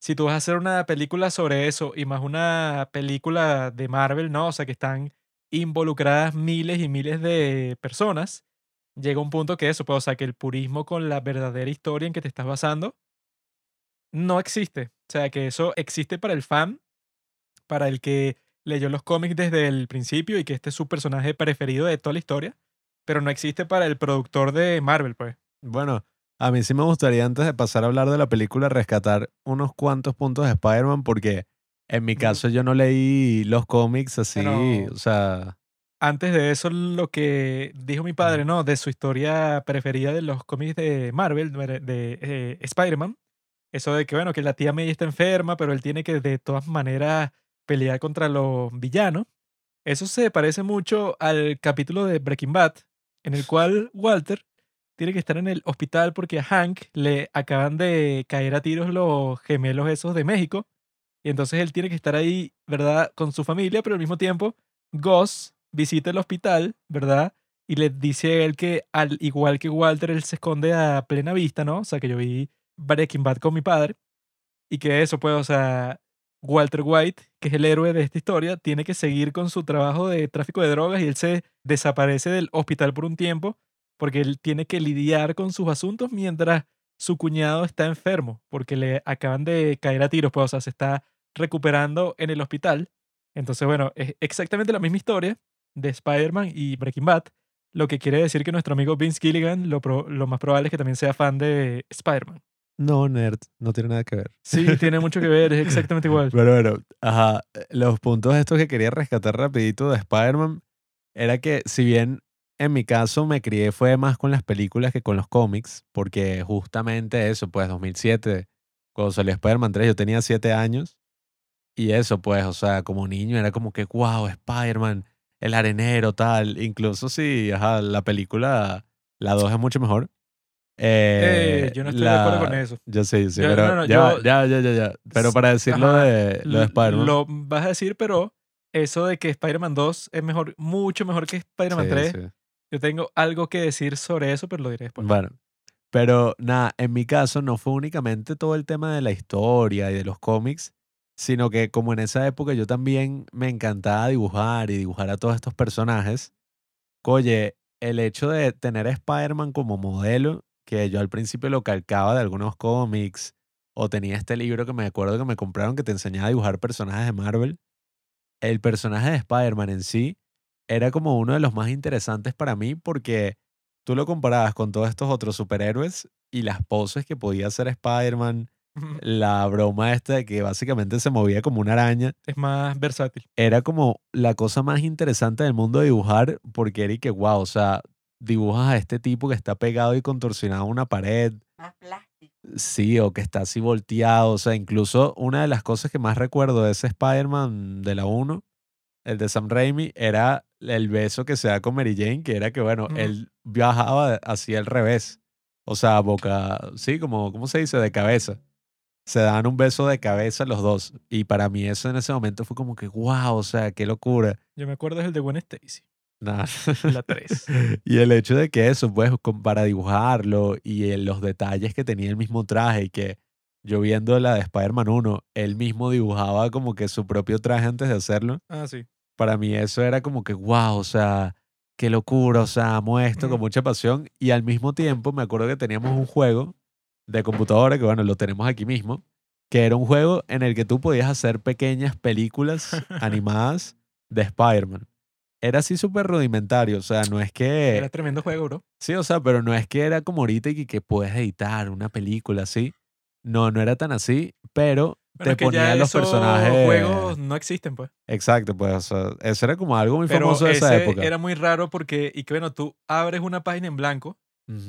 si tú vas a hacer una película sobre eso y más una película de Marvel, ¿no? O sea, que están involucradas miles y miles de personas, llega un punto que eso, pues, o sea, que el purismo con la verdadera historia en que te estás basando no existe. O sea, que eso existe para el fan, para el que leyó los cómics desde el principio y que este es su personaje preferido de toda la historia, pero no existe para el productor de Marvel, pues. Bueno, a mí sí me gustaría antes de pasar a hablar de la película rescatar unos cuantos puntos de Spider-Man porque en mi caso yo no leí los cómics así, o sea, antes de eso, lo que dijo mi padre, ¿no? De su historia preferida de los cómics de Marvel, de, de, eh, Spider-Man. Eso de que, bueno, que la tía May está enferma, pero él tiene que de todas maneras pelear contra los villanos. Eso se parece mucho al capítulo de Breaking Bad, en el cual Walter tiene que estar en el hospital porque a Hank le acaban de caer a tiros los gemelos esos de México. Y entonces él tiene que estar ahí, ¿verdad? Con su familia, pero al mismo tiempo, Gus visita el hospital, ¿verdad? Y le dice a él que, al igual que Walter, él se esconde a plena vista, ¿no? O sea, que yo vi Breaking Bad con mi padre. Y que eso, pues, o sea, Walter White, que es el héroe de esta historia, tiene que seguir con su trabajo de tráfico de drogas y él se desaparece del hospital por un tiempo porque él tiene que lidiar con sus asuntos mientras su cuñado está enfermo, porque le acaban de caer a tiros, pues, o sea, se está recuperando en el hospital. Entonces, bueno, es exactamente la misma historia de Spider-Man y Breaking Bad, lo que quiere decir que nuestro amigo Vince Gilligan lo, pro- lo más probable es que también sea fan de Spider-Man. No, nerd, no tiene nada que ver. Sí, tiene mucho que ver, es exactamente igual. Pero bueno, ajá, los puntos estos que quería rescatar rapidito de Spider-Man era que si bien en mi caso me crié fue más con las películas que con los cómics, porque justamente eso, pues 2007, cuando salió Spider-Man 3, yo tenía 7 años y eso, pues, o sea, como niño era como que, wow, Spider-Man, el arenero, tal. Incluso si, ajá, la película, la 2 es mucho mejor. Eh, Eh, yo no estoy de acuerdo con la- eso. Yo sé, yo sé, Yo- pero no, no, ya, yo- ya, ya, ya, ya. Pero para decir lo Ajá, de, lo de Spider-Man. Lo vas a decir, pero eso de que Spider-Man 2 es mejor, mucho mejor que Spider-Man Sí, 3, sí. yo tengo algo que decir sobre eso, pero lo diré después. Bueno, pero nada, en mi caso no fue únicamente todo el tema de la historia y de los cómics, sino que como en esa época yo también me encantaba dibujar y dibujar a todos estos personajes, oye, el hecho de tener a Spider-Man como modelo, que yo al principio lo calcaba de algunos cómics, o tenía este libro que me acuerdo que me compraron que te enseñaba a dibujar personajes de Marvel, el personaje de Spider-Man en sí era como uno de los más interesantes para mí porque tú lo comparabas con todos estos otros superhéroes y las poses que podía hacer Spider-Man, la broma esta de que básicamente se movía como una araña, Es más versátil. era como la cosa más interesante del mundo de dibujar porque era y que, wow, o sea, dibujas a este tipo que está pegado y contorsionado a una pared, Más plástico. sí, o que está así volteado, o sea, incluso una de las cosas que más recuerdo de ese Spider-Man de la 1, el de Sam Raimi, era el beso que se da con Mary Jane, que era que, bueno, él viajaba hacia el revés, o sea, boca, sí, como, ¿cómo se dice? De cabeza. Se daban un beso de cabeza los dos. Y para mí eso en ese momento fue como que, wow, o sea, qué locura. Yo me acuerdo es el de Gwen Stacy, Nada. la 3. Y el hecho de que eso, pues, para dibujarlo y el- los detalles que tenía el mismo traje y que yo viendo la de Spider-Man 1, él mismo dibujaba como que su propio traje antes de hacerlo. Ah, sí. Para mí eso era como que, wow, o sea, qué locura, o sea, amo esto con mucha pasión. Y al mismo tiempo me acuerdo que teníamos un juego de computadora, que bueno, lo tenemos aquí mismo, que era un juego en el que tú podías hacer pequeñas películas animadas de Spider-Man. Era así súper rudimentario, o sea, no es que... Era tremendo juego, bro. Sí, o sea, pero no es que era como ahorita y que, que puedes editar una película así. No, no era tan así, pero te ponía los personajes. juegos no existen, pues. Exacto, pues, o sea, eso era como algo muy Pero famoso de esa ese época. era muy raro porque, y que bueno, tú abres una página en blanco,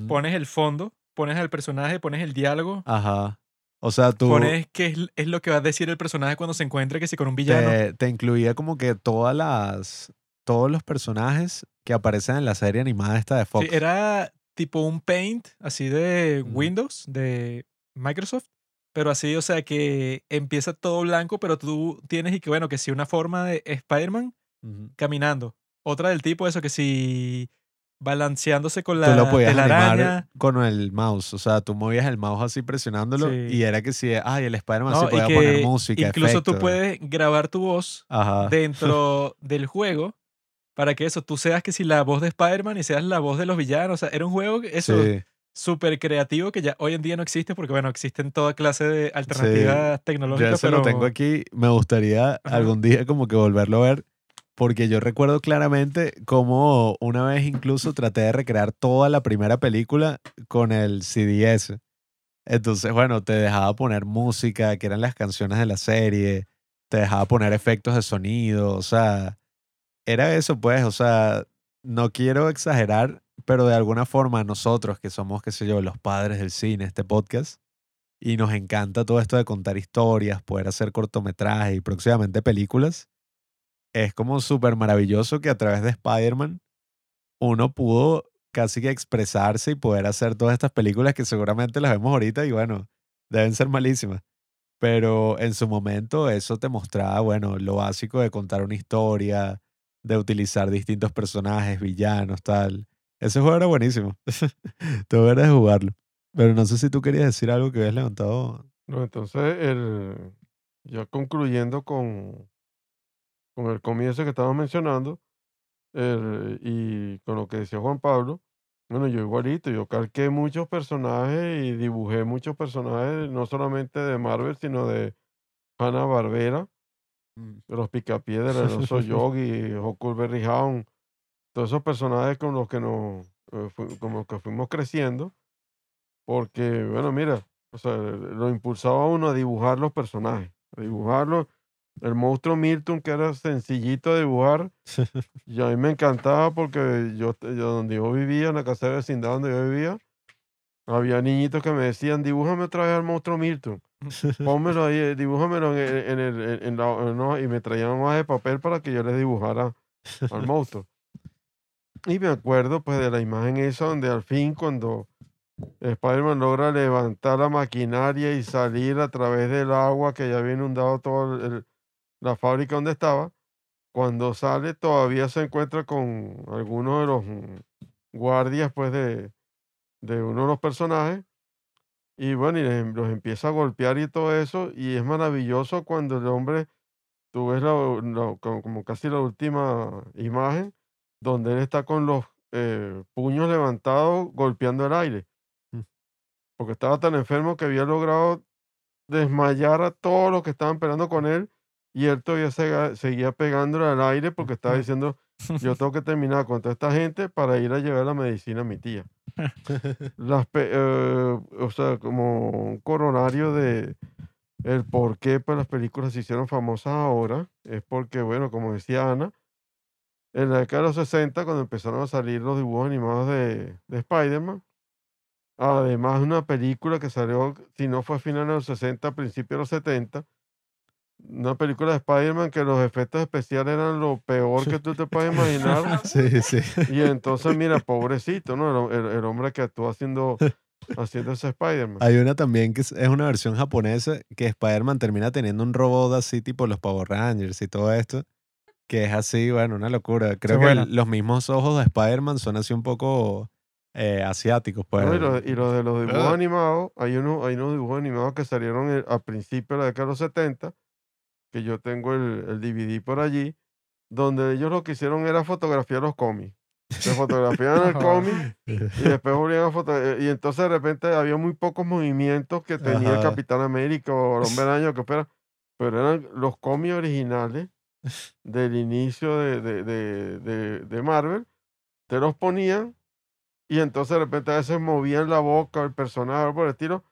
pones el fondo, pones al personaje, pones el diálogo, Ajá. O sea, tú pones qué es, es lo que va a decir el personaje cuando se encuentre que si con un villano. te, te incluía como que todas las, todos los personajes que aparecen en la serie animada esta de Fox. Sí, era tipo un paint así de. Windows, de Microsoft, pero así, o sea, que empieza todo blanco, pero tú tienes y que, bueno, que si una forma de Spider-Man caminando, otra del tipo eso, que si balanceándose con Tú la lo podías animar con el mouse. O sea, tú movías el mouse así presionándolo Sí. y era que si, ay, el Spider-Man No, y podía poner música, incluso tú puedes grabar tu voz Ajá. dentro del juego para que eso, tú seas que si la voz de Spider-Man y seas la voz de los villanos. O sea, era un juego, que- eso, Sí. súper creativo que ya hoy en día no existe porque, bueno, existen toda clase de alternativas Yo tecnológicas, ese pero lo tengo aquí. Me gustaría algún día como que volverlo a ver. Porque yo recuerdo claramente cómo una vez incluso traté de recrear toda la primera película con el CDS. Entonces, bueno, te dejaba poner música, que eran las canciones de la serie, te dejaba poner efectos de sonido, o sea, era eso pues, o sea, no quiero exagerar, pero de alguna forma nosotros que somos, qué sé yo, los padres del cine, este podcast, y nos encanta todo esto de contar historias, poder hacer cortometrajes y próximamente películas, es como súper maravilloso que a través de Spider-Man uno pudo casi que expresarse y poder hacer todas estas películas que seguramente las vemos ahorita y bueno, deben ser malísimas. Pero en su momento eso te mostraba, bueno, lo básico de contar una historia, de utilizar distintos personajes, villanos, tal. Ese juego era buenísimo. Tuve ganas de jugarlo. Pero no sé si tú querías decir algo que habías levantado. No, entonces, el, ya concluyendo con, con el comienzo que estábamos mencionando el- y con lo que decía Juan Pablo, bueno, yo igualito, yo calqué muchos personajes y dibujé muchos personajes, no solamente de Marvel, sino de Hanna Barbera, de los Picapiedras, el oso Yogi, Huckleberry Hound, todos esos personajes con los que nos, eh, fu- con los que fuimos creciendo, porque, bueno, mira, o sea, lo impulsaba a uno a dibujar los personajes, a dibujarlos. El monstruo Milton, que era sencillito de dibujar, y a mí me encantaba porque yo, yo donde yo vivía, en la casa de vecindad donde yo vivía, había niñitos que me decían, dibújame otra vez al monstruo Milton, pónmelo ahí, eh, dibújamelo en, el- en el, la- la- y me traían hojas de papel para que yo les dibujara al monstruo. Y me acuerdo pues de la imagen esa donde al fin cuando Spider-Man logra levantar la maquinaria y salir a través del agua que ya había inundado toda la fábrica donde estaba, cuando sale todavía se encuentra con algunos de los mm, guardias pues de, de uno de los personajes y bueno, y les- los empieza a golpear y todo eso y es maravilloso cuando el hombre, tú ves la- la- como como casi la última imagen donde él está con los eh, puños levantados golpeando el aire. Mm. Porque estaba tan enfermo que había logrado desmayar a todos los que estaban peleando con él y él todavía sega- seguía pegándole al aire porque estaba diciendo, yo tengo que terminar con toda esta gente para ir a llevar la medicina a mi tía. Las eh, o sea, como un coronario de el por qué pues, las películas se hicieron famosas ahora, es porque, bueno, como decía Ana, en la década de los 60, cuando empezaron a salir los dibujos animados de, de Spider-Man, además de una película que salió, si no fue a finales de los 60, a principios de los 70, una película de Spider-Man que los efectos especiales eran lo peor que tú te puedes imaginar. Sí, sí. Y entonces, mira, pobrecito, ¿no? El, el- el hombre que actuó haciendo, haciendo ese Spider-Man. Hay una también que es es una versión japonesa que Spider-Man termina teniendo un robot así tipo los Power Rangers y todo esto. Que es así, bueno, una locura. Creo que buena. el- los mismos ojos de Spider-Man son así un poco eh, asiáticos, pues. ¿no? Y, lo, y lo de los dibujos Ah. animados, hay unos, hay unos dibujos animados que salieron el- a principios de la década de los 70, que yo tengo el, el DVD por allí, donde ellos lo que hicieron era fotografiar los cómics. Se fotografiaban el cómic y después volvían a foto y entonces de repente había muy pocos movimientos que tenía el Ajá. Capitán América o el Hombre Araña, que fuera, pero eran los cómics originales del inicio de, de, de, de- Marvel, te los ponían y entonces de repente a veces movían la boca el personaje por el estilo,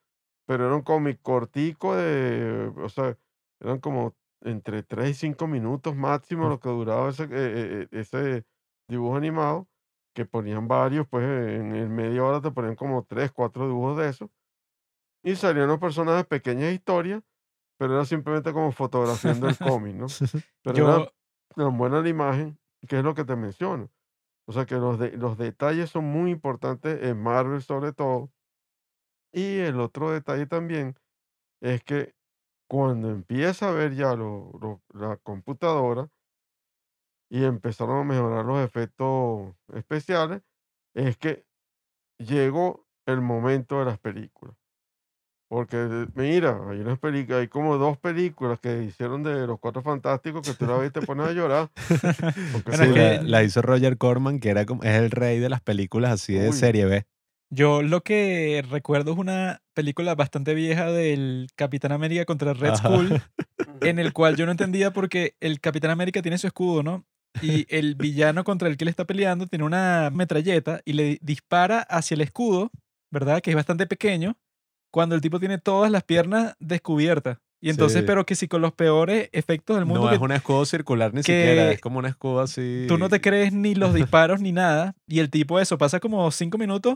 pero era un cómic cortico de, o sea, eran como entre 3 y 5 minutos máximo lo que duraba ese, eh, eh, eh, ese dibujo animado, que ponían varios, pues en, en media hora te ponían como 3, 4 dibujos de eso, y salían los personajes pequeñas historias, pero era simplemente como fotografiando el cómic, ¿no? Pero era Yo, tan buena la imagen, que es lo que te menciono. O sea que los, de- los detalles son muy importantes en Marvel sobre todo. Y el otro detalle también es que cuando empieza a ver ya lo- lo- la computadora y empezaron a mejorar los efectos especiales, es que llegó el momento de las películas. Porque mira, hay unas películas, hay como dos películas que hicieron de los Cuatro Fantásticos que tú la ves y te pones a llorar. Porque Bueno, Sí, la, la hizo Roger Corman, que era como, es el rey de las películas así de Uy. serie B. yo lo que recuerdo es una película bastante vieja del Capitán América contra Red. Skull, en el cual yo no entendía porque el Capitán América tiene su escudo, ¿no? Y el villano contra el que él está peleando tiene una metralleta y le dispara hacia el escudo, ¿verdad? Que es bastante pequeño, cuando el tipo tiene todas las piernas descubiertas. Y entonces, Sí. pero que si con los peores efectos del mundo No que es un escudo circular ni siquiera, es como un escudo así. tú no te crees ni los disparos ni nada. Y el tipo eso, pasa como cinco minutos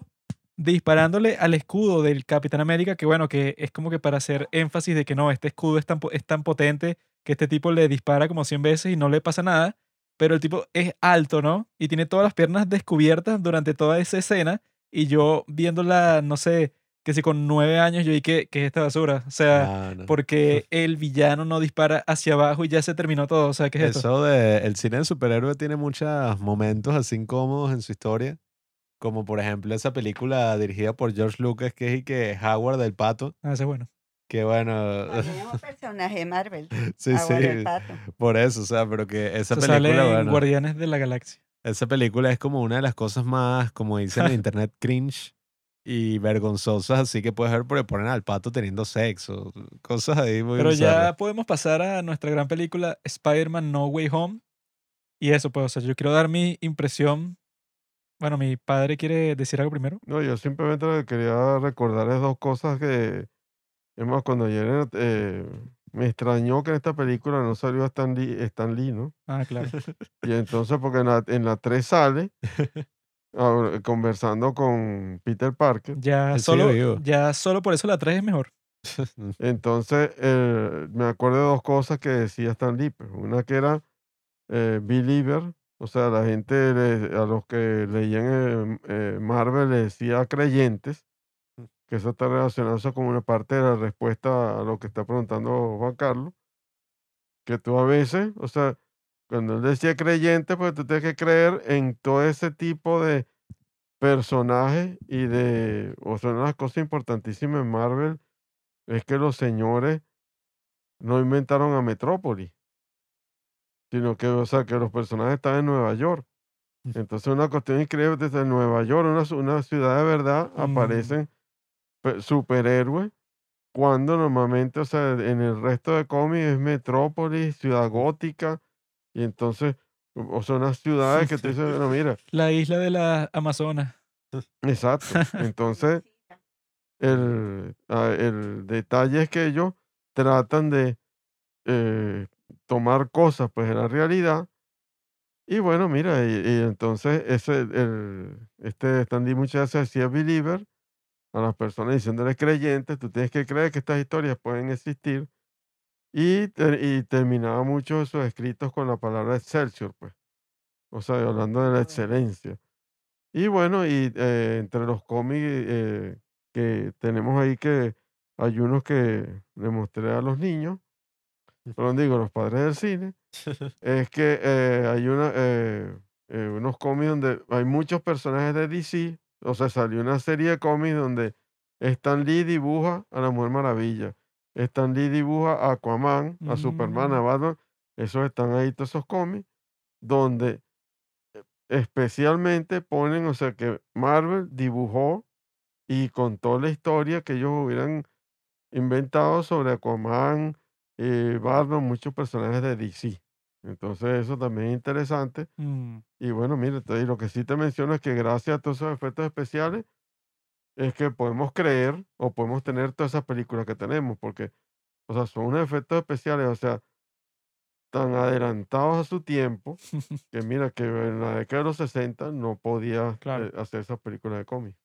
disparándole al escudo del Capitán América, que bueno, que es como que para hacer énfasis de que no, este escudo es tan, es tan potente que este tipo le dispara como 100 veces y no le pasa nada. Pero el tipo es alto, ¿no? Y tiene todas las piernas descubiertas durante toda esa escena. Y yo viéndola, no sé, que si con nueve años yo dije, ¿qué, qué es esta basura? O sea, Ah, no. porque el villano no dispara hacia abajo y ya se terminó todo. O sea, ¿qué es esto? Eso de el cine de superhéroe tiene muchos momentos así incómodos en su historia. Como por ejemplo esa película dirigida por George Lucas que es y que Howard del Pato. Ah, ese es bueno. Que bueno, También es un personaje de Marvel. sí, Howard el sí, Pato. por eso, o sea, pero que esa Eso sale película, en bueno, Guardianes de la Galaxia. esa película es como una de las cosas más, como dicen en internet, cringe y vergonzosas, así que puedes ver porque ponen al pato teniendo sexo, cosas ahí muy Pero ya podemos pasar a nuestra gran película Spider-Man No Way Home. Y eso, pues, o sea, yo quiero dar mi impresión. Bueno, mi padre quiere decir algo primero. No, yo simplemente que quería recordar es dos cosas que, es más, cuando ayer eh, me extrañó que en esta película no salió Stan Lee, Stan Lee, ¿no? Ah, claro. Y entonces, porque en la, en la 3 sale conversando con Peter Parker. Ya solo, ya solo por eso la 3 es mejor. Entonces, eh, me acuerdo de dos cosas que decía Stan Lee. pues, Una que era eh, believer, o sea, la gente le- a los que leían eh, eh, Marvel le decía creyentes, que eso está relacionado eso como una parte de la respuesta a lo que está preguntando Juan Carlos, que tú a veces, o sea, cuando él decía creyente, pues tú tienes que creer en todo ese tipo de personajes y de, o sea, una de las cosas importantísimas en Marvel es que los señores no inventaron a Metrópolis, sino que, o sea, que los personajes están en Nueva York. Entonces una cuestión increíble, desde Nueva York, una, una ciudad de verdad, Mm. aparecen pe- superhéroes cuando normalmente, o sea, en el resto de cómics es metrópolis, ciudad gótica, y entonces, o sea, unas ciudades que tú dices, bueno, mira, La isla de la Amazonas. exacto. Entonces, el, ah, el detalle es que ellos tratan de eh, tomar cosas pues de la realidad. Y bueno mira y, y entonces ese el este Stan Lee muchas veces decía believer a las personas diciéndoles creyentes tú tienes que creer que estas historias pueden existir y, y terminaba muchos de sus escritos con la palabra excelsior pues. O sea hablando de la excelencia. Y bueno y eh, entre los cómics eh, que tenemos ahí que hay unos que le mostré a los niños perdón digo los padres del cine es que eh, hay una, eh, eh, unos cómics donde hay muchos personajes de DC. O sea, salió una serie de cómics donde Stan Lee dibuja a la Mujer Maravilla. Stan Lee dibuja a Aquaman, a Superman, a Mm. Batman. Esos están ahí, todos esos cómics, donde especialmente ponen, o sea, que Marvel dibujó y contó la historia que ellos hubieran inventado sobre Aquaman, eh, Batman, muchos personajes de DC. Entonces eso también es interesante. Mm. Y bueno, mire, y lo que sí te menciono es que gracias a todos esos efectos especiales es que podemos creer o podemos tener todas esas películas que tenemos, porque, o sea, son unos efectos especiales, o sea, tan adelantados a su tiempo, que mira, que en la década de los 60 no podía Claro. eh, hacer esas películas de cómics.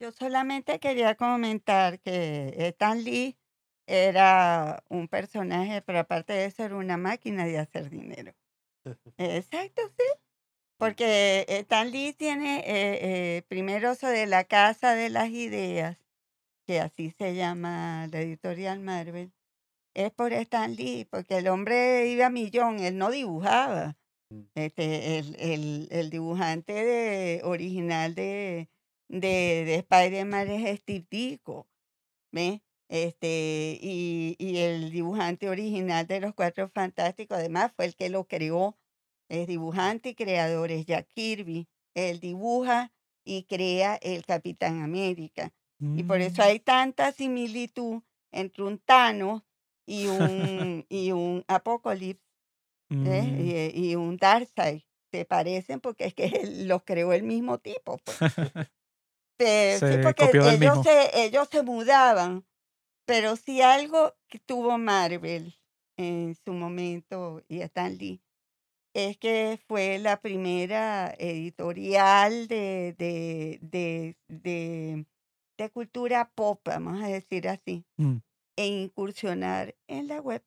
Yo solamente quería comentar que Stan Lee era un personaje, pero aparte de eso era una máquina de hacer dinero. Exacto, sí. Porque Stan Lee tiene eh, eh, primero eso de la Casa de las Ideas, que así se llama la editorial Marvel, es por Stan Lee, porque el hombre iba a millón, él no dibujaba. Mm. Este, el, el, el dibujante de, original de, de, de Spider-Man es Steve Ditko, ¿ves? Este, y, y el dibujante original de los Cuatro Fantásticos, además, fue el que lo creó. Es dibujante y creador, es Jack Kirby. Él dibuja y crea el Capitán América. Y por eso Mm. hay tanta similitud entre un Thanos y un, y un Apocalypse ¿eh? Mm. y, eh, y un Darkseid. Se parecen porque es que los creó el mismo tipo. Pues. Sí, porque ellos se, ellos se mudaban. Pero si algo que tuvo Marvel en su momento y Stan Lee es que fue la primera editorial de, de, de, de, de cultura pop, vamos a decir así, Mm. e incursionar en la web.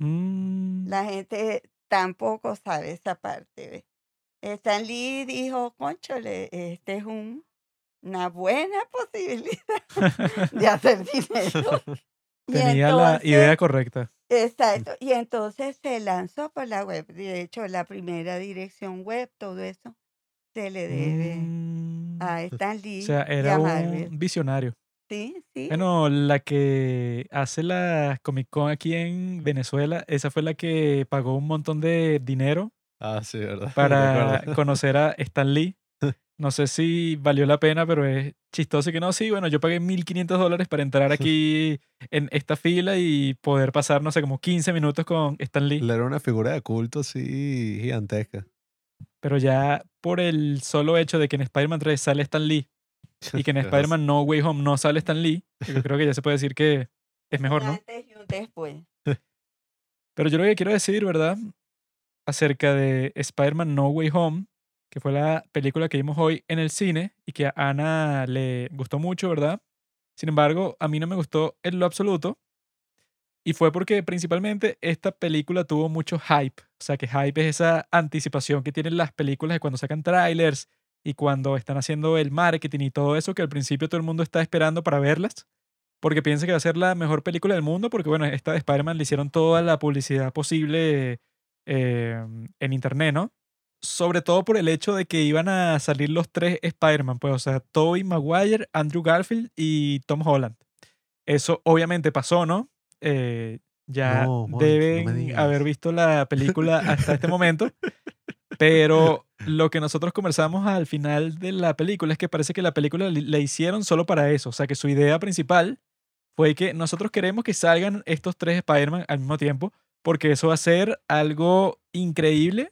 Mm. La gente tampoco sabe esa parte. Stan Lee dijo, conchole, este es un, una buena posibilidad de hacer dinero. Tenía la idea correcta. Exacto. Y entonces se lanzó por la web. De hecho, la primera dirección web, todo eso, se le debe Mm. a Stan Lee O sea, y era un visionario. Sí, sí. Bueno, la que hace la Comic Con aquí en Venezuela, esa fue la que pagó un montón de dinero Ah, sí, ¿verdad? para conocer a Stan Lee. No sé si valió la pena, pero es chistoso que no. Sí, bueno, yo pagué 1.500 dólares para entrar aquí en esta fila y poder pasar, no sé, como 15 minutos con Stan Lee. Él era una figura de culto así gigantesca. Pero ya por el solo hecho de que en Spider-Man 3 sale Stan Lee y que en Spider-Man No Way Home no sale Stan Lee, yo creo que ya se puede decir que es mejor, Un ¿no? antes y un después. Pero yo lo que quiero decir, ¿verdad? Acerca de Spider-Man No Way Home, que fue la película que vimos hoy en el cine y que a Ana le gustó mucho, ¿verdad? Sin embargo, a mí no me gustó en lo absoluto. Y fue porque principalmente esta película tuvo mucho hype. O sea, que hype es esa anticipación que tienen las películas de cuando sacan trailers y cuando están haciendo el marketing y todo eso, que al principio todo el mundo está esperando para verlas. Porque piensa que va a ser la mejor película del mundo, porque bueno, esta de Spider-Man le hicieron toda la publicidad posible eh, en internet, ¿no? Sobre todo por el hecho de que iban a salir los tres Spider-Man, pues, o sea, Tobey Maguire, Andrew Garfield y Tom Holland. Eso obviamente pasó, ¿no? Eh, ya No, deben haber visto la película hasta este momento, pero lo que nosotros conversamos al final de la película es que parece que la película la hicieron solo para eso. O sea, que su idea principal fue que nosotros queremos que salgan estos tres Spider-Man al mismo tiempo, porque eso va a ser algo increíble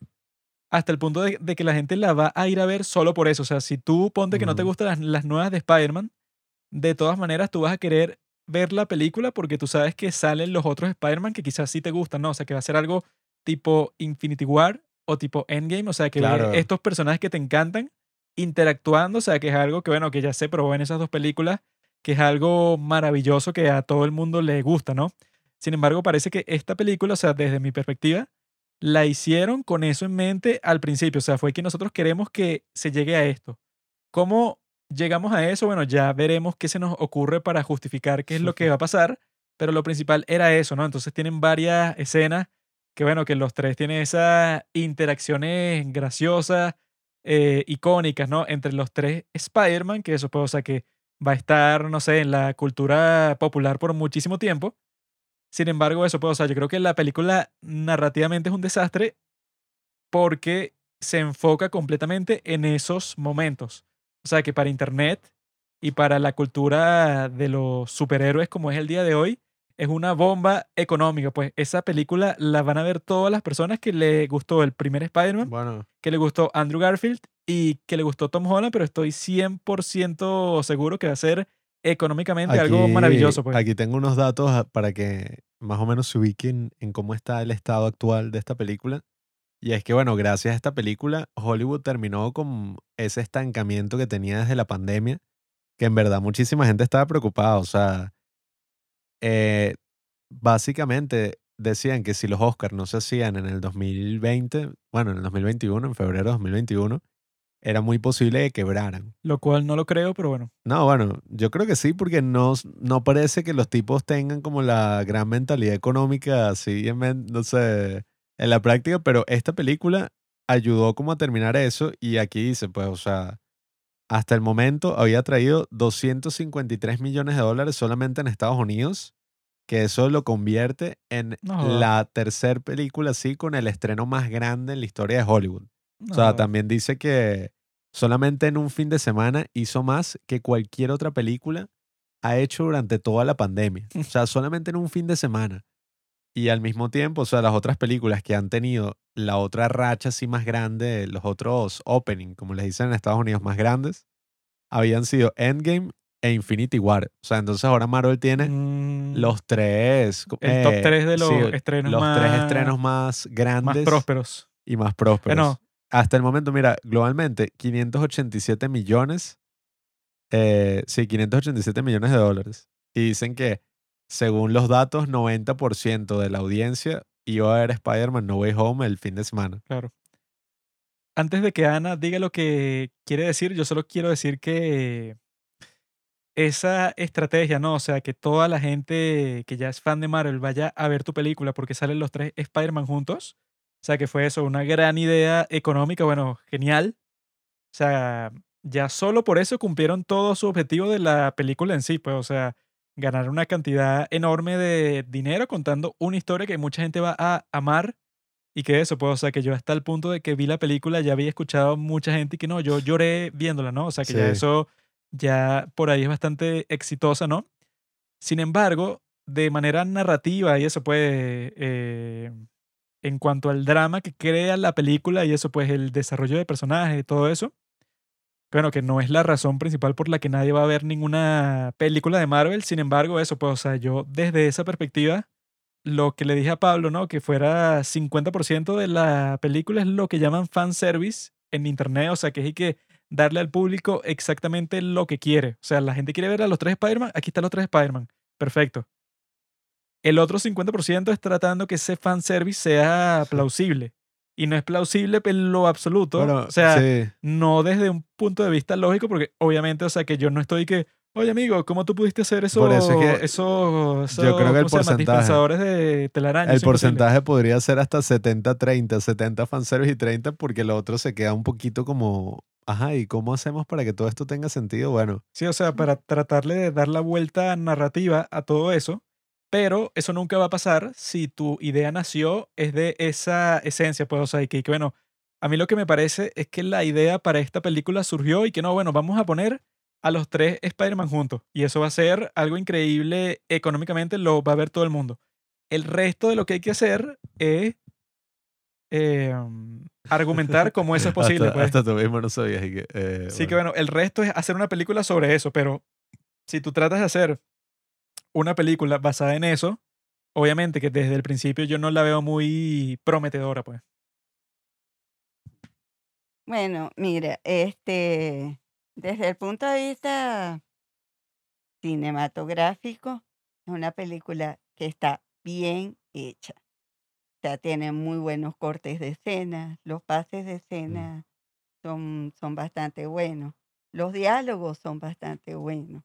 hasta el punto de, de que la gente la va a ir a ver solo por eso. O sea, si tú ponte que no te gustan las, las nuevas de Spider-Man, de todas maneras tú vas a querer ver la película porque tú sabes que salen los otros Spider-Man que quizás sí te gustan, ¿no? O sea, que va a ser algo tipo Infinity War o tipo Endgame, o sea, que Claro. estos personajes que te encantan interactuando, o sea, que es algo que, bueno, que ya se probó en esas dos películas, que es algo maravilloso que a todo el mundo le gusta, ¿no? Sin embargo, parece que esta película, o sea, desde mi perspectiva, la hicieron con eso en mente al principio, o sea, fue que nosotros queremos que se llegue a esto. ¿Cómo llegamos a eso? Bueno, ya veremos qué se nos ocurre para justificar qué es lo que va a pasar, pero lo principal era eso, ¿no? Entonces tienen varias escenas que, bueno, que los tres tienen esas interacciones graciosas, eh, icónicas, ¿no? Entre los tres Spider-Man, que eso, pues, o sea, que va a estar, no sé, en la cultura popular por muchísimo tiempo. Sin embargo, eso, pues, o sea, yo creo que la película narrativamente es un desastre porque se enfoca completamente en esos momentos. O sea, que para Internet y para la cultura de los superhéroes como es el día de hoy, es una bomba económica. Pues esa película la van a ver todas las personas que le gustó el primer Spider-Man, Bueno, que le gustó Andrew Garfield y que le gustó Tom Holland, pero estoy 100% seguro que va a ser económicamente algo maravilloso. Pues. Aquí tengo unos datos ah, para que más o menos se ubiquen en cómo está el estado actual de esta película. Y es que, bueno, gracias a esta película, Hollywood terminó con ese estancamiento que tenía desde la pandemia, que en verdad muchísima gente estaba preocupada. O sea, eh, básicamente decían que si los Oscars no se hacían en el 2020, bueno, en el 2021, en febrero de 2021, era muy posible que quebraran. Lo cual no lo creo, pero bueno. No, bueno, yo creo que sí, porque no, no parece que los tipos tengan como la gran mentalidad económica así, en, no sé, en la práctica, pero esta película ayudó como a terminar eso y aquí dice, pues, o sea, hasta el momento había traído 253 millones de dólares solamente en Estados Unidos, que eso lo convierte en No la tercer película así con el estreno más grande en la historia de Hollywood. No, O sea, también dice que solamente en un fin de semana hizo más que cualquier otra película ha hecho durante toda la pandemia. O sea, solamente en un fin de semana. Y al mismo tiempo, o sea, las otras películas que han tenido la otra racha así más grande, los otros opening, como les dicen en Estados Unidos, más grandes, habían sido Endgame e Infinity War. O sea, entonces ahora Marvel tiene mm, los tres... el top eh, 3 de los sí, estrenos los más, tres estrenos más más grandes prósperos. y más prósperos. Bueno, Hasta el momento, mira, globalmente, 587 millones. eh, sí, 587 millones de dólares. Y dicen que, según los datos, 90% de la audiencia iba a ver Spider-Man No Way Home el fin de semana. claro. Antes de que Ana diga lo que quiere decir, yo solo quiero decir que esa estrategia, ¿no? O sea, que toda la gente que ya es fan de Marvel vaya a ver tu película porque salen los tres Spider-Man juntos. O sea, que fue eso, una gran idea económica, bueno, genial. O sea, ya solo por eso cumplieron todo su objetivo de la película en sí, pues, o sea, ganar una cantidad enorme de dinero contando una historia que mucha gente va a amar y que eso, pues, o sea, que yo hasta el punto de que vi la película ya había escuchado a mucha gente y que no, yo lloré viéndola, ¿no? O sea, que ya Sí. eso ya por ahí es bastante exitosa, ¿no? Sin embargo, de manera narrativa y eso, pues, eh, en cuanto al drama que crea la película y eso, pues, el desarrollo de personajes y todo eso, bueno, que no es la razón principal por la que nadie va a ver ninguna película de Marvel. Sin embargo, eso, pues, o sea, yo desde esa perspectiva, lo que le dije a Pablo, ¿no? Que fuera 50% de la película es lo que llaman fanservice en internet, o sea, que es que darle al público exactamente lo que quiere. O sea, la gente quiere ver a los tres Spider-Man, aquí están los tres Spider-Man. Perfecto. El otro 50% es tratando que ese fanservice sea plausible. Y no es plausible en lo absoluto. Bueno, o sea, sí. no desde un punto de vista lógico, porque obviamente, o sea, que yo no estoy que, oye amigo, ¿cómo tú pudiste hacer eso? Por eso es que esos, yo creo que el porcentaje- dispensadores de telaraña. El imposible. porcentaje podría ser hasta 70-30, 70 fanservice y 30 porque lo otro se queda un poquito como, ajá, ¿y cómo hacemos para que todo esto tenga sentido? Bueno, Sí, o sea, para tratarle de dar la vuelta narrativa a todo eso, pero eso nunca va a pasar si tu idea nació es de esa esencia, pues, o sea, y que, bueno, A mí lo que me parece es que la idea para esta película surgió y que no, bueno, vamos a poner a los tres Spider-Man juntos. Y eso va a ser algo increíble económicamente, lo va a ver todo el mundo. El resto de lo que hay que hacer es eh, argumentar cómo eso es posible. hasta, pues. hasta tú mismo no sabías. y que, eh, Sí, que bueno, el resto es hacer una película sobre eso, pero si tú tratas de hacer una película basada en eso, obviamente que desde el principio yo no la veo muy prometedora, pues. Bueno, mira, este, desde el punto de vista cinematográfico, es una película que está bien hecha. O sea, tiene muy buenos cortes de escena, los pases de escena son, son bastante buenos, los diálogos son bastante buenos.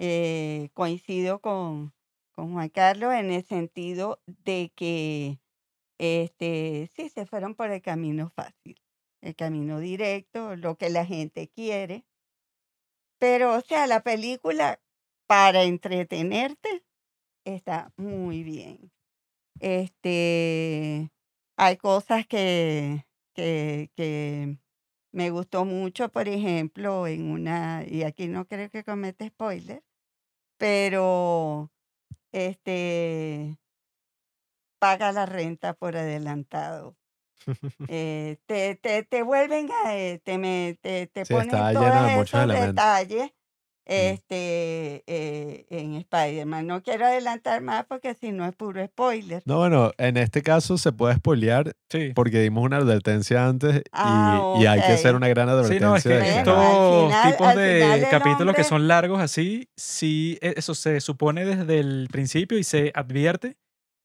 Eh, coincido con, con Juan Carlos en el sentido de que este, sí se fueron por el camino fácil, el camino directo, lo que la gente quiere. Pero, o sea, la película para entretenerte está muy bien. Este, hay cosas que, que, que me gustó mucho, por ejemplo, en una, y aquí no creo que comete spoiler, pero este paga la renta por adelantado. Eh, te, te, te vuelven a, eh, te, me, te, te Sí, ponen todos elementos. detalles este, eh, en Spider-Man. No quiero adelantar más porque si no es puro spoiler. No, bueno, en este caso se puede spoilear Sí. porque dimos una advertencia antes y, Ah, y hay que hacer una gran advertencia. Sí, no, es que Bueno, estos final- tipos de capítulos que son largos así, sí, eso se supone desde el principio y se advierte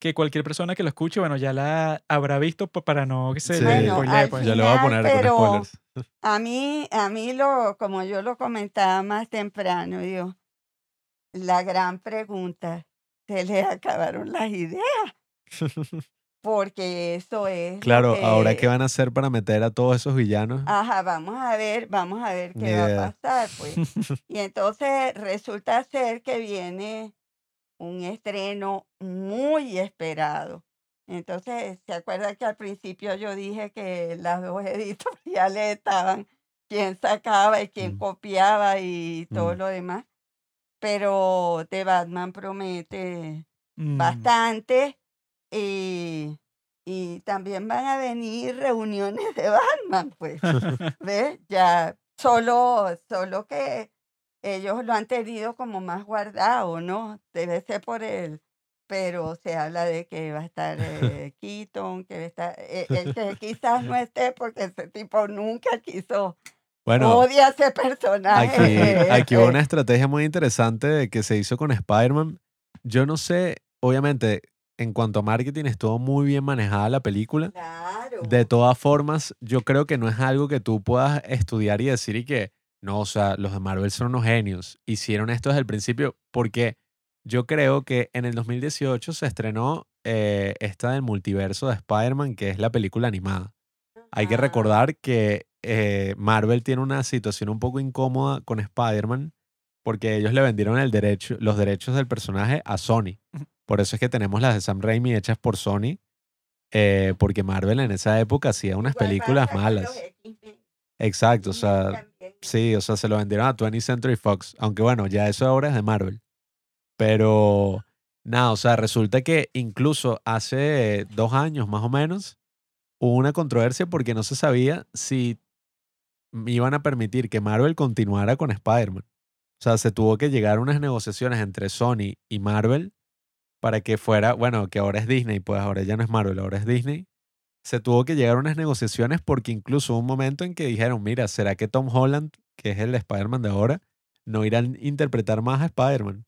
que cualquier persona que lo escuche, bueno, ya la habrá visto pa- para no que se Sí. le Bueno, pues. Ya lo voy a poner pero- con spoilers. A mí, a mí lo, como yo lo comentaba más temprano, digo, la gran pregunta, ¿se le acabaron las ideas? Porque eso es. Claro, ahora que- qué van a hacer para meter a todos esos villanos. Ajá, vamos a ver, vamos a ver Ni qué va idea. a pasar, pues. Y entonces resulta ser que viene un estreno muy esperado. Entonces, ¿se acuerda que al principio yo dije que las dos editoriales estaban quién sacaba y quién Mm. copiaba y todo Mm. lo demás? Pero The Batman promete Mm, bastante y, y también van a venir reuniones de Batman, pues. ¿Ves? Ya solo, solo que ellos lo han tenido como más guardado, ¿no? Debe ser por él. Pero se habla de que va a estar eh, Keaton, que va a estar, eh, el que quizás no esté porque ese tipo nunca quiso, Bueno, odia ese personaje. aquí, aquí hubo una estrategia muy interesante que se hizo con Spider-Man. Yo no sé, obviamente, en cuanto a marketing estuvo muy bien manejada la película. Claro. De todas formas, yo creo que no es algo que tú puedas estudiar y decir y que, no, o sea, los de Marvel son unos genios. Hicieron esto desde el principio porque yo creo que en el 2018 se estrenó eh, esta del multiverso de Spider-Man, que es la película animada. Hay que recordar que eh, Marvel tiene una situación un poco incómoda con Spider-Man porque ellos le vendieron el derecho, los derechos del personaje a Sony. Por eso es que tenemos las de Sam Raimi hechas por Sony, eh, porque Marvel en esa época hacía unas películas malas. Exacto, o sea. Sí, o sea, se lo vendieron a 20th Century Fox, aunque bueno, ya eso ahora es de Marvel. Pero nada, o sea, resulta que incluso hace dos años más o menos hubo una controversia porque no se sabía si iban a permitir que Marvel continuara con Spider-Man. O sea, se tuvo que llegar a unas negociaciones entre Sony y Marvel para que fuera, bueno, que ahora es Disney, pues ahora ya no es Marvel, ahora es Disney. Se tuvo que llegar a unas negociaciones porque incluso hubo un momento en que dijeron, mira, ¿será que Tom Holland, que es el Spider-Man de ahora, no irá a interpretar más a Spider-Man?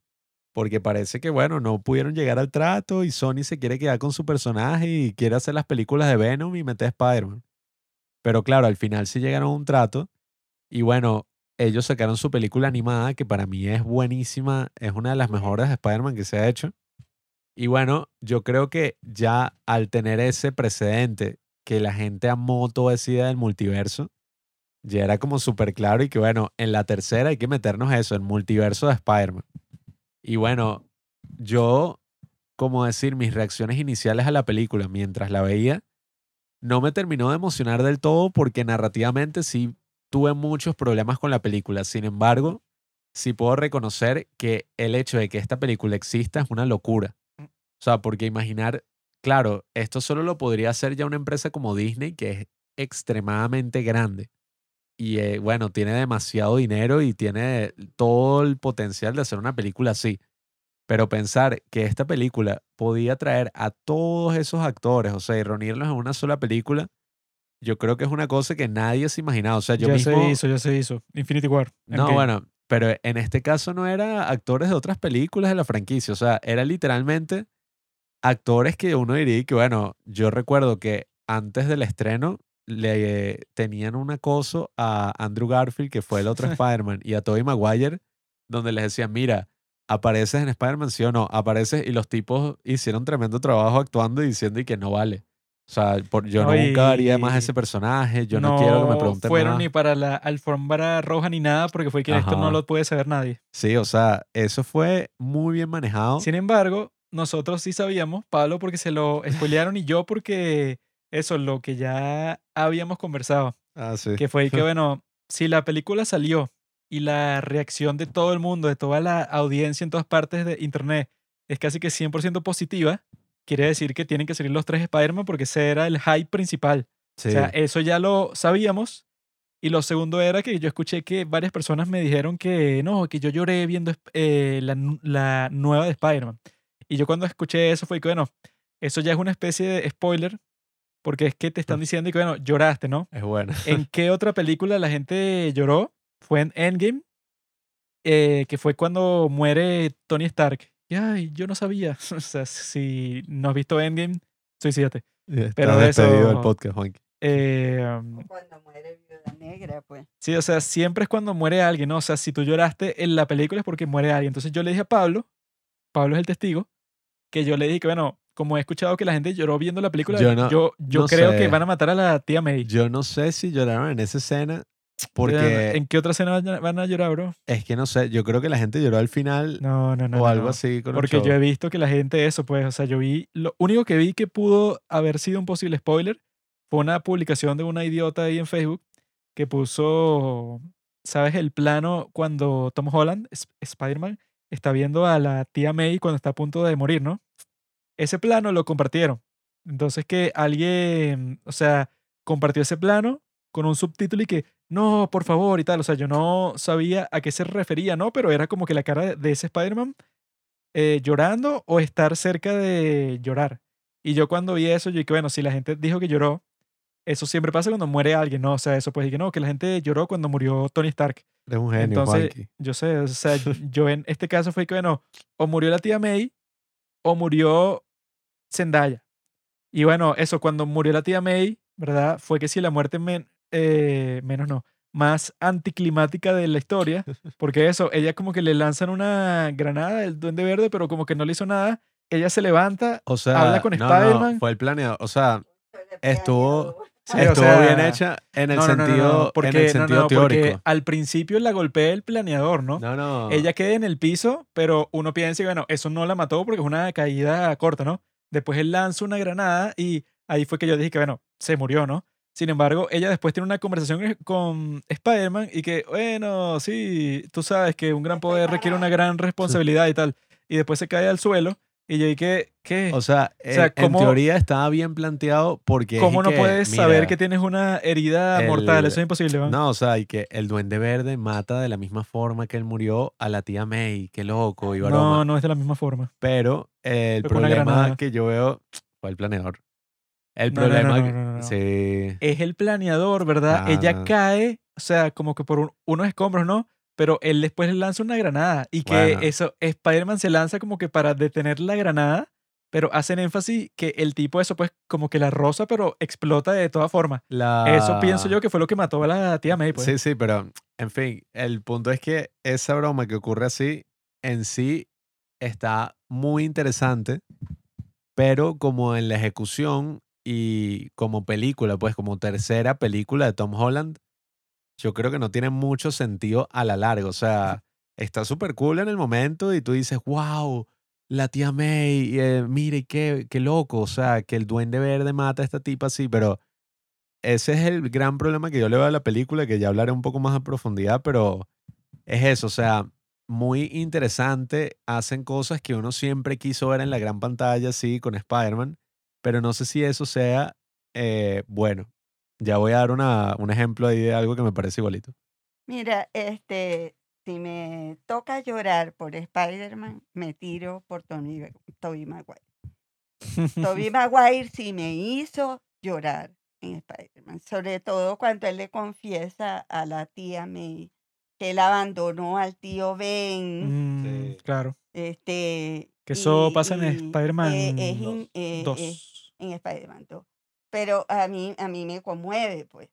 Porque parece que, bueno, no pudieron llegar al trato y Sony se quiere quedar con su personaje y quiere hacer las películas de Venom y meter a Spider-Man. Pero claro, al final sí llegaron a un trato y bueno, ellos sacaron su película animada que para mí es buenísima, es una de las mejores de Spider-Man que se ha hecho. Y bueno, yo creo que ya al tener ese precedente que la gente amó toda esa idea del multiverso, ya era como súper claro y que bueno, en la tercera hay que meternos eso, el multiverso de Spider-Man. Y bueno, yo, como decir, mis reacciones iniciales a la película mientras la veía, no me terminó de emocionar del todo porque narrativamente sí tuve muchos problemas con la película. Sin embargo, sí puedo reconocer que el hecho de que esta película exista es una locura. O sea, porque imaginar, claro, esto solo lo podría hacer ya una empresa como Disney, que es extremadamente grande. Y eh, bueno, tiene demasiado dinero y tiene todo el potencial de hacer una película así. Pero pensar que esta película podía traer a todos esos actores, o sea, y reunirlos en una sola película, yo creo que es una cosa que nadie se imaginaba. O sea, yo ya mismo. se hizo, ya se hizo. Infinity War. No, bueno, pero en este caso no era actores de otras películas de la franquicia. O sea, era literalmente actores que uno diría que, bueno, yo recuerdo que antes del estreno le tenían un acoso a Andrew Garfield, que fue el otro Spider-Man, y a Tobey Maguire, donde les decían, mira, apareces en Spider-Man, sí o no, apareces, y los tipos hicieron tremendo trabajo actuando y diciendo y que no vale. O sea, por- yo No, nunca haría más ese personaje, yo no, quiero que me pregunten fueron más. ni para la alfombra roja ni nada, porque fue que esto no Ajá. lo puede saber nadie. Sí, o sea, eso fue muy bien manejado. Sin embargo, nosotros sí sabíamos, Pablo porque se lo spoilearon y yo porque eso, lo que ya habíamos conversado, Ah, sí. que fue que, bueno, si la película salió y la reacción de todo el mundo, de toda la audiencia en todas partes de Internet, es casi que 100% positiva, quiere decir que tienen que salir los tres Spider-Man porque ese era el hype principal. Sí. O sea, eso ya lo sabíamos. Y lo segundo era que yo escuché que varias personas me dijeron que no, que yo lloré viendo eh, la, la nueva de Spider-Man. Y yo cuando escuché eso fue que, bueno, eso ya es una especie de spoiler, porque es que te están diciendo que, bueno, lloraste, ¿no? es bueno. ¿En qué otra película la gente lloró? Fue en Endgame, eh, que fue cuando muere Tony Stark. Y ay, yo no sabía. O sea, si no has visto Endgame, suicídate. Está Pero de eso- podcast, Juanqui. Eh, um, Cuando muere Viuda Negra, pues. Sí, o sea, siempre es cuando muere alguien, ¿no? O sea, si tú lloraste en la película es porque muere alguien. Entonces yo le dije a Pablo, Pablo es el testigo, que yo le dije que, bueno, como he escuchado que la gente lloró viendo la película, Yo yo, no- yo, no creo sé. que van a matar a la tía May. Yo no sé si lloraron en esa escena porque ¿En qué otra escena van a- llorar, bro? es que no sé, yo creo que la gente lloró al final No, no, no. o algo así con Porque yo he visto que la gente eso, pues, o sea, yo vi, lo único que vi que pudo haber sido un posible spoiler fue una publicación de una idiota ahí en Facebook que puso, ¿sabes? El plano cuando Tom Holland, Sp- Spider-Man, está viendo a la tía May cuando está a punto de morir, ¿no? Ese plano lo compartieron. Entonces que alguien, o sea, compartió ese plano con un subtítulo y que, no, por favor, y tal. O sea, yo no sabía a qué se refería, ¿no? Pero era como que la cara de- ese Spider-Man eh, llorando o estar cerca de llorar. Y yo cuando vi eso, yo dije, bueno, si la gente dijo que lloró, eso siempre pasa cuando muere alguien, ¿no? O sea, eso pues dije, no, que la gente lloró cuando murió Tony Stark. Eres un genio, Entonces, Juanqui. yo sé, o sea, yo en este caso fue que, bueno, o murió la tía May o murió Zendaya. Y bueno, eso, cuando murió la tía May, ¿verdad? Fue que sí, la muerte men- eh, menos no, más anticlimática de la historia, porque eso, ella como que le lanzan una granada del duende verde, pero como que no le hizo nada, ella se levanta, O sea, habla con no, no, Spider-Man. fue el planeado, o sea, Estuvo- Sí, o estuvo sea, bien hecha en el no, no, no, no, sentido, porque, en el sentido no, porque teórico. al principio la golpea el planeador, ¿no? No, no. ella queda en el piso, pero uno piensa, que, bueno, eso no la mató porque es una caída corta, ¿no? Después él lanza una granada y ahí fue que yo dije que, bueno, se murió, ¿no? Sin embargo, ella después tiene una conversación con Spider-Man y que, bueno, sí, tú sabes que un gran poder requiere una gran responsabilidad y tal. Y después se cae al suelo y yo dije, ¿qué? O sea, sea, en- ¿cómo- en teoría estaba bien planteado porque. ¿Cómo no que, puedes saber que tienes una herida el- mortal? Eso es imposible, ¿no? No, o sea, y que el Duende Verde mata de la misma forma que él murió a la tía May. Qué loco y no, no es de la misma forma. Pero eh, el problema que yo veo fue el planeador. El No, problema. no, no. Sí. es el planeador, ¿verdad? Ah, Ella cae, o sea, como que por un- unos escombros, ¿no? Pero él después le lanza una granada y que Bueno. eso, Spider-Man se lanza como que para detener la granada, pero hacen énfasis que el tipo eso pues como que la rosa, pero explota de todas formas. La... Eso pienso yo que fue lo que mató a la tía May, pues. Sí, sí, pero en fin, el punto es que esa broma que ocurre así en sí está muy interesante, pero como en la ejecución y como película, pues como tercera película de Tom Holland, yo creo que no tiene mucho sentido a la larga. O sea, está súper cool en el momento y tú dices, wow, la tía May, eh, mire, qué, qué loco. O sea, que el duende verde mata a esta tipa así, pero ese es el gran problema que yo le veo a la película, que ya hablaré un poco más a profundidad, pero es eso, o sea, muy interesante. Hacen cosas que uno siempre quiso ver en la gran pantalla, sí, con Spider-Man, pero no sé si eso sea eh, bueno. Ya voy a dar una, un ejemplo ahí de algo que me parece igualito. Mira, este, si me toca llorar por Spider-Man, me tiro por Tony, Tobey Maguire. Tobey Maguire sí me hizo llorar en Spider-Man, sobre todo cuando él le confiesa a la tía May que él abandonó al tío Ben. Mm, Sí. Claro. Este, Que eso y- pasa en Spider-Man eh, es in- eh, 2. es- en Spider-Man 2. Pero a mí, a mí me conmueve, pues.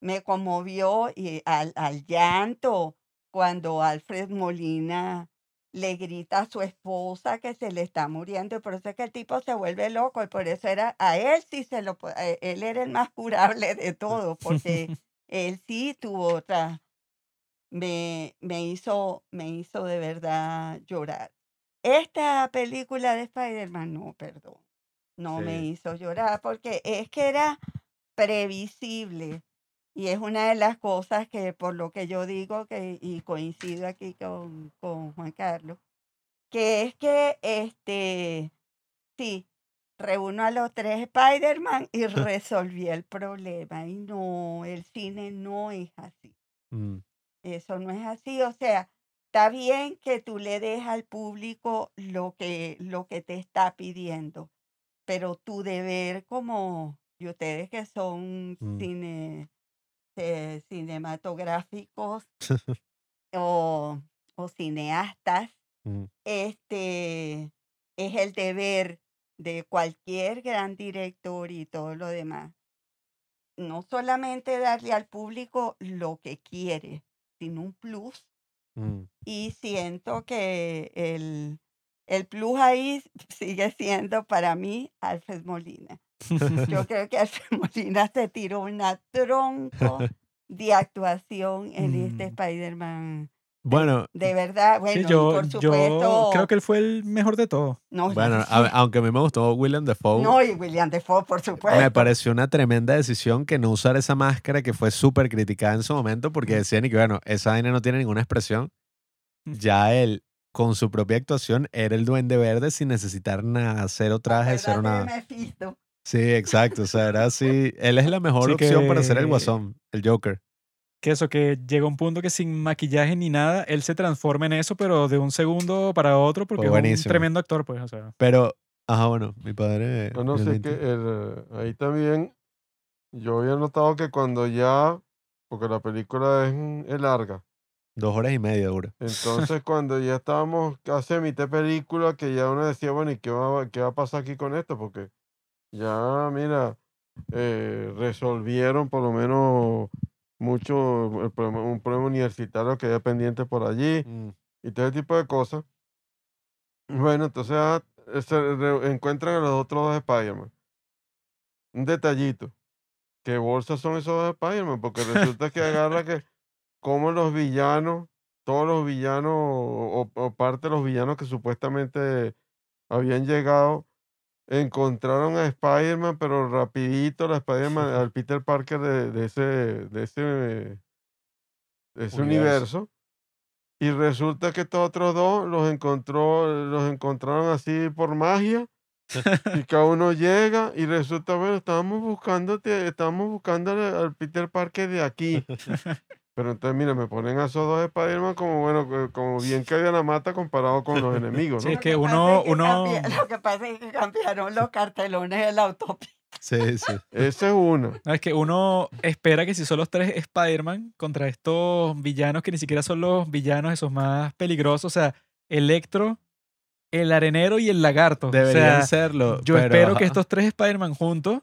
Me conmovió y al, al llanto cuando Alfred Molina le grita a su esposa que se le está muriendo. Y por eso es que el tipo se vuelve loco. Y por eso era, a él sí se lo, a él era el más curable de todos, porque él sí tuvo otra, me, me hizo, me hizo de verdad llorar. Esta película de Spider-Man, no, perdón, no me hizo llorar porque es que era previsible y es una de las cosas que por lo que yo digo que y coincido aquí con, con Juan Carlos, que es que este sí, reúno a los tres Spider-Man y resolví el problema y no, el cine no es así. Mm, Eso no es así, o sea, está bien que tú le des al público lo que, lo que te está pidiendo, pero tu deber como, y ustedes que son Mm. cine, eh, cinematográficos o, o cineastas, mm, este es el deber de cualquier gran director y todo lo demás. No solamente darle al público lo que quiere, sino un plus. mm. Y siento que el, el plus ahí sigue siendo para mí Alfred Molina. Yo creo que Alfred Molina se tiró una tronco de actuación en este Mm. Spider-Man. Bueno, De verdad, bueno, Sí, yo, por yo supuesto. creo que él fue el mejor de todos. no, bueno, a- aunque a mí me gustó Willem Dafoe, no, y William Defoe, por supuesto. me pareció una tremenda decisión que no usar esa máscara que fue súper criticada en su momento porque decían y que bueno, esa vaina no tiene ninguna expresión. Ya él, con su propia actuación, era el duende verde sin necesitar nada, cero traje, cero nada. Mephisto. Sí, exacto, o sea, era así. Él es la mejor Sí opción para ser el guasón, el Joker. Que eso, que llega un punto que sin maquillaje ni nada, él se transforma en eso, pero de un segundo para otro, porque Fue es un tremendo actor, pues, o sea. Pero, ajá, bueno, mi padre... No, no que el, ahí también yo había notado que cuando ya, porque la película es, mm, es larga, Dos horas y media dura. entonces cuando ya estábamos casi a mitad película, que ya uno decía, bueno, ¿y qué va, qué va a pasar aquí con esto? Porque ya, mira, eh, resolvieron por lo menos mucho, el problema- un problema universitario que había pendiente por allí Mm, y todo ese tipo de cosas. Bueno, entonces ah, se encuentran a los otros dos Spider-Man. Un detallito. ¿Qué bolsas son esos dos Spider-Man? Porque resulta que agarra que como los villanos, todos los villanos o, o parte de los villanos que supuestamente habían llegado, encontraron a Spider-Man, pero rapidito, la Spider-Man, al Peter Parker de, de ese, de ese, de ese Universo. universo. Y resulta que estos otros dos los encontró, los encontraron así por magia. y cada uno llega y resulta, bueno, estábamos buscándote, estábamos buscando al, al Peter Parker de aquí. Pero entonces, mira, me ponen a esos dos Spider-Man como, bueno, co- como bien que había la mata comparado con los enemigos, Sí, ¿no? es que uno- es que uno- lo que pasa es que cambiaron los cartelones de la autopista. Sí, sí. Esa es una. No, es que uno espera que si son los tres Spider-Man contra estos villanos que ni siquiera son los villanos esos más peligrosos, o sea, Electro, el arenero y el lagarto. Deberían o sea, serlo. yo pero, espero que estos tres Spider-Man juntos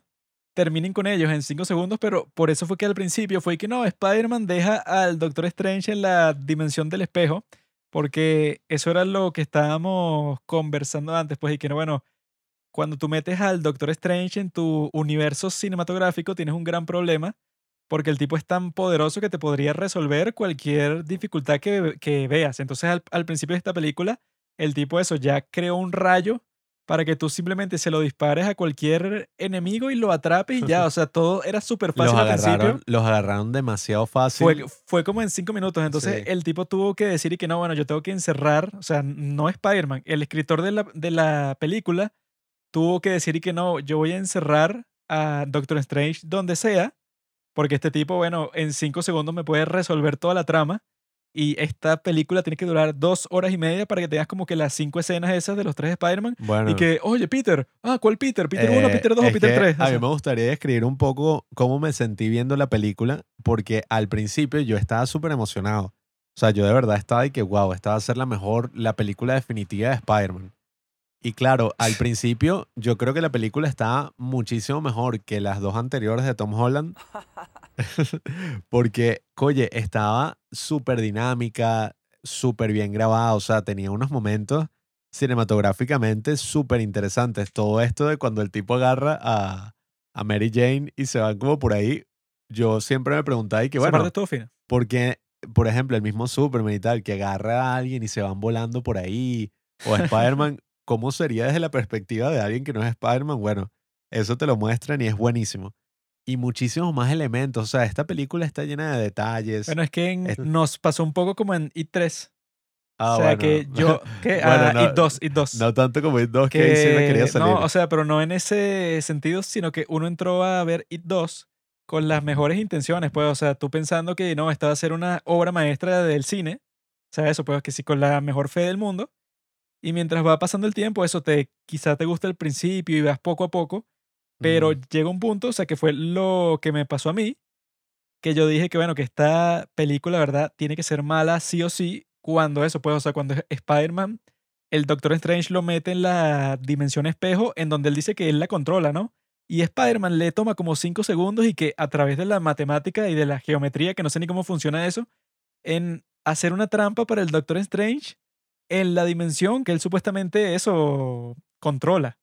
terminen con ellos en cinco segundos, pero por eso fue que al principio fue que no, Spider-Man deja al Doctor Strange en la dimensión del espejo, porque eso era lo que estábamos conversando antes, pues, y que no, bueno, cuando tú metes al Doctor Strange en tu universo cinematográfico tienes un gran problema, porque el tipo es tan poderoso que te podría resolver cualquier dificultad que, que veas. Entonces, al, al principio de esta película, el tipo eso ya creó un rayo para que tú simplemente se lo dispares a cualquier enemigo y lo atrapes y ya. O sea, todo era súper fácil Los al principio. los agarraron demasiado fácil. Fue, fue como en cinco minutos. Entonces Sí. el tipo tuvo que decir y que no, bueno, yo tengo que encerrar, o sea, no Spider-Man, el escritor de la, de la película tuvo que decir y que no, yo voy a encerrar a Doctor Strange donde sea, porque este tipo, bueno, en cinco segundos me puede resolver toda la trama. Y esta película tiene que durar dos horas y media para que tengas como que las cinco escenas esas de los tres Spider-Man. bueno, Y que, oye, Peter, ah, ¿cuál Peter? ¿Peter 1, eh, Peter 2 o Peter que 3? A mí me gustaría describir un poco cómo me sentí viendo la película, porque al principio yo estaba súper emocionado. O sea, yo de verdad estaba y que, wow, esta va a ser la mejor, la película definitiva de Spider-Man. Y claro, al principio yo creo que la película estaba muchísimo mejor que las dos anteriores de Tom Holland. Porque, oye, estaba súper dinámica, súper bien grabada, o sea, tenía unos momentos cinematográficamente súper interesantes. Todo esto de cuando el tipo agarra a, a Mary Jane y se van como por ahí, yo siempre me preguntaba y que, bueno, porque, por ejemplo, el mismo Superman y tal, que agarra a alguien y se van volando por ahí, o Spider-Man, ¿cómo sería desde la perspectiva de alguien que no es Spider-Man? Bueno, eso te lo muestran y es buenísimo. Y muchísimos más elementos. O sea, esta película está llena de detalles. Bueno, es que en- es- nos pasó un poco como en It 3. Ah, o sea, bueno. que yo... Que, Bueno, ah, no- It 2, It 2. No tanto como It 2, que, ahí sí me quería que- salir. No, o sea, pero no en ese sentido, sino que uno entró a ver It 2 con las mejores intenciones, pues, o sea, tú pensando que no, esta va a ser una obra maestra del cine, o sea, eso, pues, que sí, con la mejor fe del mundo, y mientras va pasando el tiempo, eso te, quizá te gusta el principio y vas poco a poco, pero Mm. llega un punto, o sea, que fue lo que me pasó a mí, que yo dije que, bueno, que esta película, ¿verdad? Tiene que ser mala sí o sí cuando eso, pues, o sea, cuando Spider-Man, el Doctor Strange lo mete en la dimensión espejo, en donde él dice que él la controla, ¿no? Y Spider-Man le toma como cinco segundos y que a través de la matemática y de la geometría, que no sé ni cómo funciona eso, en hacer una trampa para el Doctor Strange en la dimensión que él supuestamente eso controla.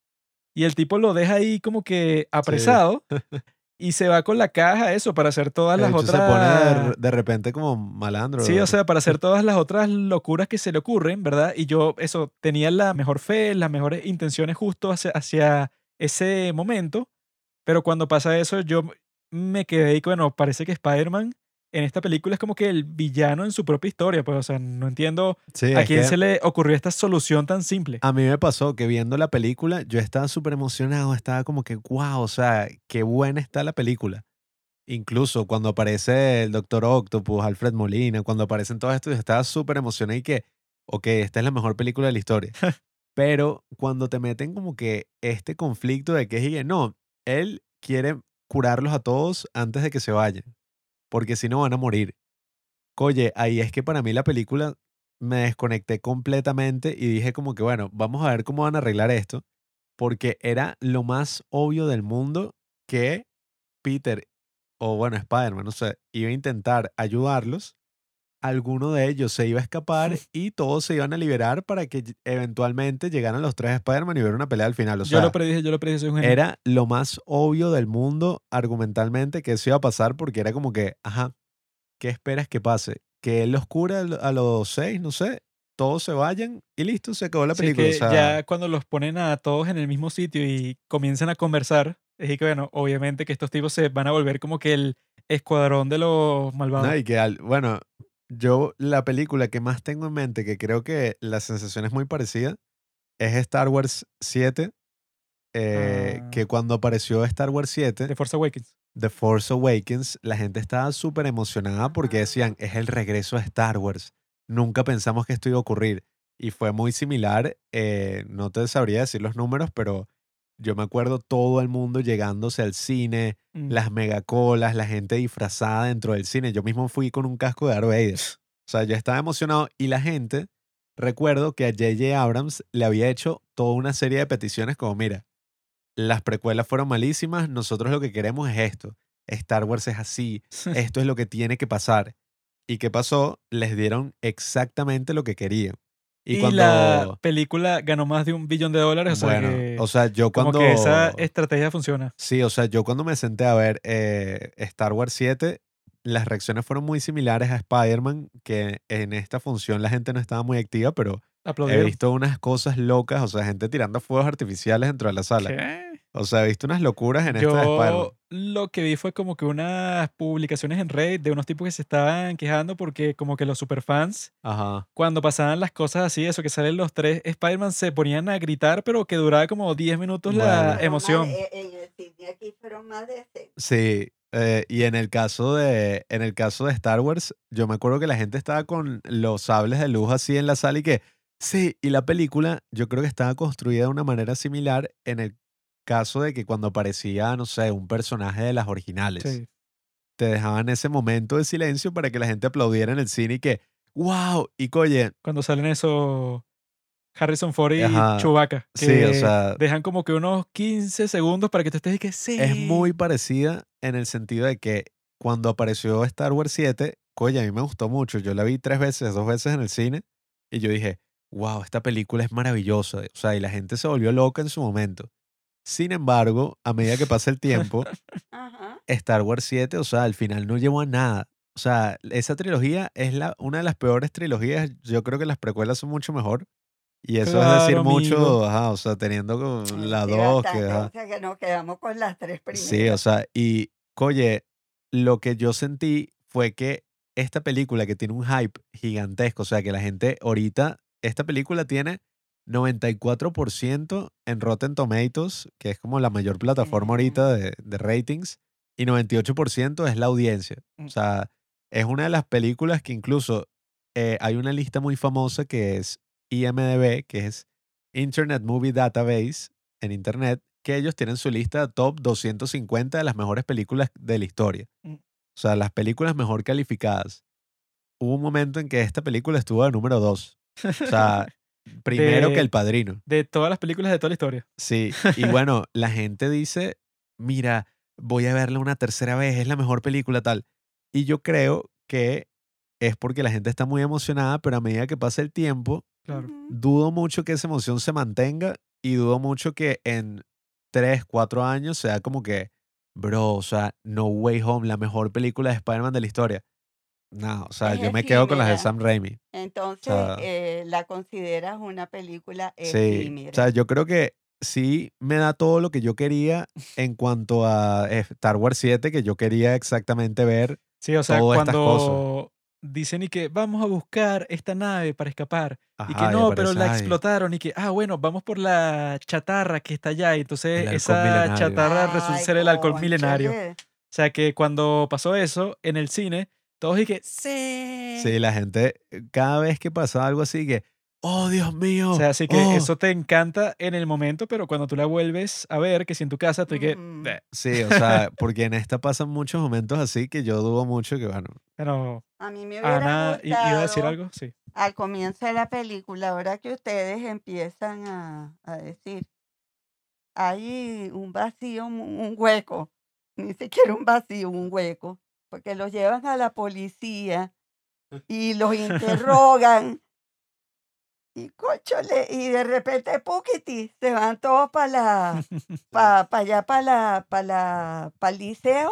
Y el tipo lo deja ahí como que apresado y se va con la caja, eso, para hacer todas El las otras... se pone de, de repente como malandro. Sí, o sea, para hacer todas las otras locuras que se le ocurren, ¿verdad? Y yo, eso, tenía la mejor fe, las mejores intenciones justo hacia, hacia ese momento, pero cuando pasa eso, yo me quedé y, bueno, parece que Spider-Man en esta película es como que el villano en su propia historia, pues, o sea, no entiendo Sí, a quién se le ocurrió esta solución tan simple. A mí me pasó que viendo la película, yo estaba súper emocionado, estaba como que, wow, o sea, qué buena está la película. Incluso cuando aparece el Doctor Octopus, Alfred Molina, cuando aparecen todos estos, yo estaba súper emocionado y que, ok, esta es la mejor película de la historia. Pero cuando te meten como que este conflicto de que es y que no, él quiere curarlos a todos antes de que se vayan, porque si no van a morir. Oye, ahí es que para mí la película me desconecté completamente y dije como que, bueno, vamos a ver cómo van a arreglar esto, porque era lo más obvio del mundo que Peter, o bueno, Spider-Man, no sé, iba a intentar ayudarlos, alguno de ellos se iba a escapar y todos se iban a liberar para que eventualmente llegaran los tres Spider-Man y hubiera una pelea al final. O yo sea, lo predije, yo lo predije, soy un genio. era lo más obvio del mundo argumentalmente que eso iba a pasar porque era como que, ajá, ¿qué esperas que pase? Que él los cura al- a los seis, no sé, todos se vayan y listo, se acabó la Sí, película. que o sea, ya cuando los ponen a todos en el mismo sitio y comienzan a conversar, es que, bueno, obviamente que estos tipos se van a volver como que el escuadrón de los malvados. no, y que al- bueno, yo la película que más tengo en mente, que creo que la sensación es muy parecida, es Star Wars 7. eh, Ah. Que cuando apareció Star Wars 7, de Force Awakens. The Force Awakens, la gente estaba súper emocionada porque decían, es el regreso a Star Wars. Nunca pensamos que esto iba a ocurrir. Y fue muy similar, eh, no te sabría decir los números, pero yo me acuerdo todo el mundo llegándose al cine, Mm. las megacolas, la gente disfrazada dentro del cine. Yo mismo fui con un casco de Darth Vader. O sea, yo estaba emocionado y la gente, recuerdo que a J.J. Abrams le había hecho toda una serie de peticiones como, mira, las precuelas fueron malísimas, nosotros lo que queremos es esto. Star Wars es así, esto es lo que tiene que pasar. ¿Y qué pasó? Les dieron exactamente lo que querían. Y, Y, cuando... la película ganó más de un billón de dólares, o sea que, o sea, yo como cuando... que esa estrategia funciona. Sí, o sea, yo cuando me senté a ver eh, Star Wars 7, las reacciones fueron muy similares a Spider-Man, que en esta función la gente no estaba muy activa, pero he visto unas cosas locas, o sea, gente tirando fuegos artificiales dentro de la sala. ¿Qué? O sea, he visto unas locuras en esta de Spider-Man. Yo lo que vi fue como que unas publicaciones en Reddit de unos tipos que se estaban quejando porque como que los superfans, Ajá. cuando pasaban las cosas así, eso que salen los tres Spider-Man, se ponían a gritar, pero que duraba como 10 minutos la Bueno. Emoción. más de- en el cine aquí fueron más de seis. Sí, eh, y en el caso de en el caso de Star Wars, yo me acuerdo que la gente estaba con los sables de luz así en la sala y que sí, y la película yo creo que estaba construida de una manera similar en el caso de que cuando aparecía, no sé, un personaje de las originales, Sí. te dejaban ese momento de silencio para que la gente aplaudiera en el cine y que wow, y coye, Cuando salen esos Harrison Ford y Ajá. Chewbacca, Sí, que o sea- dejan como que unos 15 segundos para que tú estés y que sí. es muy parecida en el sentido de que cuando apareció Star Wars 7, coño, a mí me gustó mucho. Yo la vi tres veces, dos veces en el cine y yo dije, wow, esta película es maravillosa. O sea, y la gente se volvió loca en su momento. Sin embargo, a medida que pasa el tiempo. Star Wars 7, o sea, al final no llevó a nada. O sea, esa trilogía es la, una de las peores trilogías. Yo creo que las precuelas son mucho mejor. Y eso es decir mucho, ajá, o sea, teniendo la 2, que. O sea que nos quedamos con las tres primeras. Sí, o sea, y oye, lo que yo sentí fue que esta película que tiene un hype gigantesco, o sea, que la gente ahorita, esta película tiene 94% en Rotten Tomatoes, que es como la mayor plataforma ahorita de, de ratings, y 98% es la audiencia. Mm. O sea, es una de las películas que incluso eh, hay una lista muy famosa que es IMDB, que es Internet Movie Database en Internet, que ellos tienen su lista top 250 de las mejores películas de la historia. Mm. O sea, las películas mejor calificadas. Hubo un momento en que esta película estuvo de número 2. O sea, primero que El Padrino. De todas las películas de toda la historia. Sí, y bueno, la gente dice, mira, voy a verla una tercera vez, es la mejor película tal. Y yo creo que es porque la gente está muy emocionada, pero a medida que pasa el tiempo, Claro. Dudo mucho que esa emoción se mantenga y dudo mucho que en 3, 4 años sea como que, bro, o sea, No Way Home, la mejor película de Spider-Man de la historia. No, o sea, Es yo me quedo con las de. Sam Raimi. Entonces, sea- eh, la consideras una película Sí, efímera. o sea, yo creo que sí me da todo lo que yo quería en cuanto a eh, Star Wars 7, que yo quería exactamente ver. Sí, o sea, Todas estas cuando dicen y que vamos a buscar esta nave para escapar. y que no, pero la explotaron y que, ah, bueno, vamos por la chatarra que está allá. Y entonces esa milenario. chatarra resulta ser el alcohol milenario. O sea que cuando pasó eso en el cine, todos y que, sí. Sí, la gente, eh, cada vez que pasaba algo así, que, oh, Dios mío. O sea, así que oh". eso te encanta en el momento, pero cuando tú la vuelves a ver, que si en tu casa, tú y que. "Bleh". Sí, o sea, porque en esta pasan muchos momentos así que yo dudo mucho que, bueno, pero A mí me hubiera Ana i- iba a decir gustado, algo, sí. al comienzo de la película, ahora que ustedes empiezan a, a decir, hay un vacío, un hueco, ni siquiera un vacío, un hueco, porque los llevan a la policía y los interrogan. Y cóchole, y de repente, puquiti, se van todos para la, para allá, para la, para la, para el liceo,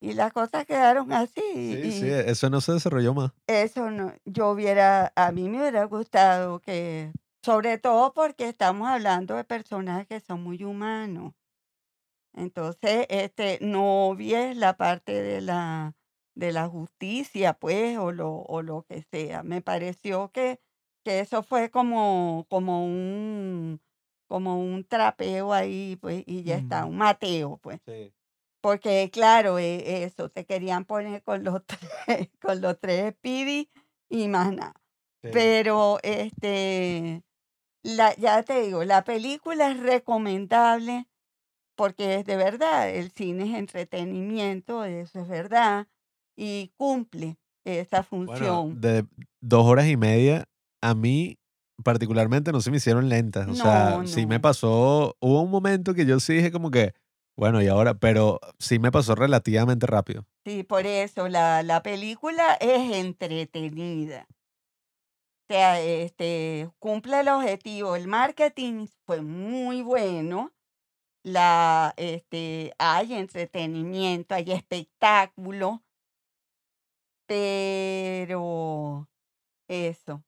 y las cosas quedaron así. sí, y- sí, eso no se desarrolló más. eso no, yo hubiera, a mí me hubiera gustado que, sobre todo porque estamos hablando de personajes que son muy humanos. Entonces, este, no vies la parte de la, de la justicia, pues, o lo, o lo que sea. Me pareció que, que eso fue como, como un, como un trapeo ahí, pues, y ya está, un mateo, pues. Porque, claro, eh, eso, te querían poner con los tres, con los tres Speedy y más nada. Pero, este, la, ya te digo, la película es recomendable porque es de verdad, el cine es entretenimiento, eso es verdad, y cumple esa Bueno, función. de dos horas y media, a mí particularmente no se me hicieron lentas. O sea, No, sí me pasó, hubo un momento que yo sí dije como que, bueno, y ahora, pero sí me pasó relativamente rápido. Sí, por eso la, la película es entretenida. O sea, este, cumple el objetivo. El marketing fue muy bueno. La, este, hay entretenimiento, hay espectáculo, pero eso.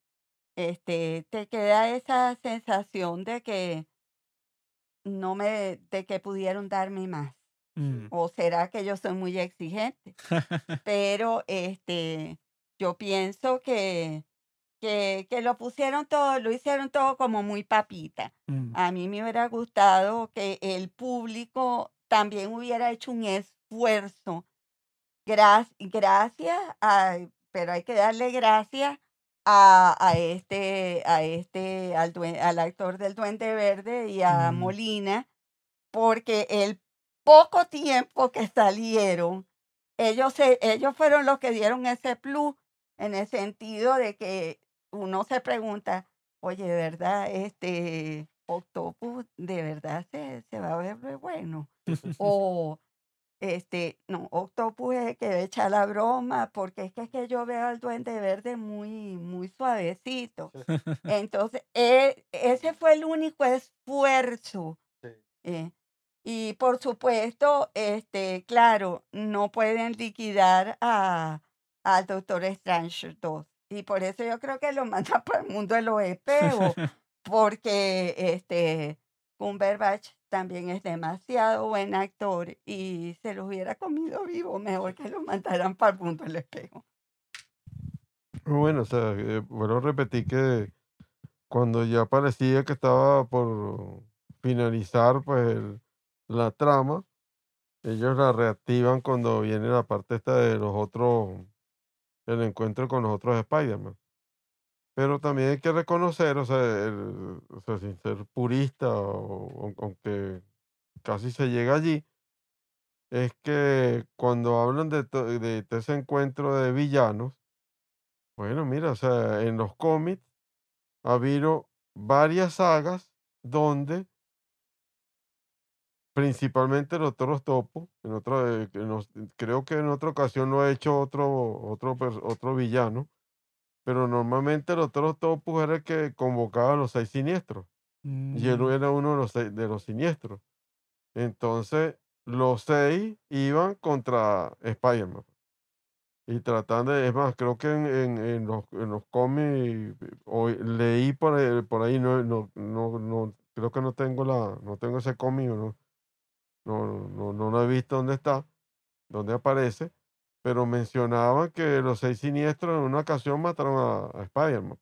este, te queda esa sensación de que no me, de que pudieron darme más. Mm. O será que yo soy muy exigente. Pero este, yo pienso que, que, que lo pusieron todo, lo hicieron todo como muy papita. Mm. A mí me hubiera gustado que el público también hubiera hecho un esfuerzo. Gra- gracias, a- pero hay que darle gracias a, a este, a este, al, al actor del Duende Verde y a Mm. Molina, porque el poco tiempo que salieron, ellos, se, ellos fueron los que dieron ese plus en el sentido de que uno se pregunta, oye, de verdad, este Octopus de verdad se, se va a ver bueno. O este, no, Octopus es el que echa la broma, porque es que, es que yo veo al Duende Verde muy, muy suavecito. Entonces, e- ese fue el único esfuerzo. Sí. eh, y por supuesto, este, claro, no pueden liquidar a, al Doctor Strange 2. Y por eso yo creo que lo mandan para el mundo de los espejos, porque este Cumberbatch también es demasiado buen actor y se los hubiera comido vivo, mejor que lo mandaran para el mundo del espejo. Bueno, o sea, eh, vuelvo a repetir que cuando ya parecía que estaba por finalizar pues el- la trama, ellos la reactivan cuando viene la parte esta de los otros, el encuentro con los otros Spider-Man. Pero también hay que reconocer, o sea, o sea, sin ser purista, o, aun- aunque casi se llega allí, es que cuando hablan de, de, de ese encuentro de villanos, bueno, mira, o sea, en los cómics ha habido varias sagas donde principalmente el Doctor Octopus, en otra, eh, creo que en otra ocasión lo ha hecho otro, otro, otro villano, pero normalmente el Doctor Octopus era el que convocaba a los seis siniestros y él Mm. era uno de los, seis- de los siniestros. Entonces, los seis iban contra Spider-Man. Y tratando de, es más, creo que en, en- en los, en los cómics, hoy leí por ahí, por ahí no, no, no, no, creo que no tengo la, no tengo ese cómic, no, no, no, no lo he visto dónde está, dónde aparece, pero mencionaban que los seis siniestros en una ocasión mataron a, a Spider-Man.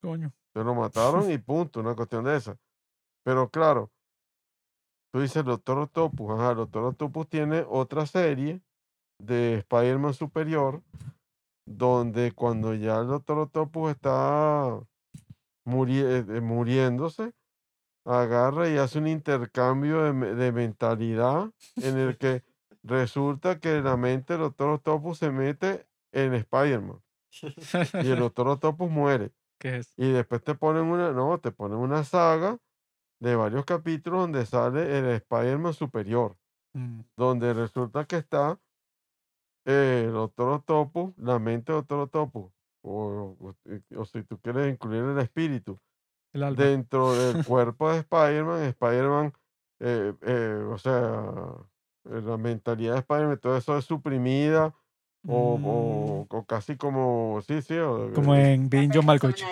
Coño. Se lo mataron y punto, una cuestión de esa. Pero claro, tú dices Doctor Octopus, ajá, el Doctor Octopus tiene otra serie de Spider-Man Superior, donde cuando ya el Doctor Octopus está muri- eh, eh, muriéndose, agarra y hace un intercambio de, de mentalidad en el que resulta que la mente del Doctor Octopus se mete en Spider-Man y el Doctor Octopus muere. ¿Qué es? Y después te ponen una, no, te ponen una saga de varios capítulos donde sale el Spider-Man superior, Mm. donde resulta que está eh, el Doctor Octopus, la mente del Doctor Octopus, o, o- o si tú quieres incluir el espíritu. Dentro del cuerpo de Spider-Man, Spider-Man, eh, eh, o sea, eh, la mentalidad de Spider-Man, todo eso es suprimida, o, Mm. o- o casi como, sí, sí, o, Como eh, en Being John Malkovich.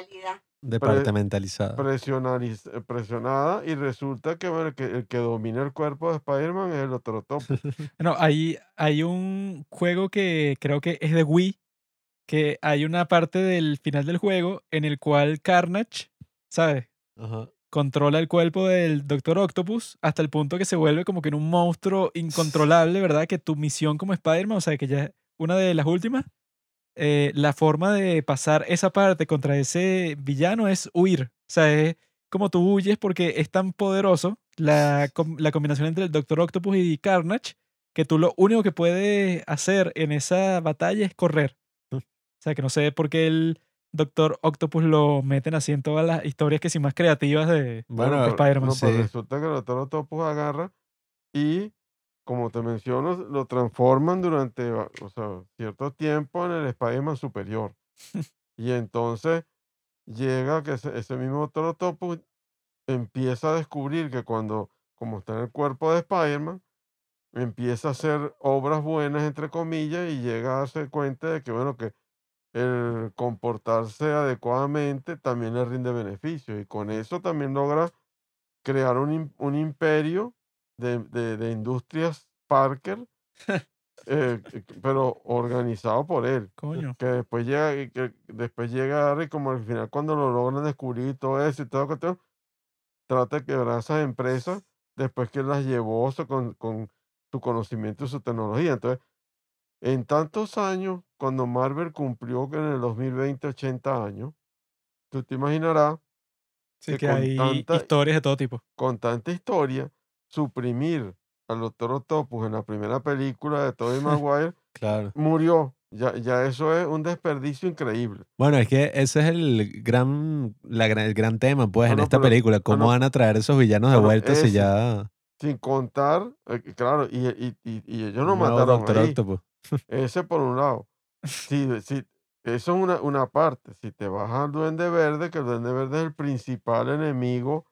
Departamentalizada. presionada y resulta que, bueno, el que el que domina el cuerpo de Spider-Man es el Doctor Octopus. No, hay, hay un juego que creo que es de Wii, que hay una parte del final del juego en el cual Carnage, ¿sabes? Ajá. Controla el cuerpo del Doctor Octopus hasta el punto que se vuelve como que en un monstruo incontrolable, ¿verdad? Que tu misión como Spider-Man, o sea, que ya es una de las últimas, eh, la forma de pasar esa parte contra ese villano es huir. O sea, es como tú huyes porque es tan poderoso la, la combinación entre el Doctor Octopus y Carnage que tú lo único que puedes hacer en esa batalla es correr. O sea, que no sé por qué el Doctor Octopus lo meten así en todas las historias que sí más creativas de Bueno, Spider-Man, no, sí. resulta que el Doctor Octopus agarra y, como te menciono, lo transforman durante o sea, cierto tiempo en el Spider-Man superior. y entonces llega que ese, ese mismo Doctor Octopus empieza a descubrir que cuando, como está en el cuerpo de Spider-Man, empieza a hacer obras buenas, entre comillas, y llega a darse cuenta de que, bueno, que el comportarse adecuadamente también le rinde beneficios y con eso también logra crear un, un imperio de, de- de industrias Parker, eh, que- pero organizado por él. Coño. Que después llega, que después llega Harry como al final cuando lo logran descubrir y todo eso y todo cuestión, trata de quebrar esas empresas después que las llevó con, con su conocimiento y su tecnología. Entonces, en tantos años, cuando Marvel cumplió que en el 2020 80 años, tú te imaginarás Sí, que hay tanta- historias de todo tipo. con tanta historia, suprimir al Doctor Octopus en la primera película de Tobey Maguire Claro. murió. Ya, ya eso es un desperdicio increíble. Bueno, es que ese es el gran, la gran, el gran tema, pues, en no, esta pero- película. ¿Cómo no. van a traer esos villanos de vuelta si ya Sin contar, eh, claro, y, y, y, y ellos no nuevo mataron ahí. Octopus? Ese por un lado. Si, si, eso es una, una parte. Si te vas al Duende Verde, que el Duende Verde es el principal enemigo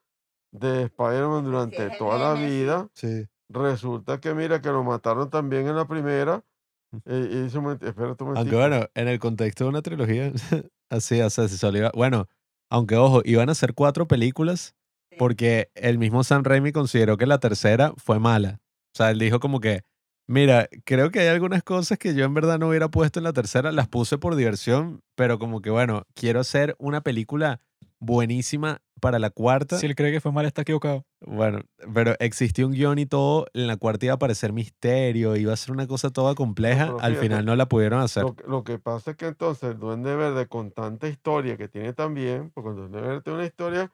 de Spider-Man durante el toda la vida, Sí. resulta que mira que lo mataron también en la primera. eh, y un momento, espérate un Aunque bueno, en el contexto de una trilogía, así, o sea, si solo iba- Bueno, aunque ojo, iban a ser cuatro películas Sí. porque el mismo Sam Raimi consideró que la tercera fue mala. O sea, él dijo como que, mira, creo que hay algunas cosas que yo en verdad no hubiera puesto en la tercera, las puse por diversión, pero como que bueno, quiero hacer una película buenísima para la cuarta. Si él cree que fue mal, está equivocado. Bueno, pero existió un guion y todo, en la cuarta iba a aparecer misterio, iba a ser una cosa toda compleja, al fíjate, final no la pudieron hacer. Lo, que- lo que pasa es que entonces el Duende Verde, con tanta historia que tiene también, porque el Duende Verde tiene una historia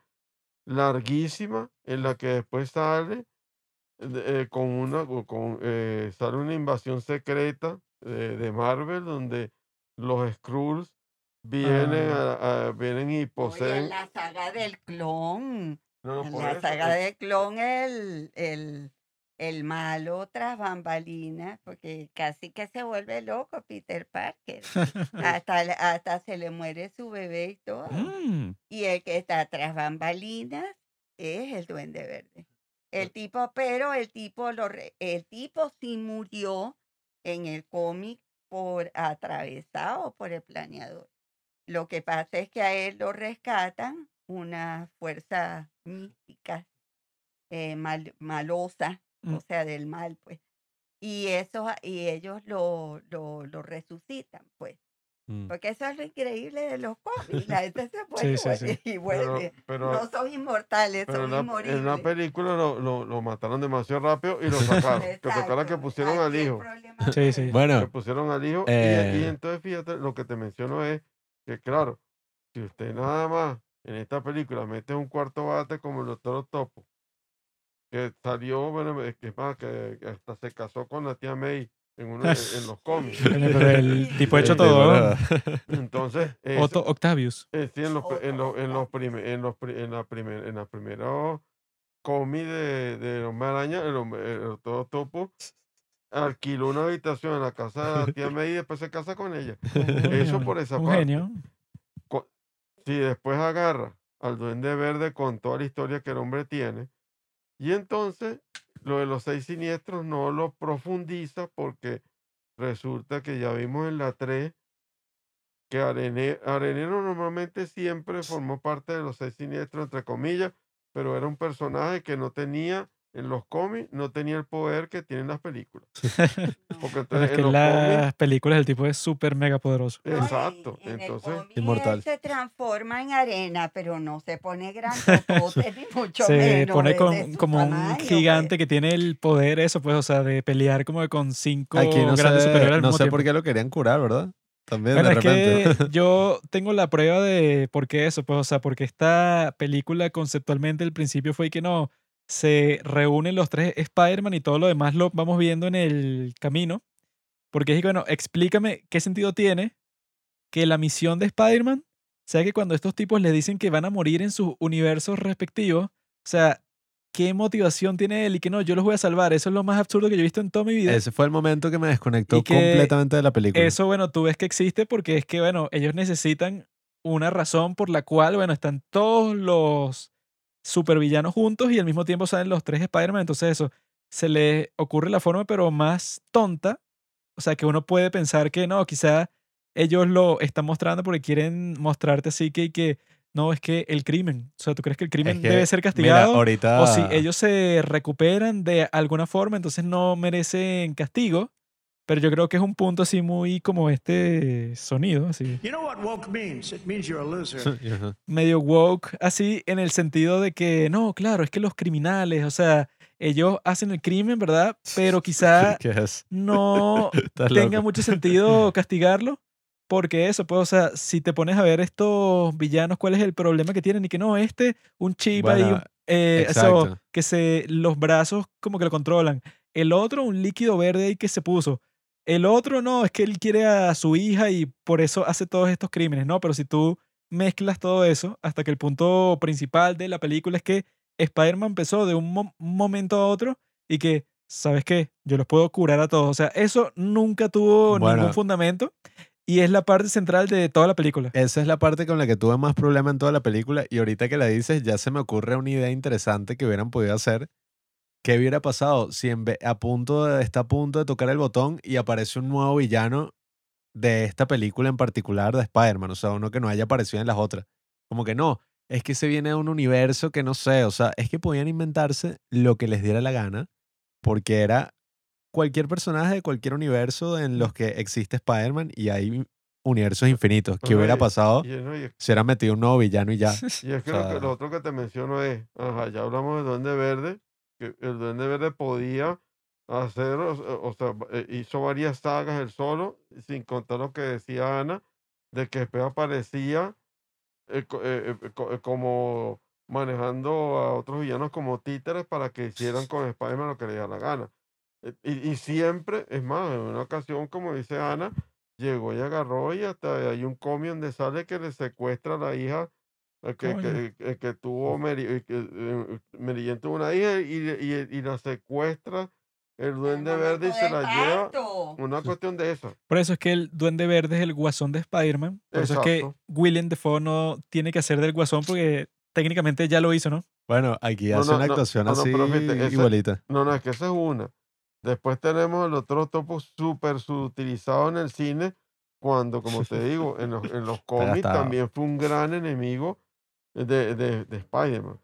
larguísima en la que después sale eh, con una, con, eh, sale una invasión secreta de, de Marvel donde los Skrulls vienen, Ah. a- a- vienen y Oye, poseen. en la saga del clon. No, no, En por la eso, saga eh, del clon, el, el, el malo tras bambalinas, porque casi que se vuelve loco Peter Parker. hasta, hasta se le muere su bebé y todo. Mm, Y el que está tras bambalinas es el Duende Verde. El tipo, pero el tipo, lo, el tipo sí murió en el cómic por atravesado por el planeador. Lo que pasa es que a él lo rescatan una fuerza mística, eh, mal- malosa, Mm. o sea, del mal, pues. Y eso, y ellos lo, lo, lo resucitan, pues. Mm. Porque eso es lo increíble de los cómics. La gente se puede Sí, sí, sí. y vuelve. pero, No son inmortales, pero son la, en la inmoribles. película lo, lo, lo mataron demasiado rápido y lo sacaron. que tocara que Exacto, pusieron al hijo. Bueno, le pusieron al hijo. y- y, Eh. entonces, fíjate, lo que te menciono es que, claro, si usted nada más en esta película mete un cuarto bate como el Doctor Octopus, que salió, bueno, es que es más, que que hasta se casó con la tía May en, uno, en los cómics. Pero el tipo ha hecho todo. ¿verdad? Entonces, eso- Otto Octavius. eh, sí, en los, en los, en los, Otto prime- en los, pri- en la primer, en la primeros cómics de, de Hombre Araña, el, hombre- el Doctor Octopus alquiló una habitación en la casa de la tía May y después se casa con ella. Eso por esa Un parte. genio. si después agarra al Duende Verde con toda la historia que el hombre tiene, y entonces lo de los seis siniestros no lo profundiza porque resulta que ya vimos en la 3 que Arene- Arenero normalmente siempre formó parte de los seis siniestros, entre comillas, pero era un personaje que no tenía en los cómics, no tenía el poder que tienen las películas. Porque Pero entonces es que en en los cómics, las películas el tipo es súper mega poderoso. No, en- exacto, en el entonces... cómic Inmortal. él se transforma en arena, pero no se pone gran ni mucho Se menos. pone es de con, como un tamaño, pues. gigante que tiene el poder, eso, pues, o sea, de pelear como con cinco Aquí no grandes sé, superiores al no mismo sé tiempo. por qué lo querían curar, ¿verdad? También Bueno, de es que yo tengo la prueba de por qué eso, pues, o sea, porque esta película conceptualmente al principio fue que no, se reúnen los tres Spider-Man y todo lo demás lo vamos viendo en el camino. Porque es bueno, explícame qué sentido tiene que la misión de Spider-Man sea que cuando estos tipos le dicen que van a morir en sus universos respectivos, o sea, ¿qué motivación tiene él y que no, yo los voy a salvar? Eso es lo más absurdo que yo he visto en toda mi vida. Ese fue el momento que me desconectó que completamente de la película. Eso, bueno, tú ves que existe porque es que, bueno, ellos necesitan una razón por la cual, bueno, están todos los supervillanos juntos y al mismo tiempo salen los tres Spider-Man. Entonces, eso, se les ocurre la forma, pero más tonta. O sea, que uno puede pensar que no, quizá ellos lo están mostrando porque quieren mostrarte así que, que no, es que el crimen, o sea, ¿tú crees que el crimen que, debe ser Mira, castigado? ahorita. O si ellos se recuperan de alguna forma, entonces no merecen castigo. Pero yo creo que es un punto así muy como este sonido, así. You know what woke means? It means you're a loser. Medio woke, así en el sentido de que, no, claro, es que los criminales, o sea, ellos hacen el crimen, ¿verdad? Pero quizá no tenga mucho sentido castigarlo. Porque eso, pues, o sea, si te pones a ver estos villanos, ¿cuál es el problema que tienen? Y que no, este, un chip ahí, Bueno, un- eh, eso, que se, los brazos como que lo controlan. El otro, un líquido verde ahí que se puso. El otro, no, es que él quiere a su hija y por eso hace todos estos crímenes, ¿no? Pero si tú mezclas todo eso hasta que el punto principal de la película es que Spider-Man empezó de un mo- momento a otro y que, ¿sabes qué? Yo los puedo curar a todos. O sea, eso nunca tuvo Bueno. ningún fundamento y es la parte central de toda la película. Esa es la parte con la que tuve más problema en toda la película y ahorita que la dices ya se me ocurre una idea interesante que hubieran podido hacer. ¿Qué hubiera pasado si en ve- a punto de, está a punto de tocar el botón y aparece un nuevo villano de esta película en particular de Spider-Man? O sea, uno que no haya aparecido en las otras. Como que no, es que se viene de un universo que no sé, o sea, es que podían inventarse lo que les diera la gana porque era cualquier personaje de cualquier universo en los que existe Spider-Man y hay universos infinitos. ¿Qué hubiera y- pasado Y, no, y- si hubiera metido un nuevo villano y ya? y es que, O lo, que- sea- lo otro que te menciono es, ajá, ya hablamos de Duende Verde, que el Duende Verde podía hacer, o, o sea, eh, hizo varias sagas él solo, sin contar lo que decía Ana, de que después aparecía eh, eh, eh, eh, como manejando a otros villanos como títeres para que hicieran con Spider-Man lo que le diera la gana. Eh, Y, y siempre, es más, en una ocasión, como dice Ana, llegó y agarró y hasta hay un cómic donde sale que le secuestra a la hija eh, que, que, eh, que tuvo Mary, eh, que, Mary tuvo una hija y, y, y la secuestra el duende verde y se la lleva. Una cuestión de eso. Por eso es que el Duende Verde es el guasón de Spider-Man. Por eso es que Exacto. William Defoe no tiene que hacer del guasón porque técnicamente ya lo hizo, ¿no? Bueno, aquí No, hace no, una no, actuación no, no, así fíjate, ese- igualita. No, no, es que esa es una. Después tenemos el otro topo súper subutilizado en el cine, cuando, como te digo, en los, en los cómics también fue un gran enemigo de, de, de Spider-Man.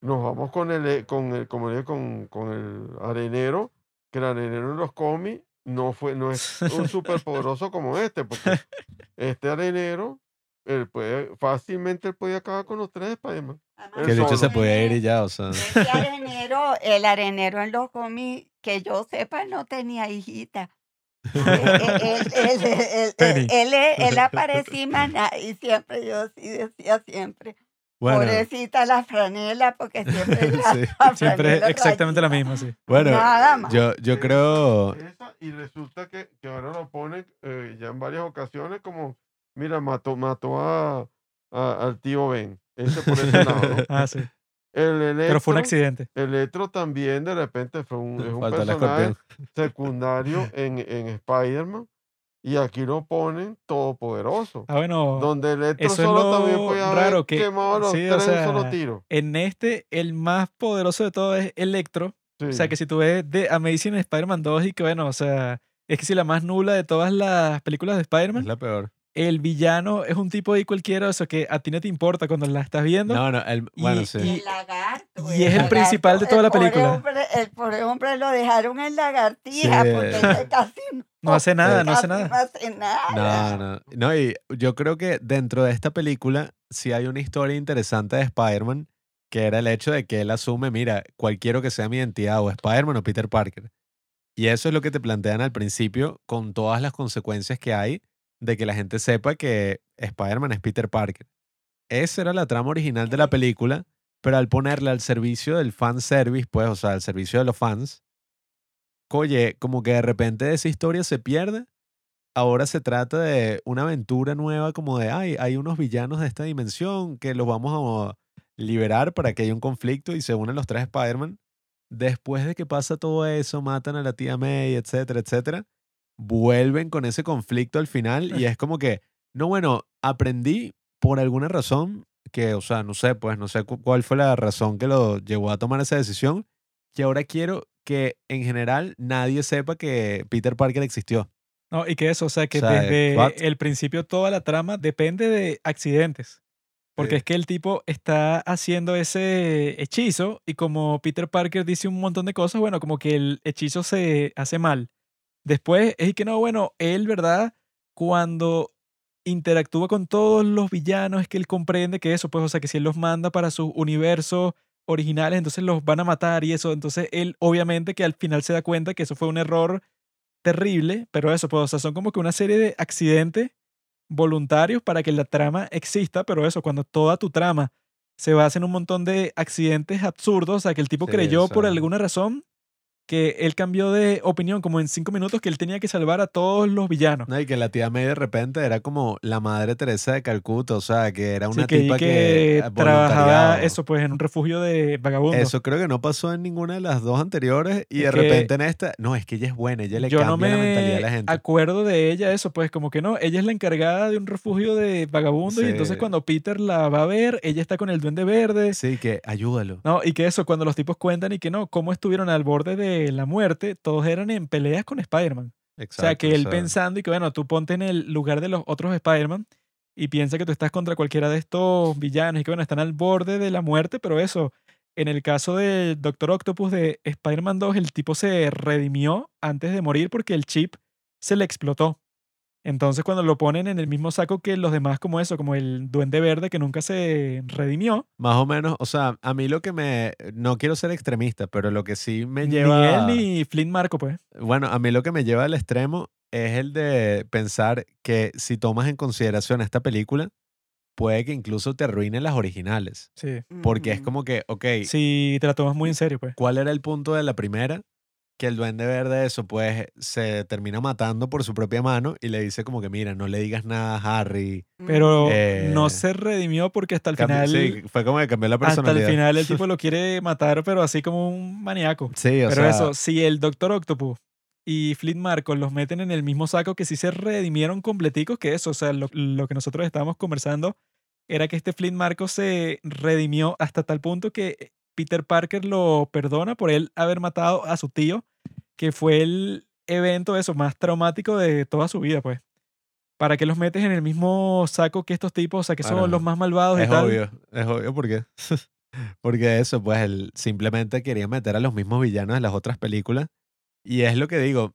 Nos vamos con el, eh, con el, como le digo, con, con el arenero, que el arenero en los cómics no fue, no es un súper poderoso como este, porque este arenero, él puede, fácilmente él podía acabar con los tres Spider-Man. Que el bicho se podía ir y ya, o sea. Ese arenero, el arenero en los cómics, que yo sepa, no tenía hijita. Él, él, él, él, Penny. él, él- él aparecía y siempre yo sí decía siempre, Bueno, pobrecita la franela, porque siempre la, Sí, la Siempre es exactamente la misma, sí. bueno Nada más. yo, yo creo. esa, y resulta que, que ahora lo ponen eh, ya en varias ocasiones como, mira, mató, mató a, a- al tío Ben. Ese por ese lado. ¿no? Ah, sí. El Pero fue un accidente. Electro también de repente fue un, es un personaje escorpión. secundario en, en Spider-Man. Y aquí lo ponen todopoderoso. Ah, bueno. Donde Electro eso es solo también lo podía raro que- quemado los sí, o solo tiro. En este, el más poderoso de todos es Electro. O sea, que si tú ves de Amazing Spider-Man 2 y que bueno, o sea, es que si la más nula de todas las películas de Es Spider-Man, la peor. el villano es un tipo ahí cualquiera, o sea, que a ti no te importa cuando la estás viendo. No, no, el, Y- bueno, Y sí. el lagarto. y es el principal de toda la pobre película. hombre- el pobre hombre lo dejaron en lagartija Sí. porque casi No hace nada, no hace nada. No hace nada. No, no. No, y yo creo que dentro de esta película sí hay una historia interesante de Spider-Man, que era el hecho de que él asume, mira, cualquiera que sea mi identidad, o Spider-Man o Peter Parker. Y eso es lo que te plantean al principio, con todas las consecuencias que hay de que la gente sepa que Spider-Man es Peter Parker. Esa era la trama original de la película, pero al ponerla al servicio del fan service, pues, o sea, al servicio de los fans, oye, como que de repente esa historia se pierde ahora se trata de una aventura nueva como de, ay, hay unos villanos de esta dimensión que los vamos a liberar para que haya un conflicto y se unen los tres Spider-Man. Después de que pasa todo eso, matan a la tía May, etcétera, etcétera, vuelven con ese conflicto al final y es como que, no, bueno, aprendí por alguna razón que, o sea, no sé, pues no sé cu- cuál fue la razón que lo llevó a tomar esa decisión, que ahora quiero que en general nadie sepa que Peter Parker existió. No, y que eso, o sea, que O sea, desde what? el principio toda la trama depende de accidentes. Porque Sí. es que el tipo está haciendo ese hechizo y como Peter Parker dice un montón de cosas, bueno, como que el hechizo se hace mal. Después es que no, bueno, él, ¿verdad? Cuando interactúa con todos los villanos es que él comprende que eso, pues, o sea, que si él los manda para sus universos originales, entonces los van a matar y eso. Entonces él, obviamente, que al final se da cuenta que eso fue un error terrible, pero eso, pues, o sea, son como que una serie de accidentes voluntarios para que la trama exista, pero eso, cuando toda tu trama se basa en un montón de accidentes absurdos, o sea, que el tipo Sí, creyó por alguna razón que él cambió de opinión como en cinco minutos que él tenía que salvar a todos los villanos. No, y que la tía May de repente era como la madre Teresa de Calcuta, o sea, que era una que, tipa que que, trabajaba eso, pues, en un refugio de vagabundos. Eso creo que no pasó en ninguna de las dos anteriores y de que repente en esta, no, es que ella es buena, ella le cambia no me la mentalidad a la gente. acuerdo de ella eso, pues como que no, ella es la encargada de un refugio de vagabundos y entonces Sí. cuando Peter la va a ver, ella está con el duende verde. Sí, que ayúdalo. No, y que eso, cuando los tipos cuentan y que no, cómo estuvieron al borde de la muerte, todos eran en peleas con Spider-Man. o sea, que él pensando y que bueno, tú ponte en el lugar de los otros Spider-Man y piensa que tú estás contra cualquiera de estos villanos y que bueno, están al borde de la muerte, pero eso, en el caso del Doctor Octopus de Spider-Man 2, el tipo se redimió antes de morir porque el chip se le explotó. Entonces cuando lo ponen en el mismo saco que los demás como eso, como el duende verde que nunca se redimió, Más o menos, o sea, a mí lo que me, no quiero ser extremista, pero lo que sí me ni lleva, él ni Flynn Marco pues. bueno, a mí lo que me lleva al extremo es el de pensar que si tomas en consideración esta película, puede que incluso te arruine las originales. Sí. Porque es como que, ok, Si te la tomas muy en serio pues. ¿cuál era el punto de la primera? Que el duende verde, eso, pues, se termina matando por su propia mano y le dice como que, mira, no le digas nada a Harry. Pero Eh, no se redimió porque hasta el final... sí, fue como que cambió la Hasta el personalidad. final el tipo lo quiere matar, pero así como un maníaco. Sí, o Pero sea, eso, si el Doctor Octopus y Flint Marco los meten en el mismo saco, que sí se redimieron completicos, que eso, o sea, lo, lo que nosotros estábamos conversando era que este Flint Marco se redimió hasta tal punto que Peter Parker lo perdona por él haber matado a su tío, que fue el evento eso más traumático de toda su vida, pues. ¿Para qué los metes en el mismo saco que estos tipos? O sea, que son Bueno, los más malvados y es tal. obvio, es obvio porque porque eso, pues él simplemente quería meter a los mismos villanos de las otras películas y es lo que digo,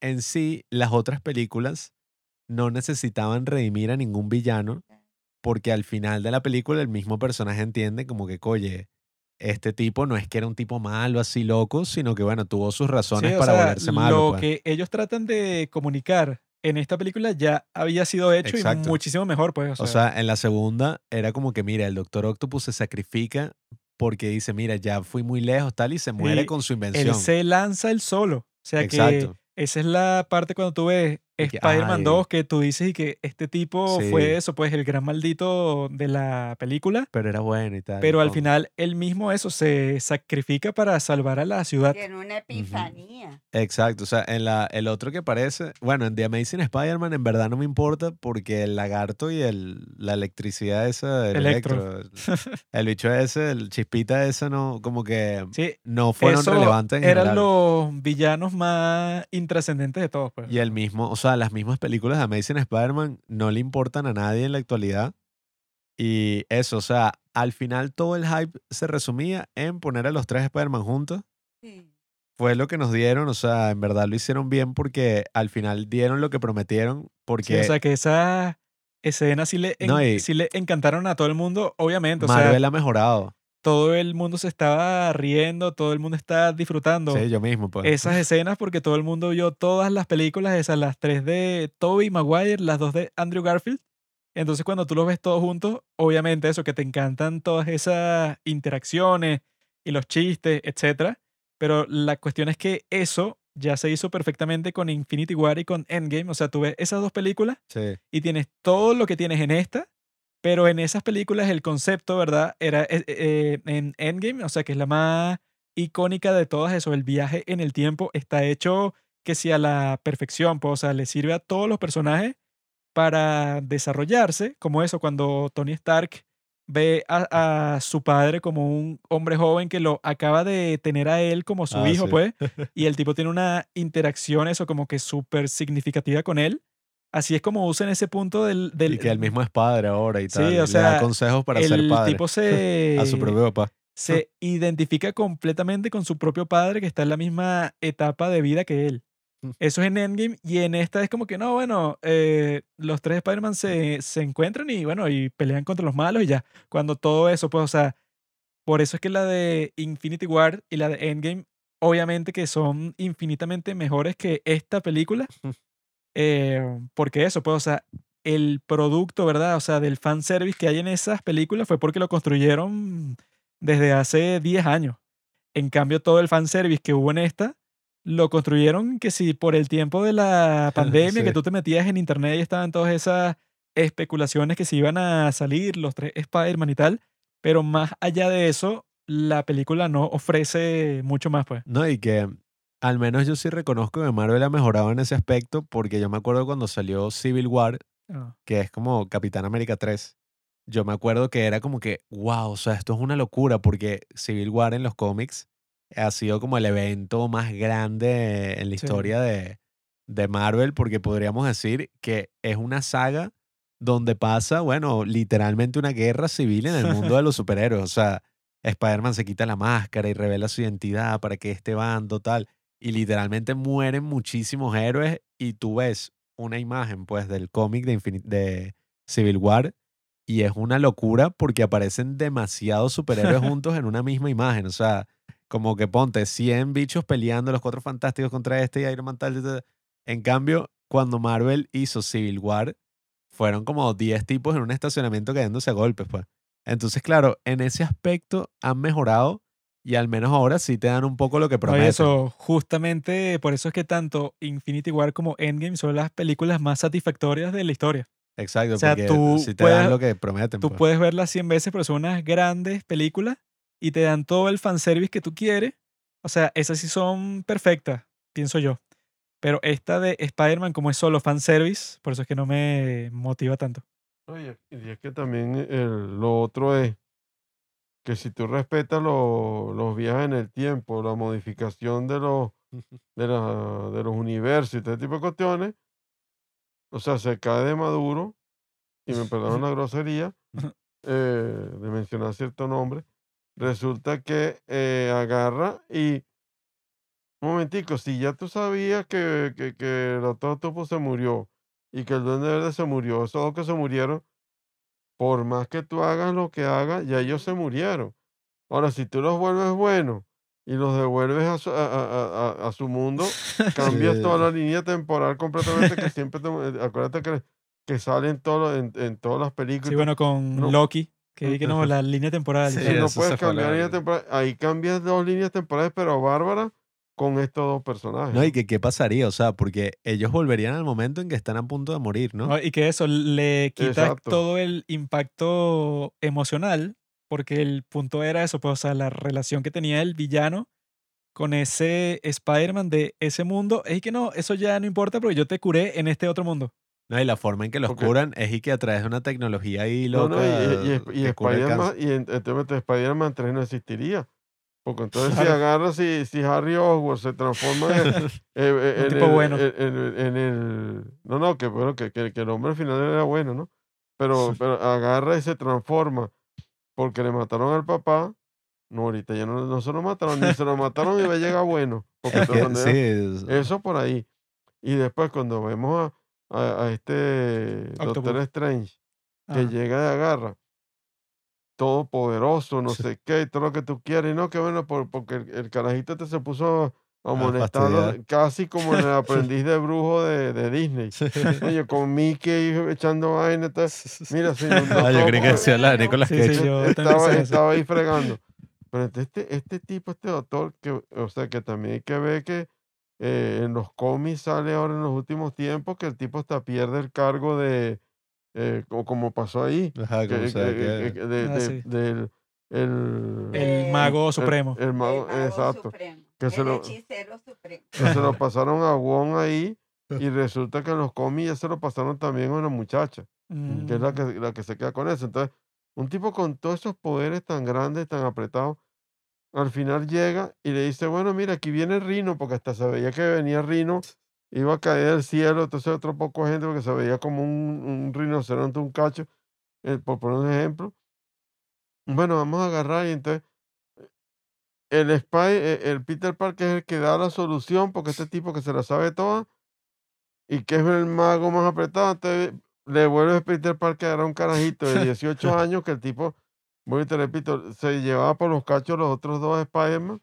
en sí las otras películas no necesitaban redimir a ningún villano porque al final de la película el mismo personaje entiende como que, oye, este tipo no es que era un tipo malo así loco, sino que bueno, tuvo sus razones Sí, para sea, volverse malo. Lo pues. que ellos tratan de comunicar en esta película ya había sido hecho Exacto. y muchísimo mejor, pues. O O sea, en la segunda era como que, mira, el Doctor Octopus se sacrifica porque dice, mira, ya fui muy lejos, tal, y se muere con su él invención. se lanza él solo. O sea que Exacto. esa es la parte cuando tú ves que, Spider-Man ay. 2 que tú dices y que este tipo Sí. fue eso, pues el gran maldito de la película. Pero era bueno y tal. Pero al final él mismo eso se sacrifica para salvar a la ciudad. Tiene una epifanía. Exacto. O sea, en la, el otro que aparece, bueno, en The Amazing Spider-Man en verdad no me importa porque el lagarto y el, la electricidad esa, el Electro. electro, el, el bicho ese, el chispita ese, no, como que Sí, no fueron eso relevantes en eran general. los villanos más intrascendentes de todos. Pues. Y el mismo, o sea, las mismas películas de Amazing Spider-Man no le importan a nadie en la actualidad. Y eso, o sea, al final todo el hype se resumía en poner a los tres Spider-Man juntos. Sí. Fue lo que nos dieron, o sea, en verdad lo hicieron bien porque al final dieron lo que prometieron. Sí, Porque o sea que esas escenas sí le, en- No, y- sí le encantaron a todo el mundo, obviamente. O Marvel sea, ha mejorado. Todo el mundo se estaba riendo, todo el mundo está disfrutando Sí, yo mismo, pues. esas escenas porque todo el mundo vio todas las películas, esas, las tres de Tobey Maguire, las dos de Andrew Garfield. Entonces cuando tú los ves todos juntos, obviamente eso, que te encantan todas esas interacciones y los chistes, etcétera. Pero la cuestión es que eso ya se hizo perfectamente con Infinity War y con Endgame. O sea, tú ves esas dos películas Sí. y tienes todo lo que tienes en esta, pero en esas películas el concepto, ¿verdad? Era eh, eh, en Endgame, o sea, que es la más icónica de todas eso, el viaje en el tiempo está hecho que si a la perfección, pues, o sea, le sirve a todos los personajes para desarrollarse, como eso, cuando Tony Stark ve a, a su padre como un hombre joven que lo acaba de tener a él como su Ah, hijo, sí. pues, y el tipo tiene una interacción, eso como que súper significativa con él. Así es como usan ese punto del... del y que él mismo es padre ahora y Sí, tal. y o le sea, da consejos para ser el padre tipo se, a su propio papá. se identifica completamente con su propio padre que está en la misma etapa de vida que él. Mm. Eso es en Endgame y en esta es como que no, bueno, eh, los tres Spider-Man se, se encuentran y bueno, y pelean contra los malos y ya. Cuando todo eso, pues, o sea, por eso es que la de Infinity War y la de Endgame, obviamente que son infinitamente mejores que esta película. eh, porque eso, pues, o sea, el producto, ¿verdad? O sea, del fanservice que hay en esas películas fue porque lo construyeron desde hace 10 años. En cambio, todo el fanservice que hubo en esta, lo construyeron que si por el tiempo de la pandemia, que Sí. tú te metías en internet y estaban todas esas especulaciones que se iban a salir, los tres Spider-Man y tal, pero más allá de eso, la película no ofrece mucho más, pues. No, y que al menos yo sí reconozco que Marvel ha mejorado en ese aspecto porque yo me acuerdo cuando salió Civil War, Ah, que es como Capitán América 3. Yo me acuerdo que era como que, wow, o sea, esto es una locura porque Civil War en los cómics ha sido como el evento más grande en la Sí. historia de, de Marvel porque podríamos decir que es una saga donde pasa, bueno, literalmente una guerra civil en el mundo de los superhéroes. O sea, Spider-Man se quita la máscara y revela su identidad para que este bando tal. Y literalmente mueren muchísimos héroes y tú ves una imagen pues del cómic de, de Civil War y es una locura porque aparecen demasiados superhéroes juntos en una misma imagen. O sea, como que ponte 100 bichos peleando, los cuatro fantásticos contra este y Iron Man tal. En cambio, cuando Marvel hizo Civil War, fueron como 10 tipos en un estacionamiento cayéndose a golpes, pues. Entonces, claro, en ese aspecto han mejorado y al menos ahora sí te dan un poco lo que prometen. eso, justamente por eso es que tanto Infinity War como Endgame son las películas más satisfactorias de la historia. Exacto, o sea, porque tú sí te dan lo que prometen. Tú pues. puedes verlas 100 veces, pero son unas grandes películas y te dan todo el fanservice que tú quieres. O sea, esas sí son perfectas, pienso yo. Pero esta de Spider-Man, como es solo fanservice, por eso es que no me motiva tanto. Oye, y es que también el- lo otro es que si tú respetas lo- los viajes en el tiempo, la modificación de los, de, la- de los universos y ese tipo de cuestiones, o sea, se cae de maduro, y me perdonan la grosería, eh, de mencionar cierto nombre, resulta que eh, agarra y, un momentico, si ya tú sabías que, que, que el se murió y que el Duende Verde se murió, esos dos que se murieron, por más que tú hagas lo que hagas, ya ellos se murieron. Ahora, si tú los vuelves buenos y los devuelves a su, a, a- a- a su mundo, cambias Sí. toda la línea temporal completamente, que siempre, te- eh, acuérdate que, que sale en, todo, en, en todas las películas. Sí, bueno, con no. Loki, que que no, la línea temporal. Sí, no puedes a la cambiar línea temporal, ahí cambias dos líneas temporales, pero bárbaras, con estos dos personajes. No, y ¿no? que qué pasaría, o sea, porque ellos volverían al momento en que están a punto de morir, ¿no? No, Y que eso le quita Exacto. todo el impacto emocional, porque el punto era eso, pues, o sea, la relación que tenía el villano con ese Spider-Man de ese mundo, es que no, eso ya no importa porque yo te curé en este otro mundo. No, y la forma en que los Porque- curan es y que a través de una tecnología ahí No, loca no, y, y, y, y Spider-Man, y en- entonces Spider-Man 3 no existiría. Porque entonces si agarra, si, si Harry Oswald se transforma en, eh, eh, en tipo el, bueno. en, el... No, no, que bueno, que, que, que el hombre al final era bueno, ¿no? Pero, pero agarra y se transforma porque le mataron al papá. No, ahorita ya no, no se lo mataron, ni se lo mataron y va a llegar bueno. Porque sí, eso por ahí. Y después cuando vemos a, a, a este Doctor. Strange que llega y agarra todopoderoso, no sé qué, todo lo que tú quieras, y no, que bueno, por- porque el, el carajito te se puso a molestarlo fastidiar. casi como en el aprendiz de brujo de, de Disney. Oye, con Mickey echando vaina, tal. mira, se inundó Ah, yo creí que decía la Nicolas Sí, sí, Cage. yo también estaba, estaba ahí fregando. Pero entonces este, este tipo, este doctor, que, o sea, que también hay que ver que eh, en los cómics sale ahora en los últimos tiempos que el tipo hasta pierde el cargo de, eh, co- como pasó ahí, Ajá, que- sea, que- que- que- de- Ah, de- sí. del el, El mago el- supremo. el mago, El mago exacto, supremo, que se el lo- hechicero supremo. que se lo pasaron a Wong ahí y resulta que en los cómics ya se lo pasaron también a una muchacha, que es la mm, que, la que se queda con eso. Entonces, Un tipo con todos esos poderes tan grandes, tan apretados, al final llega y le dice, bueno, mira, aquí viene Rino, porque hasta se veía que venía Rino, iba a caer del cielo, entonces otro poco de gente, porque se veía como un, un rinoceronte, un cacho, eh, por poner un ejemplo. Bueno, vamos a agarrar y entonces el Spy, eh, el Peter Parker es el que da la solución, porque este tipo que se la sabe toda y que es el mago más apretado, entonces le vuelve a Peter Parker a un carajito de 18 años que el tipo, voy y te repito, se llevaba por los cachos los otros dos Spider-Man.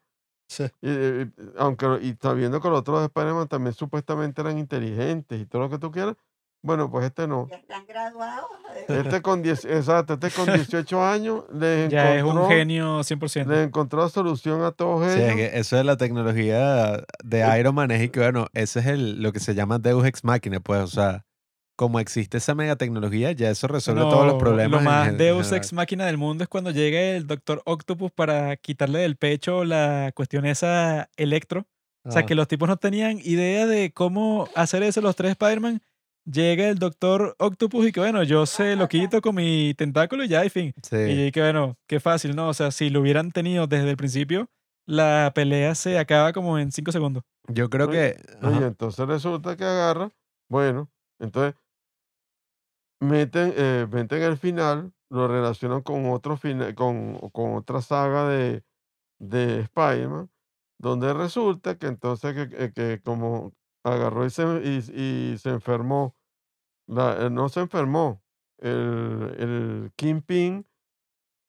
Sí. Y, eh, aunque y sabiendo que los otros Spider-Man también supuestamente eran inteligentes y todo lo que tú quieras, bueno, pues este no. Ya están graduados. Este con 10, exacto, este con 18 años le Ya es un encontró, genio 100%. le encontró solución a todos Sí, es ellos. que eso de la tecnología de Iron Man es y que, bueno, ese es el, lo que se llama Deus Ex Machina, pues, o sea, como existe esa mega tecnología, ya eso resuelve todos los No, problemas. Lo más Deus ex máquina del mundo es cuando llega el Doctor Octopus para quitarle del pecho la cuestión esa electro. O sea, Ah. que los tipos no tenían idea de cómo hacer eso los tres Spider-Man. Llega el Doctor Octopus y que bueno, yo se lo quito con mi tentáculo y ya, y fin. Sí. Y que bueno, qué fácil, ¿no? O sea, si lo hubieran tenido desde el principio, la pelea se acaba como en cinco segundos. Yo creo Oye, que... Oye, entonces resulta que agarra, bueno, entonces meten, eh, meten el final, lo relacionan con otro final, con, con otra saga de, de Spider-Man, donde resulta que entonces que, que- como agarró y se, y, se enfermó, eh, no se enfermó, el, el Kingpin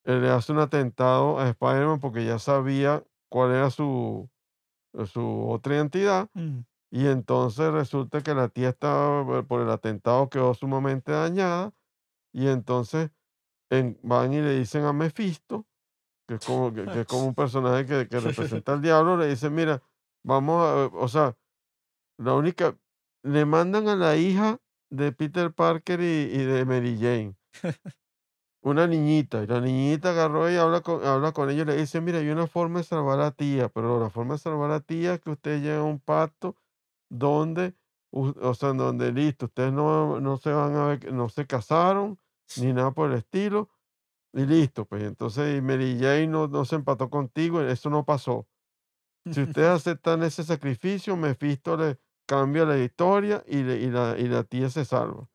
eh, le hace un atentado a Spider-Man porque ya sabía cuál era su, su otra identidad. Mm. Y entonces resulta que la tía estaba, por el atentado quedó sumamente dañada. Y entonces en- van y le dicen a Mephisto, que es como, que, que es como un personaje que, que representa al diablo, le dicen, mira, vamos a, o sea, la única, le mandan a la hija de Peter Parker y, y de Mary Jane, una niñita, y la niñita agarró y habla con, habla con ella y le dice, mira, hay una forma de salvar a tía, pero la forma de salvar a tía es que usted llegue a un pacto donde, o sea, donde listo, ustedes no, no se van a ver, no se casaron, ni nada por el estilo, y listo, pues entonces y Mary Jane no, no se empató contigo, eso no pasó. Si ustedes aceptan ese sacrificio, Mephisto le cambia la historia y, le- y la, y la tía se salva.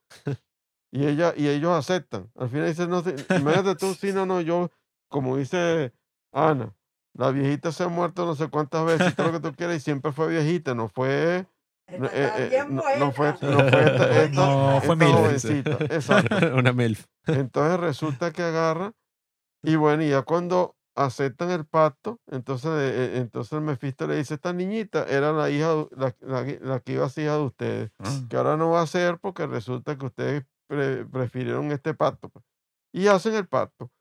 Y ella, y ellos aceptan. Al final dicen, no, sé, imagínate tú, sí, no, no, yo, como dice Ana, la viejita se ha muerto no sé cuántas veces, todo lo que tú quieras, y siempre fue viejita, no fue eh, eh, no, no fue, no fue esta, esta- No, fue esta Milf. jovencita, exacto. Una MILF. Entonces resulta que agarra y bueno, y ya cuando aceptan el pacto, entonces, eh, eh, entonces Mephisto le dice, esta niñita era la hija, la, la que- la que iba a ser hija de ustedes, que ahora no va a ser porque resulta que ustedes pre- prefirieron este pacto. pues". Y hacen el pacto.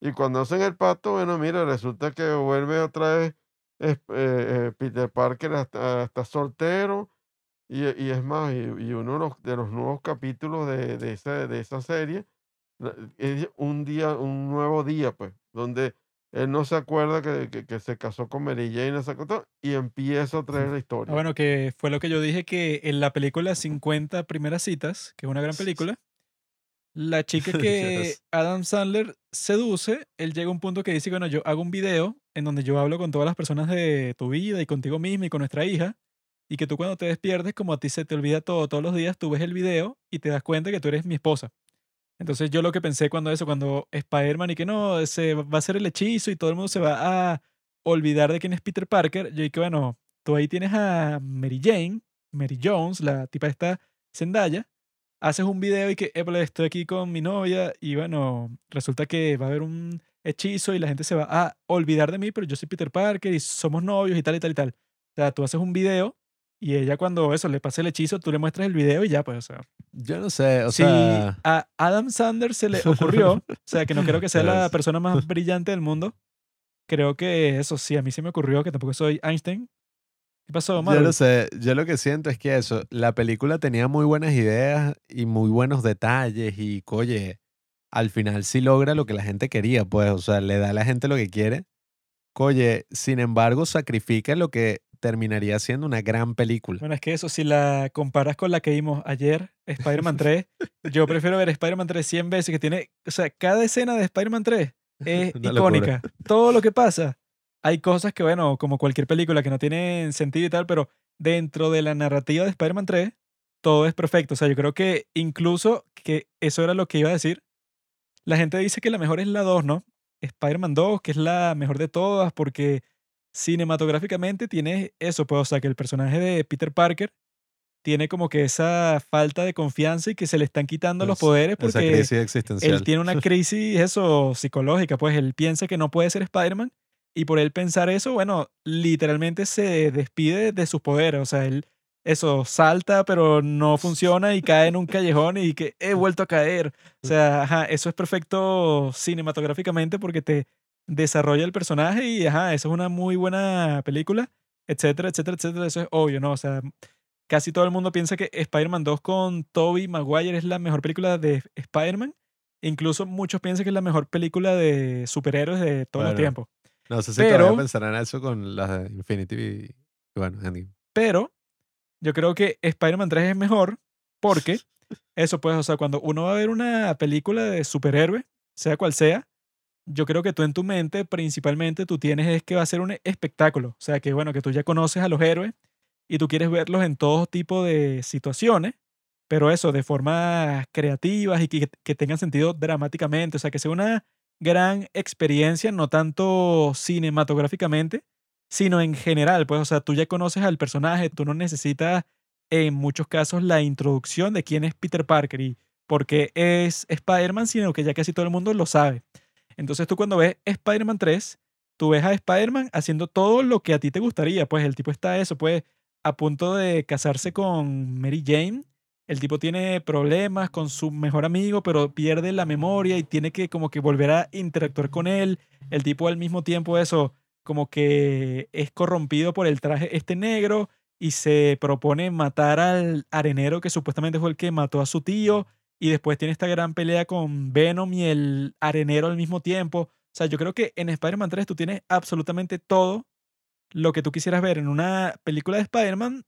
Y cuando hacen el pacto, bueno, mira, resulta que vuelve otra vez eh, Peter Parker hasta, hasta soltero. Y, y es más, y, y uno de los, de los nuevos capítulos de, de, esa, de esa serie es un día, un nuevo día, pues, donde él no se acuerda que, que, que se casó con Mary Jane, y empieza otra vez la Ah, historia. bueno, que fue lo que yo dije que en la película 50 primeras citas, que es una gran película, la chica que. Adam Sandler seduce, él llega a un punto que dice, bueno, yo hago un video en donde yo hablo con todas las personas de tu vida y contigo misma y con nuestra hija, y que tú cuando te despiertes, como a ti se te olvida todo todos los días, tú ves el video y te das cuenta que tú eres mi esposa. Entonces yo lo que pensé cuando eso, cuando Spider-Man y que no, se va a hacer el hechizo y todo el mundo se va a olvidar de quién es Peter Parker, yo dije, bueno, tú ahí tienes a Mary Jane, Mary Jones, la tipa esta Zendaya, haces un video y que "Épale, estoy aquí con mi novia y bueno, resulta que va a haber un hechizo y la gente se va a olvidar de mí, pero yo soy Peter Parker y somos novios y tal y tal y tal. O sea, tú haces un video y ella cuando eso le pasa el hechizo, tú le muestras el video y ya, pues, o sea. Yo no sé, o si sea... a Adam Sanders se le ocurrió, o sea, que no creo que sea la persona más brillante del mundo, creo que eso sí, a mí se me ocurrió, que tampoco soy Einstein. ¿Qué pasó, Yo Marvel? no sé, yo lo que siento es que eso, la película tenía muy buenas ideas y muy buenos detalles y, oye, al final sí logra lo que la gente quería, pues, o sea, le da a la gente lo que quiere. Oye, sin embargo, sacrifica lo que terminaría siendo una gran película. Bueno, es que eso, si la comparas con la que vimos ayer, Spider-Man 3, yo prefiero ver Spider-Man 3 100 veces, que tiene, o sea, cada escena de Spider-Man 3 es Una icónica. locura. Todo lo que pasa. Hay cosas que, bueno, como cualquier película que no tienen sentido y tal, pero dentro de la narrativa de Spider-Man 3, todo es perfecto. O sea, yo creo que incluso que eso era lo que iba a decir. La gente dice que la mejor es la 2, ¿no? Spider-Man 2, que es la mejor de todas, porque cinematográficamente tiene eso, pues, o sea, que el personaje de Peter Parker tiene como que esa falta de confianza y que se le están quitando los Es- poderes Esa porque crisis existencial. él tiene una crisis, eso, psicológica, pues él piensa que no puede ser Spider-Man y por él pensar eso, bueno, literalmente se despide de sus poderes, o sea, él, eso, salta pero no funciona y cae en un callejón y que he vuelto a caer. O sea, ajá, eso es perfecto cinematográficamente porque te desarrolla el personaje y, ajá, eso es una muy buena película, etcétera, etcétera, etcétera, eso es obvio, ¿no? O sea, casi todo el mundo piensa que Spider-Man 2 con Tobey Maguire es la mejor película de Spider-Man. Incluso muchos piensan que es la mejor película de superhéroes de todos los Bueno, tiempos. No sé si Pero- todavía pensarán eso con las Infinity y, y bueno, Endgame. Pero yo creo que Spider-Man 3 es mejor porque eso pues, o sea, cuando uno va a ver una película de superhéroe, sea cual sea, yo creo que tú en tu mente principalmente tú tienes es que va a ser un espectáculo. O sea, que bueno, que tú ya conoces a los héroes y tú quieres verlos en todo tipo de situaciones, pero eso, de formas creativas y que, que tengan sentido dramáticamente. O sea, que sea una gran experiencia, no tanto cinematográficamente, sino en general, pues, o sea, tú ya conoces al personaje, tú no necesitas en muchos casos la introducción de quién es Peter Parker y por qué es Spider-Man, sino que ya casi todo el mundo lo sabe. Entonces tú cuando ves Spider-Man 3, tú ves a Spider-Man haciendo todo lo que a ti te gustaría, pues el tipo está eso, pues a punto de casarse con Mary Jane. El tipo tiene problemas con su mejor amigo, pero pierde la memoria y tiene que como que volver a interactuar con él. El tipo al mismo tiempo eso, como que es corrompido por el traje este negro y se propone matar al arenero que supuestamente fue el que mató a su tío y después tiene esta gran pelea con Venom y el arenero al mismo tiempo. O sea, yo creo que en Spider-Man 3 tú tienes absolutamente todo lo que tú quisieras ver en una película de Spider-Man,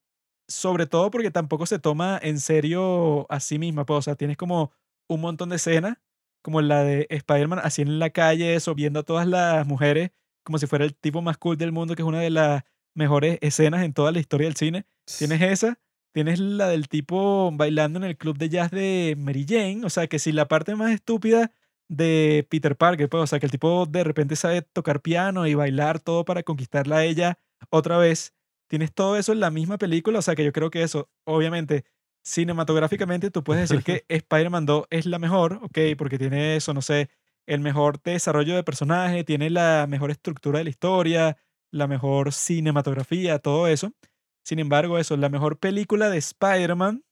sobre todo porque tampoco se toma en serio a sí misma. Pues, o sea, tienes como un montón de escenas, como la de Spider-Man así en la calle, eso, viendo a todas las mujeres como si fuera el tipo más cool del mundo, que es una de las mejores escenas en toda la historia del cine. Tienes esa, tienes la del tipo bailando en el club de jazz de Mary Jane, o sea, que si la parte más estúpida de Peter Parker, pues, o sea, que el tipo de repente sabe tocar piano y bailar todo para conquistarla a ella otra vez. Tienes todo eso en la misma película, o sea, que yo creo que eso, obviamente, cinematográficamente tú puedes decir que Spider-Man 2 es la mejor, ok, porque tiene eso, no sé, el mejor desarrollo de personaje, tiene la mejor estructura de la historia, la mejor cinematografía, todo eso. Sin embargo, eso, la mejor película de Spider-Man,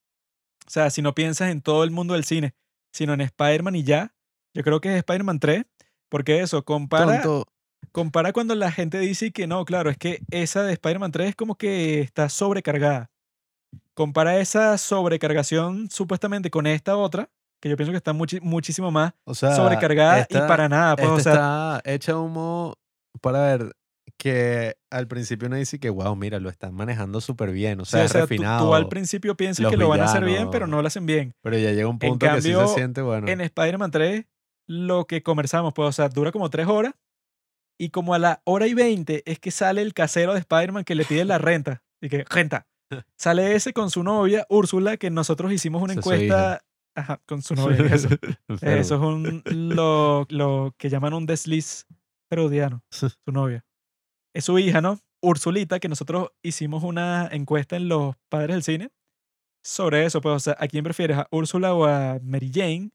o sea, si no piensas en todo el mundo del cine, sino en Spider-Man y ya, yo creo que es Spider-Man 3, porque eso, compara, Tonto. compara cuando la gente dice que no, claro, es que esa de Spider-Man 3 es como que está sobrecargada. Compara esa sobrecargación supuestamente con esta otra, que yo pienso que está muchi- muchísimo más O sea, sobrecargada y para nada. Pues, o sea, está hecha humo para ver que al principio uno dice que, wow, mira, lo están manejando súper bien. O sí, sea, o es sea, refinado. tú, al principio piensas que lo van a hacer bien, pero no lo hacen bien. Pero ya llega un En punto que sí se siente, bueno. En Spider-Man 3, lo que conversamos, pues, o sea, dura como tres horas. Y como a la hora y veinte es que sale el casero de Spider-Man que le pide la renta. Y que, renta. Sale ese con su novia, Úrsula, que nosotros hicimos una encuesta. Ajá, con su novia. Eso, eso es un, lo, lo que llaman un desliz freudiano, su novia. Es su hija, ¿no? Ursulita, que nosotros hicimos una encuesta en los padres del cine sobre eso. Pues, o sea, ¿a quién prefieres? ¿A Úrsula o a Mary Jane?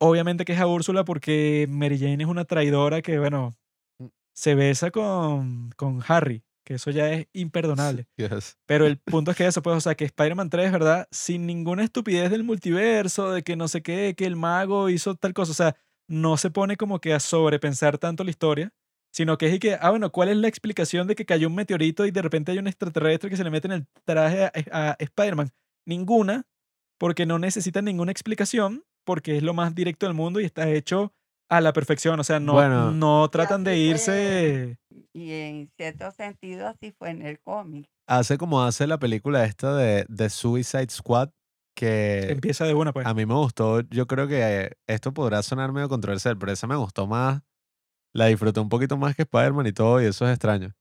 Obviamente que es a Úrsula porque Mary Jane es una traidora que, bueno, Mm. se besa con, con Harry, que eso ya es imperdonable. Yes. Pero el punto es que eso, pues, o sea, que Spider-Man 3, ¿verdad? Sin ninguna estupidez del multiverso, de que no sé qué, que el mago hizo tal cosa. O sea, no se pone como que a sobrepensar tanto la historia, sino que es y que, ah, bueno, ¿cuál es la explicación de que cayó un meteorito y de repente hay un extraterrestre que se le mete en el traje a, a Spider-Man? Ninguna, porque no necesita ninguna explicación, porque es lo más directo del mundo y está hecho a la perfección. O sea, no, Bueno. no tratan de irse. Y en cierto sentido así fue en el cómic. Hace como hace la película esta de, de Suicide Squad, que Empieza de una, pues. a mí me gustó. Yo creo que esto podrá sonar medio controversial, pero esa me gustó más. La disfruté un poquito más que Spider-Man y todo, y eso es extraño.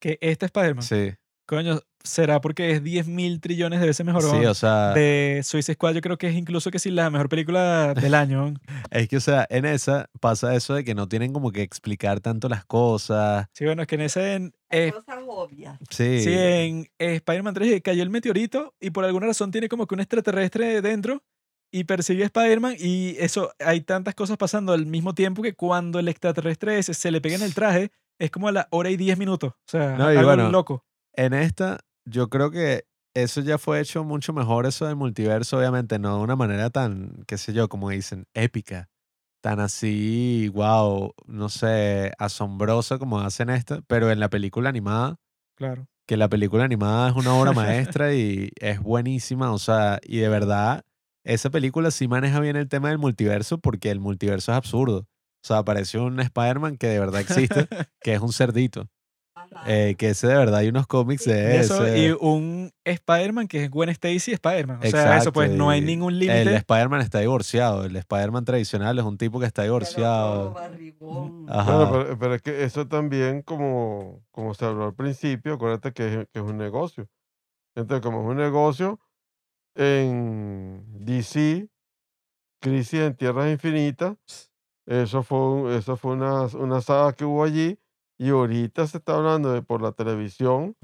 Que este Spider-Man, Sí, coño, será porque es 10 mil trillones de veces mejor. sí, o sea, de Suicide Squad yo creo que es incluso que sí la mejor película del año. es que, o sea, en esa pasa eso de que no tienen como que explicar tanto las cosas. Sí, bueno, es que en ese en, eh, cosas obvias. Sí, sí, en eh, Spider-Man 3 cayó el meteorito y por alguna razón tiene como que un extraterrestre dentro y persigue a Spider-Man y eso, hay tantas cosas pasando al mismo tiempo que cuando el extraterrestre ese se le pega en el traje es como a la hora y 10 minutos. O sea, No, y algo bueno, loco. En esta, yo creo que eso ya fue hecho mucho mejor, eso del multiverso, obviamente, no de una manera tan, qué sé yo, como dicen, épica, tan así, wow, no sé, asombrosa como hacen esta, pero en la película animada, Claro. que la película animada es una obra maestra y es buenísima, o sea, y de verdad, esa película sí maneja bien el tema del multiverso porque el multiverso es absurdo. O sea, apareció un Spider-Man que de verdad existe, que es un cerdito. Eh, que ese de verdad hay unos cómics de Y eso, ese. y un Spider-Man que es Gwen Stacy Spider-Man. O sea, eso pues no hay ningún El límite. Spider-Man está divorciado. El Spider-Man tradicional es un tipo que está Pero divorciado. barrigón. Ajá. Bueno, pero, pero es que eso también, como, como se habló al principio, acuérdate que es, que es un negocio. Entonces, como es un negocio, en DC, Crisis en Tierras Infinitas, eso fue, eso fue una, una saga que hubo allí, y ahorita se está hablando de por la televisión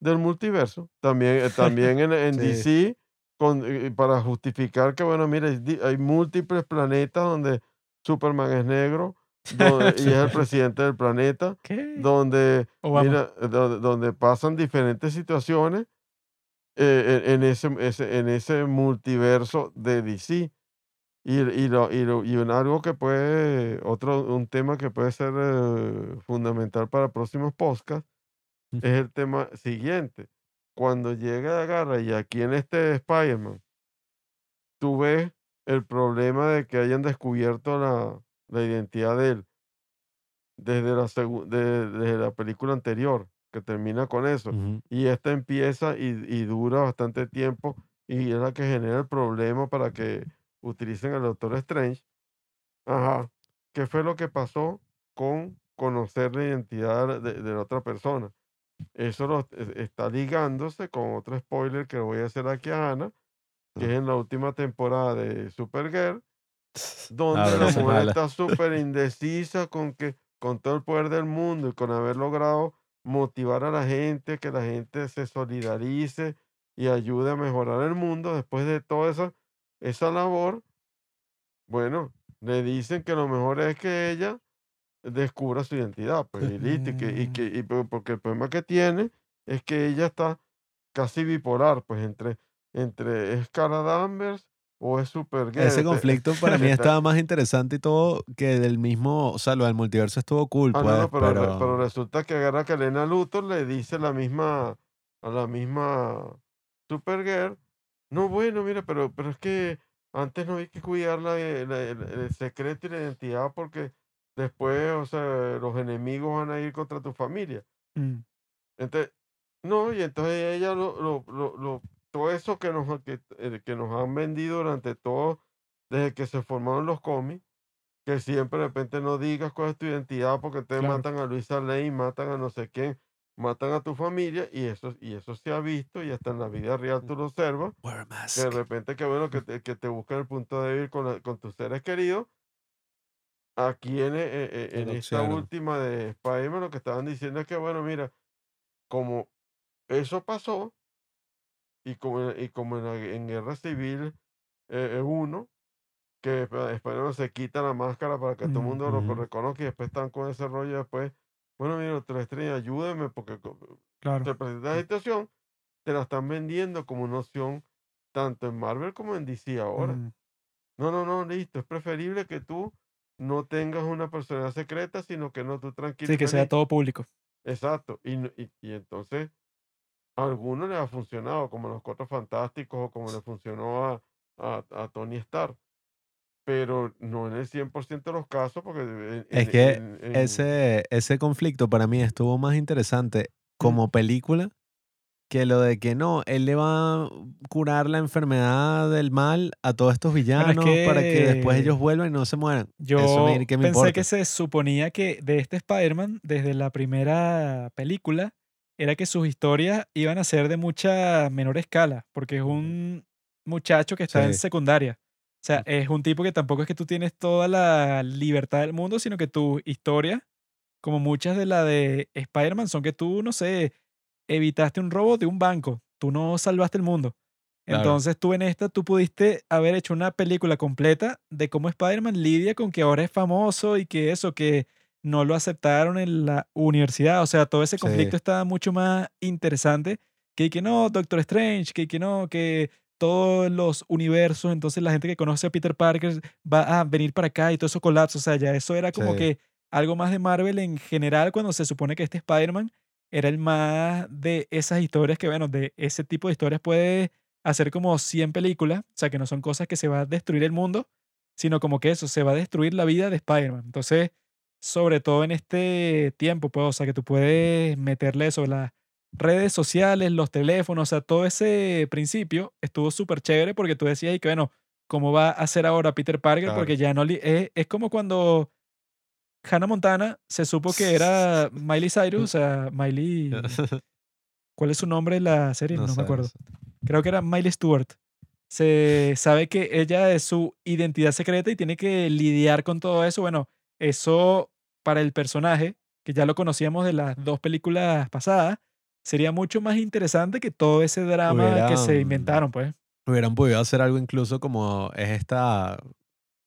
del multiverso. También, eh, también en, en Sí. DC, con, eh, para justificar que, bueno, mira, hay múltiples planetas donde Superman es negro donde- y es el presidente del planeta, ¿Qué? donde, mira, eh, donde, donde pasan diferentes situaciones eh, en, en ese, ese- en ese multiverso de DC. Y, y, lo, y, lo- y un, algo que puede, otro, un tema que puede ser eh, fundamental para próximos podcasts Mm. es el tema siguiente. Cuando llega la garra y aquí en este Spider-Man, tú ves el problema de que hayan descubierto la, la identidad de él desde la, desde la película anterior, que termina con eso. Ujú. Y esta empieza y, y dura bastante tiempo y es la que genera el problema para que utilicen al Doctor Strange. Ajá. ¿Qué fue lo que pasó con conocer la identidad de, de la otra persona? Eso lo, es- está ligándose con otro spoiler que voy a hacer aquí a Ana, que es en la última temporada de Supergirl, donde pero la mujer mala. está súper indecisa con que con todo el poder del mundo y con haber logrado motivar a la gente, que la gente se solidarice y ayude a mejorar el mundo después de toda esa, esa labor, bueno, le dicen que lo mejor es que ella descubra su identidad, pues, y listo, y que, y que, y porque el problema que tiene es que ella está casi bipolar, pues, entre, entre es Cara Danvers o es Supergirl. Ese este, conflicto para mí estaba más interesante y todo que del mismo, o sea, lo del multiverso estuvo cool, Ah, pues, no, pero, pero, pero resulta que agarra que Elena Luthor le dice la misma, a la misma Supergirl, no, bueno, mira, pero, pero es que antes no hay que cuidar la- la- el, el secreto y la identidad porque después, o sea, los enemigos van a ir contra tu familia. Mm. Entonces, no, y entonces ella lo, lo, lo, lo- todo eso que nos, que, eh, que nos han vendido durante todo, desde que se formaron los cómics, que siempre de repente no digas cuál es tu identidad porque te Claro. matan a Luisa Lane, matan a no sé quién, matan a tu familia y eso, y eso se ha visto y hasta en la vida real tú lo observas, que de repente que bueno, que te, que te buscan el punto débil con, la- con tus seres queridos. Aquí en, eh, eh, Lo en esta última de Spider-Man lo que estaban diciendo es que bueno, mira, como eso pasó y como, y como en, la en Guerra Civil eh, 1, que Sp- Spider-Man se quita la máscara para que todo el Mm, mundo lo reconozca y después están con ese rollo después, bueno, mira, Doctor Strange, ayúdame porque Claro. se presenta la situación, te la están vendiendo como una opción tanto en Marvel como en DC ahora. Mm. No, no, no, listo, es preferible que tú no tengas una personalidad secreta, sino que no tú tranquilo. Sí, que sea todo público. Exacto. Y, y, y entonces a algunos les ha funcionado, como los Cuatro Fantásticos o como le funcionó a, a, a Tony Stark. pero no en el 100% de los casos, porque en- Es que en- en- ese, ese conflicto para mí estuvo más interesante como película que lo de que no, él le va a curar la enfermedad del mal a todos estos villanos para que después que ellos vuelvan y no se mueran. Yo Eso me, ¿qué me pensé importa? que se suponía que de este Spider-Man, desde la primera película, era que sus historias iban a ser de mucha menor escala, porque es un muchacho que está en secundaria. O sea, es un tipo que tampoco es que tú tienes toda la libertad del mundo, sino que tu historia, como muchas de la de Spider-Man, son que tú, no sé, evitaste un robo de un banco, tú no salvaste el mundo. Claro. Entonces tú en esta, tú pudiste haber hecho una película completa de cómo Spider-Man lidia con que ahora es famoso y que eso, que no lo aceptaron en la universidad. O sea, todo ese conflicto Sí. está mucho más interesante que que no, Doctor Strange, que que no, que todos los universos, entonces la gente que conoce a Peter Parker va a venir para acá y todo eso colapsa. O sea, ya eso era como Sí. que algo más de Marvel en general cuando se supone que este Spider-Man era el más de esas historias que, bueno, de ese tipo de historias puede hacer como 100 películas, o sea, que no son cosas que se va a destruir el mundo, sino como que eso, se va a destruir la vida de Spider-Man. Entonces, sobre todo en este tiempo, pues, o sea, que tú puedes meterle eso, las redes sociales, los teléfonos, o sea, todo ese principio estuvo súper chévere porque tú decías, y que bueno, ¿cómo va a hacer ahora Peter Parker? Claro. Porque ya no, es, es como cuando Hannah Montana se supo que era Miley Cyrus, o sea, Miley, ¿cuál es su nombre en la serie? No, me acuerdo creo que era Miley Stewart. Se sabe que ella es su identidad secreta y tiene que lidiar con todo eso. Bueno, eso para el personaje, que ya lo conocíamos de las dos películas pasadas, sería mucho más interesante que todo ese drama que se Hubieran- inventaron, pues. Hubieran podido hacer algo incluso como es esta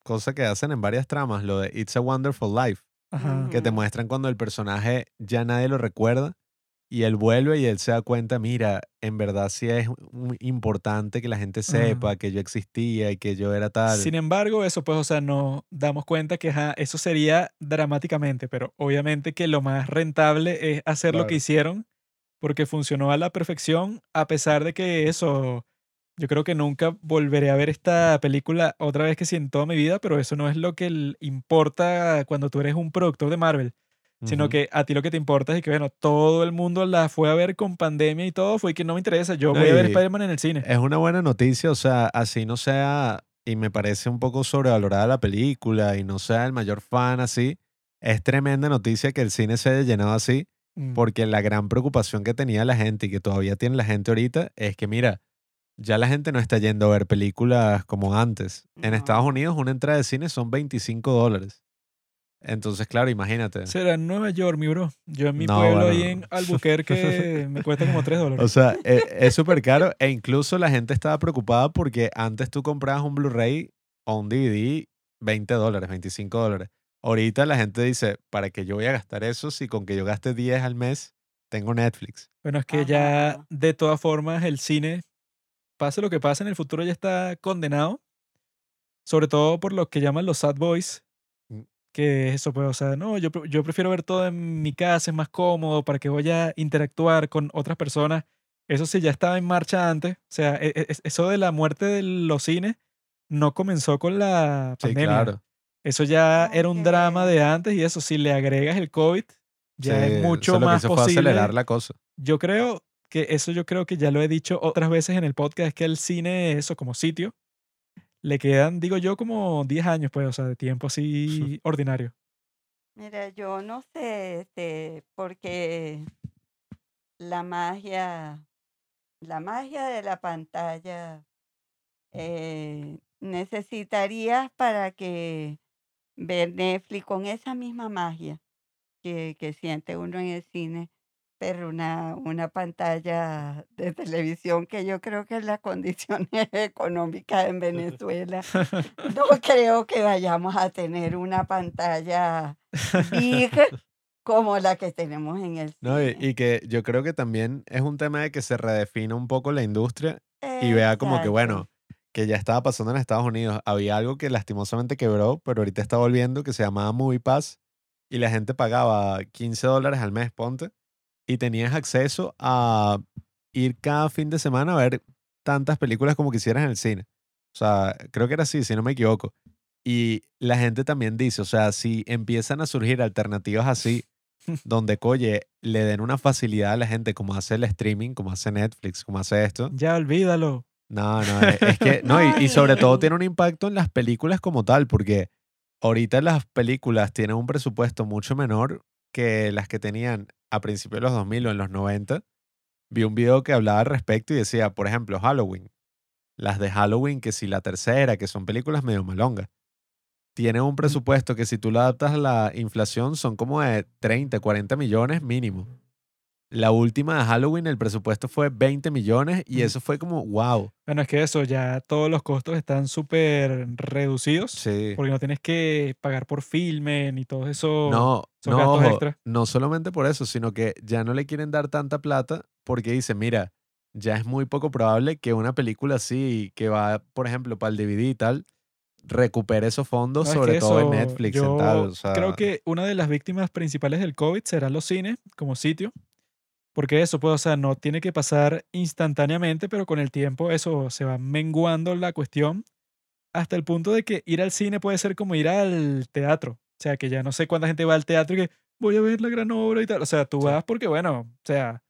cosa que hacen en varias tramas, lo de It's a Wonderful Life, Ajá. que te muestran cuando el personaje ya nadie lo recuerda y él vuelve y él se da cuenta, mira, en verdad sí es importante que la gente sepa que yo existía y que yo era tal. Sin embargo, eso pues, o sea, nos damos cuenta que ajá, eso sería dramáticamente, pero obviamente que lo más rentable es hacer lo que hicieron porque funcionó a la perfección, a pesar de que eso, yo creo que nunca volveré a ver esta película otra vez que sí en toda mi vida, pero eso no es lo que importa cuando tú eres un productor de Marvel, sino que a ti lo que te importa es que, bueno, todo el mundo la fue a ver con pandemia y todo, fue que no me interesa, yo voy a ver Spider-Man en el cine. Es una buena noticia, o sea, así no sea, y me parece un poco sobrevalorada la película y no sea el mayor fan así, es tremenda noticia que el cine se haya llenado así, Mm. porque la gran preocupación que tenía la gente y que todavía tiene la gente ahorita es que, mira, ya la gente no está yendo a ver películas como antes. En Estados. Unidos una entrada de cine son 25 dólares. Entonces, claro, imagínate. Será en Nueva York, mi bro. Yo en mi No, pueblo bueno, ahí en Albuquerque me cuesta como 3 dólares. O sea, e- es súper caro e incluso la gente estaba preocupada porque antes tú comprabas un Blu-ray o un DVD 20 dólares, 25 dólares. Ahorita la gente dice, ¿para qué yo voy a gastar eso si con que yo gaste 10 al mes tengo Netflix? bueno, es que ya de todas formas el cine, pase lo que pase en el futuro, ya está condenado. Sobre todo por lo que llaman los sad boys. Que eso, pues, o sea, no, yo, yo prefiero ver todo en mi casa, es más cómodo, para que vaya a interactuar con otras personas. Eso sí, ya estaba en marcha antes. O sea, e- e- eso de la muerte de los cines no comenzó con la Sí, pandemia. claro. Eso ya Ah, era un drama de antes y eso, si le agregas el COVID, ya Sí, es eso mucho lo que más hizo fue posible. acelerar la cosa. Yo creo que eso yo creo que ya lo he dicho otras veces en el podcast, es que el cine, eso como sitio, le quedan, digo yo, como 10 años, pues, o sea, de tiempo así ordinario. Mira, yo no sé, este, porque la magia, la magia de la pantalla eh, necesitarías para que ver Netflix con esa misma magia que, que siente uno en el cine, pero una, una pantalla de televisión que yo creo que en las condiciones económicas en Venezuela no creo que vayamos a tener una pantalla big como la que tenemos en el No, y, cine. y que yo creo que también es un tema de que se redefina un poco la industria y vea como que, bueno, que ya estaba pasando en Estados Unidos. Había algo que lastimosamente quebró, pero ahorita está volviendo, que se llamaba Movie Pass, y la gente pagaba 15 dólares al mes, ponte, y tenías acceso a ir cada fin de semana a ver tantas películas como quisieras en el cine. O sea, creo que era así, si no me equivoco. Y la gente también dice, o sea, si empiezan a surgir alternativas así, donde, coye, le den una facilidad a la gente como hace el streaming, como hace Netflix, como hace esto. Ya olvídalo. No, no, es, es que, no, y, y sobre todo tiene un impacto en las películas como tal, porque ahorita las películas tienen un presupuesto mucho menor que las que tenían a principios de los 2000 o en los 90. Vi un video que hablaba al respecto y decía, por ejemplo, Halloween. Las de Halloween, que si la tercera, que son películas medio malongas, tienen un presupuesto que si tú lo adaptas a la inflación son como de 30, 40 millones mínimo. La última de Halloween, el presupuesto fue 20 millones y eso fue como, wow. Bueno, es que eso, ya todos los costos están súper reducidos. Sí. Porque no tienes que pagar por filme ni todo eso. No, son no, gastos extra. no solamente por eso, sino que ya no le quieren dar tanta plata porque dicen, mira, ya es muy poco probable que una película así, que va, por ejemplo, para el DVD y tal, recupere esos fondos, No, es sobre que todo en eso, Netflix y yo tal. O sea, Creo que una de las víctimas principales del COVID serán los cines como sitio. Porque eso, pues, o sea, no tiene que pasar instantáneamente, pero con el tiempo eso se va menguando la cuestión hasta el punto de que ir al cine puede ser como ir al teatro. O sea, que ya no sé cuánta gente va al teatro y que voy a ver la gran obra y tal. O sea, tú Sí. vas porque, bueno, o sea,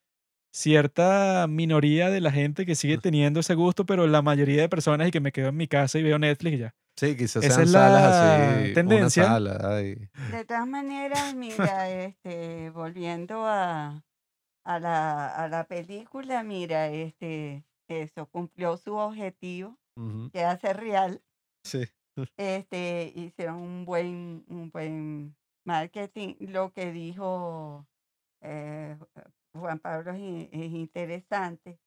cierta minoría de la gente que sigue teniendo ese gusto, pero la mayoría de personas y que me quedo en mi casa y veo Netflix y ya. sí, quizás esa sean es salas la así, una tendencia. sala, ay. De todas maneras, mira, este, volviendo a, a la, a la película, mira, este, eso cumplió su objetivo, Ujú, que hace real, Sí. este, hicieron un buen, un buen marketing. Lo que dijo eh, Juan Pablo es, in- es interesante,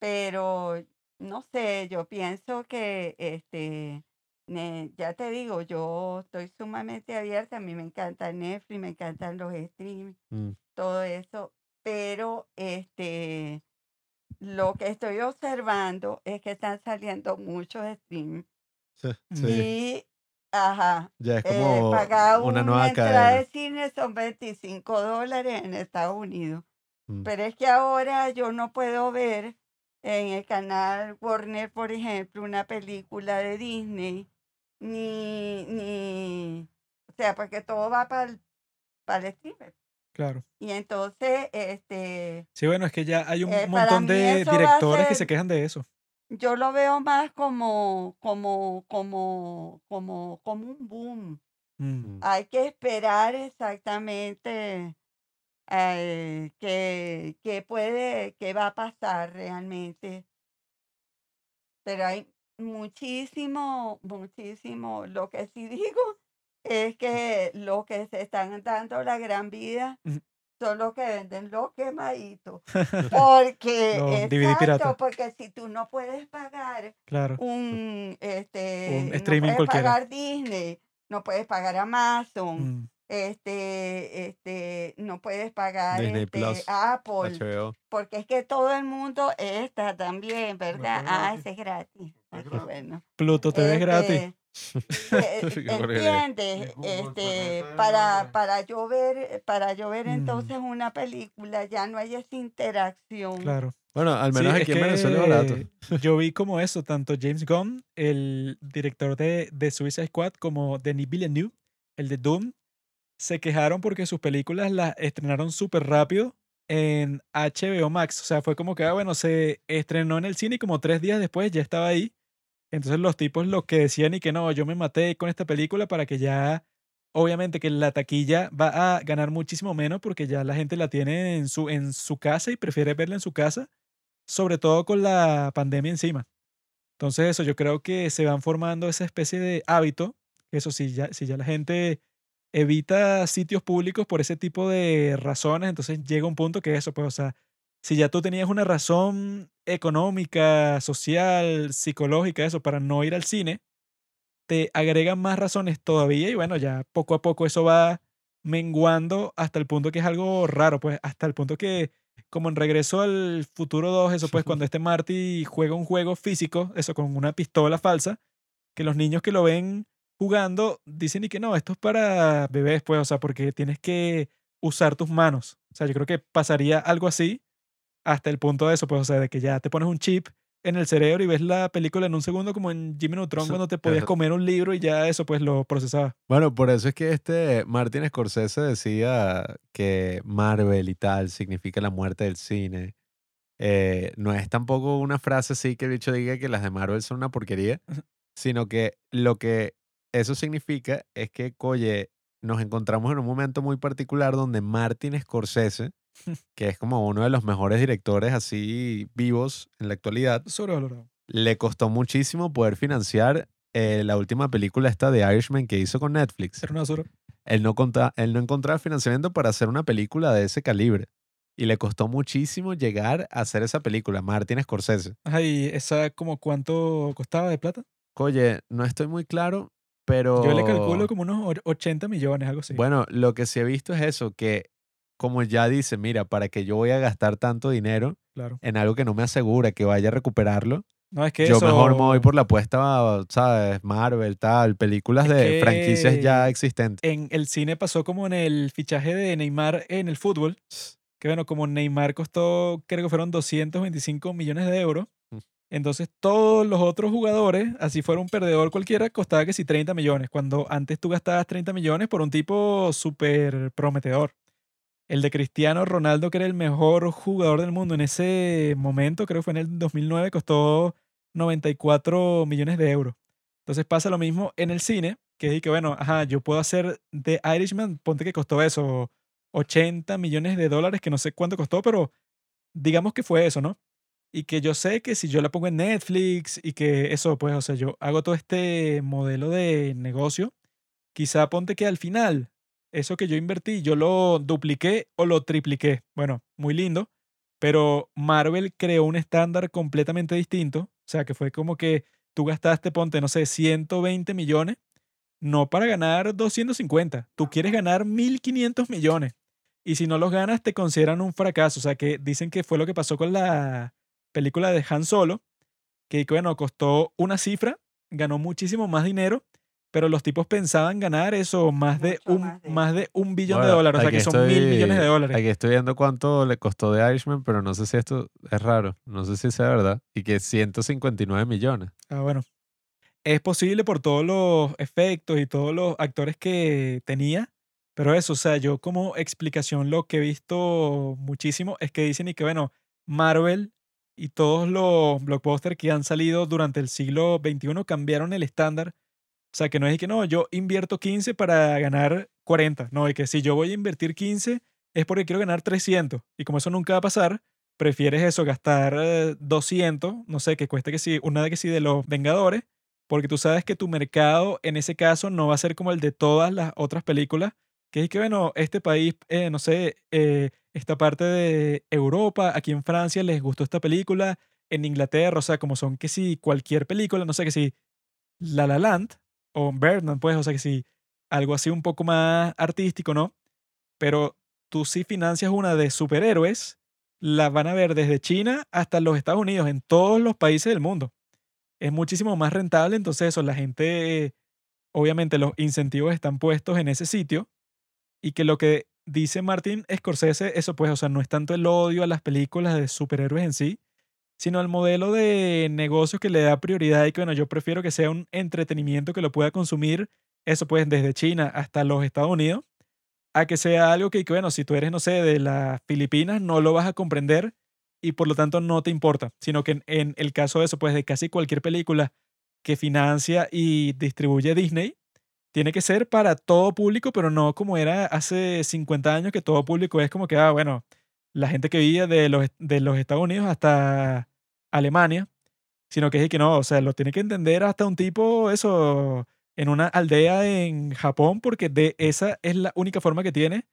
pero no sé, yo pienso que, este, ne- ya te digo, yo estoy sumamente abierta, a mí me encanta Netflix, me encantan los streams, Mm, todo eso, pero este, lo que estoy observando es que están saliendo muchos streams Sí. Sí. y, ajá, Ya es eh, como pagar una una nueva entrada cadena. de cine son 25 dólares en Estados Unidos. Mm, Pero es que ahora yo no puedo ver en el canal Warner, por ejemplo, una película de Disney, ni, ni, o sea, porque todo va para el, para el streamer. Claro. Y entonces, este, Sí, bueno, es que ya hay un Eh, montón de directores que se quejan de eso. yo lo veo más como, como, como, como, como un boom. Mm. mm. Hay que esperar exactamente eh, qué, qué puede, qué va a pasar realmente. Pero hay muchísimo, muchísimo. Lo que sí digo es que los que se están dando la gran vida son los que venden los quemaditos. Porque, exacto, porque si tú no puedes pagar Claro. un, este, Un no streaming puedes cualquiera. pagar Disney, no puedes pagar Amazon, Mm. este, este, no puedes pagar este, Plus, Apple, HBO. porque es que todo el mundo está también, ¿verdad? Ah, ese es gratis. Bueno. Pluto TV es gratis. Este. ¿Entiendes? Es Google, Este, pues, para, este, para yo ver, para yo ver Mm. entonces una película, ya no hay esa interacción. Claro. Bueno, al Sí, menos es aquí en Venezuela barato. Yo vi como eso, tanto James Gunn, el director de, de Suicide Squad, como Denis Villeneuve, el de Doom, se quejaron porque sus películas las estrenaron súper rápido en HBO Max. O sea, fue como que, ah, bueno, se estrenó en el cine y como tres días después ya estaba ahí. Entonces los tipos lo que decían y que no, yo me maté con esta película para que ya, obviamente que la taquilla va a ganar muchísimo menos porque ya la gente la tiene en su, en su casa y prefiere verla en su casa sobre todo con la pandemia encima. Entonces eso, yo creo que se van formando esa especie de hábito, eso si ya, si ya la gente evita sitios públicos por ese tipo de razones, entonces llega un punto que eso, pues, o sea, si ya tú tenías una razón económica, social, psicológica, eso, para no ir al cine, te agregan más razones todavía y bueno, ya poco a poco eso va menguando hasta el punto que es algo raro, pues hasta el punto que como en Regreso al Futuro 2, eso pues cuando este Marty juega un juego físico, eso con una pistola falsa, que los niños que lo ven jugando dicen y que no, esto es para bebés, pues, o sea, porque tienes que usar tus manos. O sea, yo creo que pasaría algo así hasta el punto de eso, pues, o sea, de que ya te pones un chip en el cerebro y ves la película en un segundo como en Jimmy Neutron cuando te podías comer un libro y ya eso pues lo procesaba. Bueno, por eso es que este Martin Scorsese decía que Marvel y tal significa la muerte del cine. Eh, no es tampoco una frase así que el bicho diga que las de Marvel son una porquería, sino que lo que eso significa es que, oye, nos encontramos en un momento muy particular donde Martin Scorsese, que es como uno de los mejores directores así vivos en la actualidad, Sobrevalorado. le costó muchísimo poder financiar eh, la última película esta de Irishman que hizo con Netflix Era una basura. él no, conta- él no encontraba financiamiento para hacer una película de ese calibre. Y le costó muchísimo llegar a hacer esa película, Martin Scorsese. Ajá, y esa como cuánto costaba de plata. Oye, no estoy muy claro, pero... Yo le calculo como unos och- 80 millones, algo así. Bueno, lo que sí he visto es eso, que como ya dice, mira, para que yo voy a gastar tanto dinero claro. en algo que no me asegura que vaya a recuperarlo, No, es que yo eso... mejor me voy por la apuesta, ¿sabes? Marvel, tal, películas Es de franquicias ya que- existentes. En el cine pasó como en el fichaje de Neymar en el fútbol. Que bueno, como Neymar costó, creo que fueron 225 millones de euros. Mm. Entonces todos los otros jugadores, así fuera un perdedor cualquiera, costaba que si 30 millones. Cuando antes tú gastabas 30 millones por un tipo súper prometedor. El de Cristiano Ronaldo, que era el mejor jugador del mundo en ese momento, creo que fue en el 2009, costó 94 millones de euros. Entonces pasa lo mismo en el cine, que es que, bueno, ajá, yo puedo hacer The Irishman, ponte que costó eso, 80 millones de dólares, que no sé cuánto costó, pero digamos que fue eso, ¿no? Y que yo sé que si yo la pongo en Netflix y que eso, pues, o sea, yo hago todo este modelo de negocio, quizá ponte que al final, eso que yo invertí, yo lo dupliqué o lo tripliqué. Bueno, muy lindo, pero Marvel creó un estándar completamente distinto, o sea, que fue como que tú gastaste, ponte, no sé, 120 millones, no para ganar 250, tú quieres ganar 1.500 millones. Y si no los ganas, te consideran un fracaso. O sea, que dicen que fue lo que pasó con la película de Han Solo, que bueno, costó una cifra, ganó muchísimo más dinero, pero los tipos pensaban ganar eso, más de un, más de más de un billón de Bueno, dólares, o sea, que son mil millones de estoy- dólares. Aquí estoy viendo cuánto le costó de Irishman, pero no sé si esto es raro. No sé si sea verdad. Y que 159 millones. Ah, bueno. Es posible por todos los efectos y todos los actores que tenía, pero eso, o sea, yo como explicación lo que he visto muchísimo es que dicen y que, bueno, Marvel y todos los blockbusters que han salido durante el siglo XXI cambiaron el estándar. O sea, que no es que no, yo invierto 15 para ganar 40. No, es que si yo voy a invertir 15 es porque quiero ganar 300. Y como eso nunca va a pasar, prefieres eso, gastar eh, 200, no sé, que cueste que sí, una de que sí de los Vengadores, porque tú sabes que tu mercado en ese caso no va a ser como el de todas las otras películas, que es que, bueno, este país, eh, no sé, eh, esta parte de Europa, aquí en Francia les gustó esta película, en Inglaterra, o sea, como son que si cualquier película, no sé, que si La La Land o Birdman, pues, o sea, que si algo así un poco más artístico, ¿no? Pero tú si financias una de superhéroes, la van a ver desde China hasta los Estados Unidos, en todos los países del mundo. Es muchísimo más rentable, entonces eso, la gente, obviamente los incentivos están puestos en ese sitio y que lo que dice Martin Scorsese, eso pues, o sea, no es tanto el odio a las películas de superhéroes en sí, sino al modelo de negocio que le da prioridad y que, bueno, yo prefiero que sea un entretenimiento que lo pueda consumir, eso pues, desde China hasta los Estados Unidos, a que sea algo que, bueno, si tú eres, no sé, de las Filipinas, no lo vas a comprender y por lo tanto no te importa, sino que en, en el caso de eso, pues de casi cualquier película que financia y distribuye Disney, tiene que ser para todo público, pero no como era hace 50 años que todo público es como que, ah, bueno, la gente que vivía de los, de los Estados Unidos hasta Alemania, sino que es que no, o sea, lo tiene que entender hasta un tipo, eso, en una aldea en Japón, porque de esa es la única forma que tiene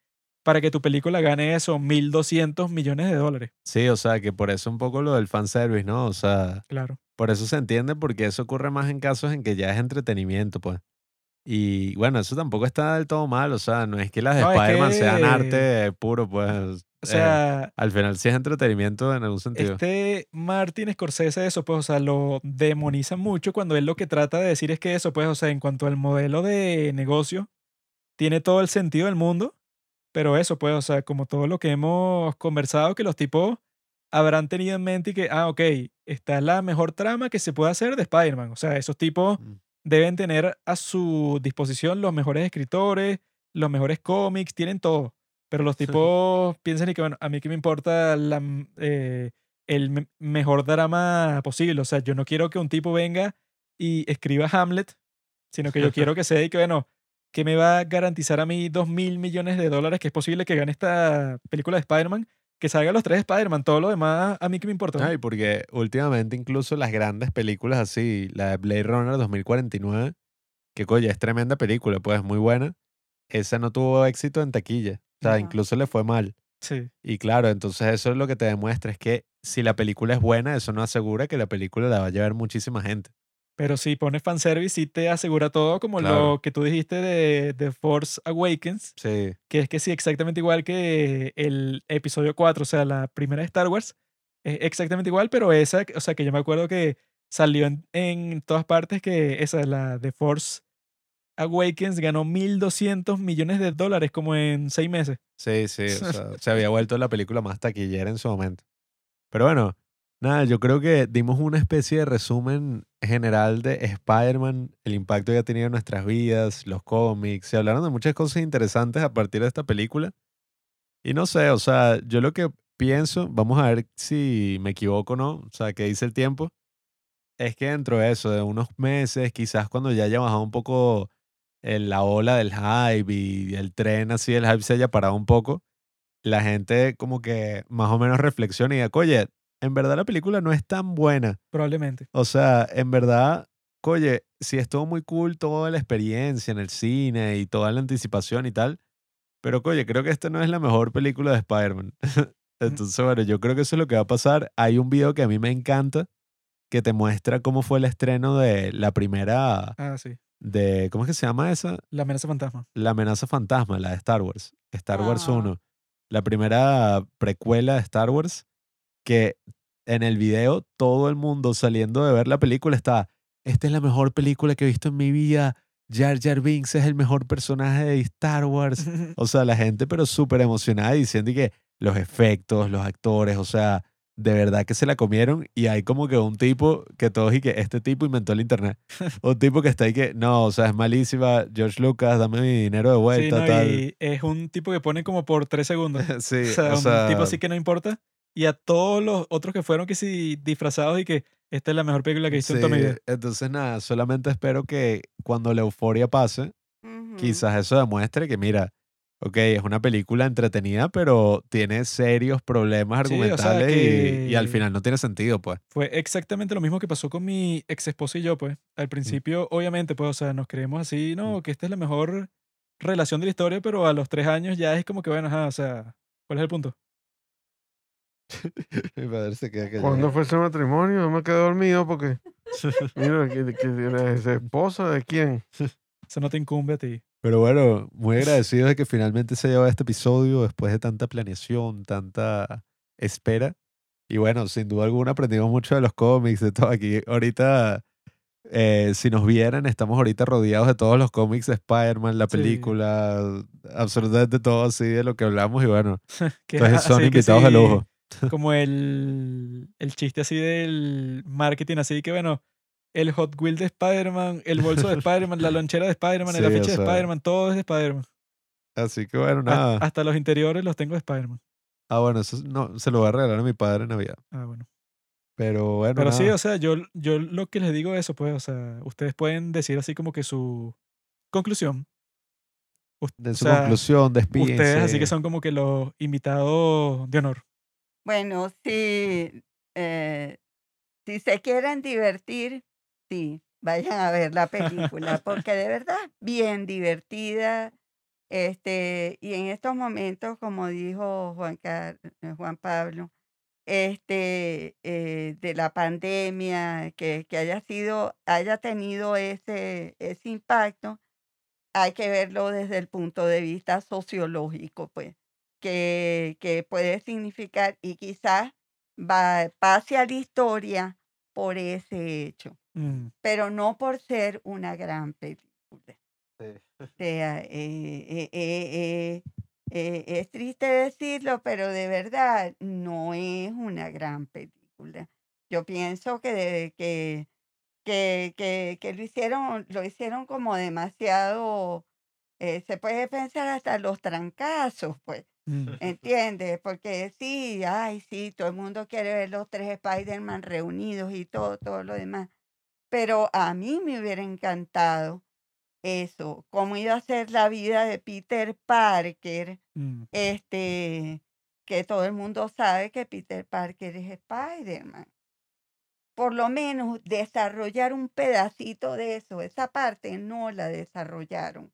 para que tu película gane eso, 1.200 millones de dólares. Sí, o sea, que por eso un poco lo del fanservice, ¿no? O sea, Claro. por eso se entiende porque eso ocurre más en casos en que ya es entretenimiento, pues. Y bueno, eso tampoco está del todo mal, o sea, no es que las de No, es Spider-Man sean arte puro, pues. O eh, sea, al final sí es entretenimiento en algún sentido. este Martin Scorsese, eso, pues, o sea, lo demoniza mucho cuando él lo que trata de decir es que eso, pues, o sea, en cuanto al modelo de negocio, tiene todo el sentido del mundo, pero eso, pues, o sea, como todo lo que hemos conversado, que los tipos habrán tenido en mente y que, ah, ok, está la mejor trama que se puede hacer de Spider-Man. O sea, esos tipos Mm. Deben tener a su disposición los mejores escritores, los mejores cómics, tienen todo. Pero los tipos piensan y que, bueno, a mí que me importa la, eh, el me- mejor drama posible. O sea, yo no quiero que un tipo venga y escriba Hamlet, sino que yo quiero que sea y que, bueno, que me va a garantizar a mí dos mil millones de dólares que es posible que gane esta película de Spider-Man, que salgan los tres Spider-Man, todo lo demás a mí que me importa. Ay, porque últimamente incluso las grandes películas así, la de Blade Runner 2049, que coño, es tremenda película, pues muy buena, esa no tuvo éxito en taquilla. O sea, incluso le fue mal. Sí. Y claro, entonces eso es lo que te demuestra, es que si la película es buena, eso no asegura que la película la va a llevar muchísima gente. Pero si pones fanservice, sí te asegura todo, como Claro. lo que tú dijiste de, de Force Awakens, Sí, que es que sí, exactamente igual que el episodio 4, o sea, la primera de Star Wars, es exactamente igual, pero esa, o sea, que yo me acuerdo que salió en, en todas partes que esa, la de Force Awakens, ganó 1.200 millones de dólares como en seis meses. sí, sí. O sea, se había vuelto la película más taquillera en su momento. Pero bueno, nada, yo creo que dimos una especie de resumen general de Spider-Man, el impacto que ha tenido en nuestras vidas, los cómics. Se hablaron de muchas cosas interesantes a partir de esta película. Y no sé, o sea, yo lo que pienso, vamos a ver si me equivoco o no, o sea, qué dice el tiempo, es que dentro de eso, de unos meses, quizás cuando ya haya bajado un poco el- la ola del hype y el tren así del hype se haya parado un poco, la gente como que más o menos reflexiona y diga, oye, en verdad la película no es tan buena. Probablemente. O sea, en verdad, oye, sí estuvo muy cool toda la experiencia en el cine y toda la anticipación y tal, pero oye, creo que esta no es la mejor película de Spider-Man. Entonces, bueno, yo creo que eso es lo que va a pasar. Hay un video que a mí me encanta que te muestra cómo fue el estreno de la primera, Ah, sí. de, ¿cómo es que se llama esa? La amenaza fantasma. La amenaza fantasma, la de Star Wars. Star Wars Ah. 1. La primera precuela de Star Wars que en el video todo el mundo saliendo de ver la película está, esta es la mejor película que he visto en mi vida. Jar Jar Binks es el mejor personaje de Star Wars. O sea, la gente pero súper emocionada diciendo que los efectos, los actores, o sea, de verdad que se la comieron y hay como que un tipo que todos y que este tipo inventó el internet. un tipo que está ahí que, no, o sea, es malísima, George Lucas, dame mi dinero de Sí, vuelta, no, tal. y es un tipo que pone como por tres segundos. sí, O sea, o sea, un tipo así que no importa. Y a todos los otros que fueron que sí disfrazados y que esta es la mejor película que he visto en toda mi sí, vida. entonces nada, solamente espero que cuando la euforia pase, Ujú. quizás eso demuestre que, mira, ok, es una película entretenida, pero tiene serios problemas Sí, o sea, argumentales y- y, al final no tiene sentido, pues. Fue exactamente lo mismo que pasó con mi ex esposa y yo, pues. Al principio, obviamente, pues, o sea, nos creemos así, no, que esta es la mejor relación de la historia, pero a los tres años ya es como que, bueno, ajá, o sea, ¿cuál es el punto? Mi padre se queda callado. ¿Cuándo fue ese matrimonio? Yo me quedé dormido porque. Mira, que, que ¿es esposa de quién? Eso no te incumbe a ti. Pero bueno, muy agradecido de que finalmente se llevado este episodio después de tanta planeación, tanta espera. Y bueno, sin duda alguna aprendimos mucho de los cómics, de todo aquí. Ahorita, eh, si nos vieran, estamos ahorita rodeados de todos los cómics de Spider-Man, la Sí. película, absolutamente todo así de lo que hablamos. Y bueno, entonces es son invitados de sí, lujo. Como el, el chiste así del marketing, así que, bueno, el Hot Wheel de Spider-Man, el bolso de Spider-Man, la lonchera de Spider-Man, el Sí, o afiche de Spider-Man, todo es de Spider-Man. Así que bueno, nada. Hasta los interiores los tengo de Spider-Man. Ah, bueno, eso no, se lo voy a regalar a mi padre en Navidad. Ah, bueno. Pero bueno, Pero sí, o sea, yo, yo lo que les digo es eso, pues, o sea, ustedes pueden decir así como que su conclusión. Us- de o su sea, conclusión, despídense. Ustedes así que son como que los invitados de honor. Bueno, si, eh, si se quieren divertir, sí, vayan a ver la película, porque de verdad, bien divertida. Este, y en estos momentos, como dijo Juan, Car- eh, Juan Pablo, este, eh, de la pandemia, que, que haya sido, haya tenido ese, ese impacto, hay que verlo desde el punto de vista sociológico, pues, que, que puede significar y quizás va, pase a la historia por ese hecho, Mm, pero no por ser una gran película. Sí. O sea, eh, eh, eh, es triste decirlo, pero de verdad no es una gran película. Yo pienso que, de- que, que, que, que lo hicieron, lo hicieron como demasiado, se puede pensar hasta los trancazos, pues. Mm. ¿Entiendes? Porque sí, ay, sí, todo el mundo quiere ver los tres Spider-Man reunidos y todo, todo lo demás. Pero a mí me hubiera encantado eso, cómo iba a ser la vida de Peter Parker, Mm. este, que todo el mundo sabe que Peter Parker es Spider-Man. Por lo menos desarrollar un pedacito de eso, esa parte no la desarrollaron.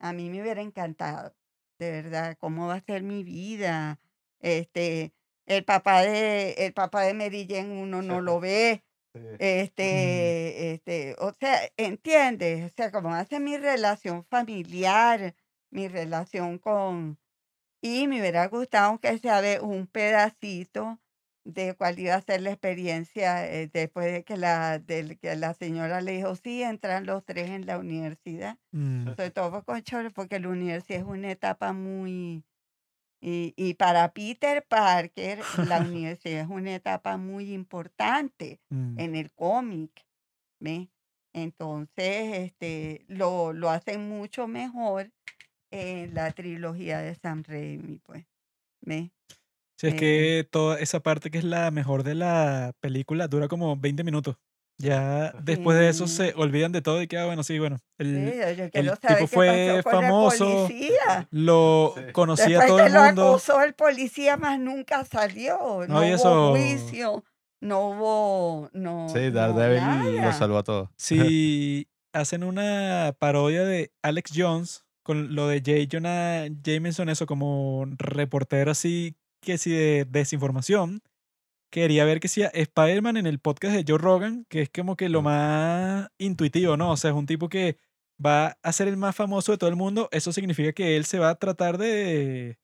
A mí me hubiera encantado, de verdad, cómo va a ser mi vida. Este, el papá de, el papá de Mary Jane uno no lo ve. Este, este, o sea, ¿entiendes? O sea, cómo hace mi relación familiar, mi relación con, y me hubiera gustado aunque sea ver un pedacito de cuál iba a ser la experiencia eh, después de que la, del- que la señora le dijo, sí, entran los tres en la universidad. Mm. Sobre todo con Chole, porque la universidad es una etapa muy... Y, y para Peter Parker, la universidad es una etapa muy importante Mm. en el cómic. Entonces, este, lo, lo hacen mucho mejor en la trilogía de Sam Raimi, pues, ¿ve? Sí, es Eh, que toda esa parte que es la mejor de la película dura como 20 minutos. Ya después de eso Sí. se olvidan de todo y queda, bueno, sí, bueno. Sí, El, tipo fue famoso, lo Sí. conocía Después todo que el lo mundo. acusó el policía, más nunca salió. No, No, y hubo eso- juicio, no hubo, no, Sí, no Daredevil lo nada. salvó a todos. Si hacen una parodia de Alex Jones con lo de J. Jonah Jameson, eso como reportero así, que si de desinformación, quería ver que si Spider-Man en el podcast de Joe Rogan, que es como que lo más intuitivo, ¿no? O sea, es un tipo que va a ser el más famoso de todo el mundo. Eso significa que él se va a tratar de,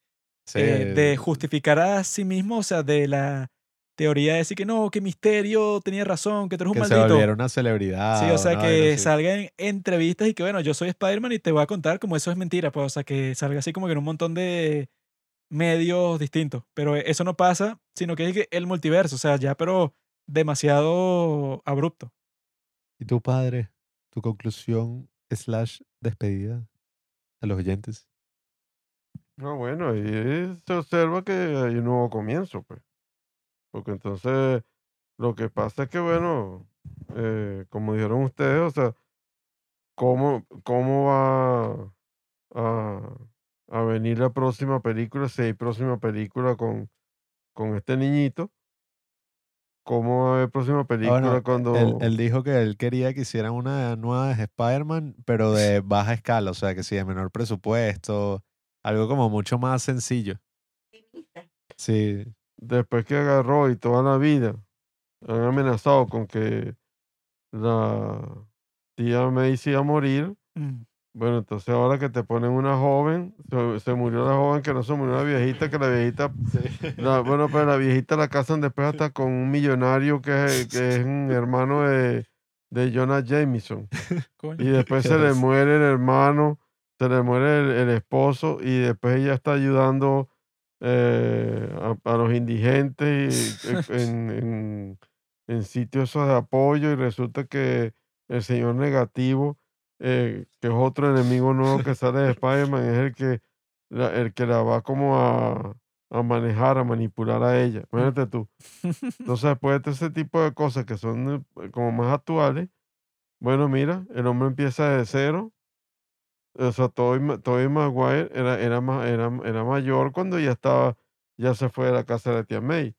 Sí, eh, de justificar a sí mismo, o sea, de la teoría de decir que no, que Misterio tenía razón, que tú eres un que se maldito. volviera una celebridad. Sí, o sea, que así. salga en entrevistas y que, bueno, yo soy Spider-Man y te voy a contar como eso es mentira, pues, o sea, que salga así como que en un montón de medios distintos. Pero eso no pasa, sino que es que el multiverso, o sea, ya, pero demasiado abrupto. ¿Y tu padre? ¿Tu conclusión slash despedida a los oyentes? No, bueno, ahí se observa que hay un nuevo comienzo, pues. Porque entonces lo que pasa es que, bueno, eh, como dijeron ustedes, o sea, ¿cómo, cómo va a, a venir la próxima película? Si hay próxima película con, con este niñito, ¿cómo va a haber próxima película bueno, cuando... él, él dijo que él quería que hicieran una nueva de Spider-Man, pero de baja escala, o sea, que sí, de menor presupuesto, algo como mucho más sencillo. Sí, después que agarró y toda la vida han amenazado con que la tía se iba a morir, Mm. Bueno, entonces ahora que te ponen una joven, se, se murió la joven, que no se murió la viejita, que la viejita, la- bueno, pero la viejita la casan después hasta con un millonario que es, que es un hermano de, de Jonah Jameson. Coño. Y después se le muere el hermano, se le muere el, el esposo y después ella está ayudando eh, a, a los indigentes y, en, en- en sitios de apoyo y resulta que el señor negativo, eh, que es otro enemigo nuevo que sale de Spider-Man, es el que la, el que la va como a, a manejar, a manipular a ella. Imagínate tú. Entonces, después de ese tipo de cosas que son eh, como más actuales, bueno, mira, el hombre empieza de cero. O sea, Tobey, Tobey Maguire era, era, era, era mayor cuando ya estaba, ya se fue de la casa de la tía May.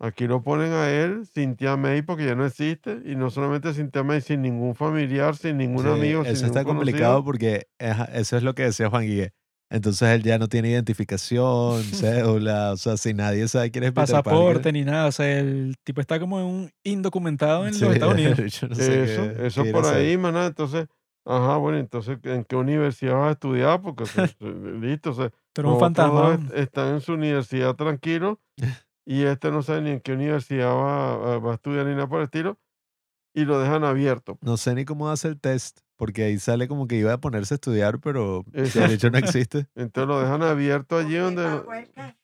Aquí lo ponen a él sin tía May porque ya no existe. Y no solamente sin tía May, sin ningún familiar, sin ningún sí, amigo, sin eso ningún está complicado conocido. porque eso es lo que decía Juan Guille. Entonces él ya no tiene identificación, cédula, o sea, si nadie sabe quién es Peter Pasaporte Parker. ni nada, o sea, el tipo está como en un indocumentado en Sí, los Estados Unidos. yo no sé Eso, qué- eso qué por ahí, maná. Entonces, ajá, bueno, entonces, ¿en qué universidad vas a estudiar? Porque, sea, listo, o sea, Pero un fantasma. est- están en su universidad tranquilo y este no sabe ni en qué universidad va, va- a estudiar ni nada por el estilo y lo dejan abierto. No sé ni cómo hace el test, porque ahí sale como que iba a ponerse a estudiar, pero el Exacto. hecho no existe. Entonces lo dejan abierto allí donde...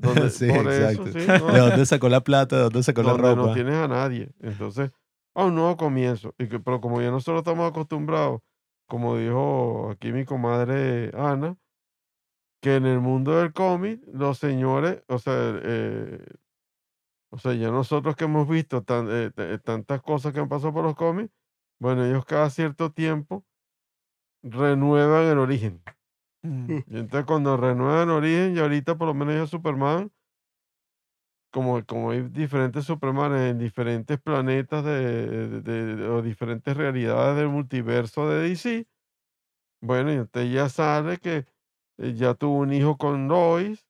Donde, Sí, por eso, exacto. sí, ¿no? ¿De dónde sacó la plata? ¿De dónde sacó la donde ropa? no tienes a nadie. Entonces, a un nuevo comienzo. Y que, pero como ya nosotros estamos acostumbrados, como dijo aquí mi comadre Ana, que en el mundo del cómic, los señores, o sea, eh, o sea, ya nosotros que hemos visto tan- eh, tantas cosas que han pasado por los cómics, bueno, ellos cada cierto tiempo renuevan el origen. Mm. Y entonces cuando renuevan origen, y ahorita por lo menos ya Superman, como, como hay diferentes Supermanes en diferentes planetas de, de- de- o diferentes realidades del multiverso de DC, bueno, y entonces ya sale que ya tuvo un hijo con Lois,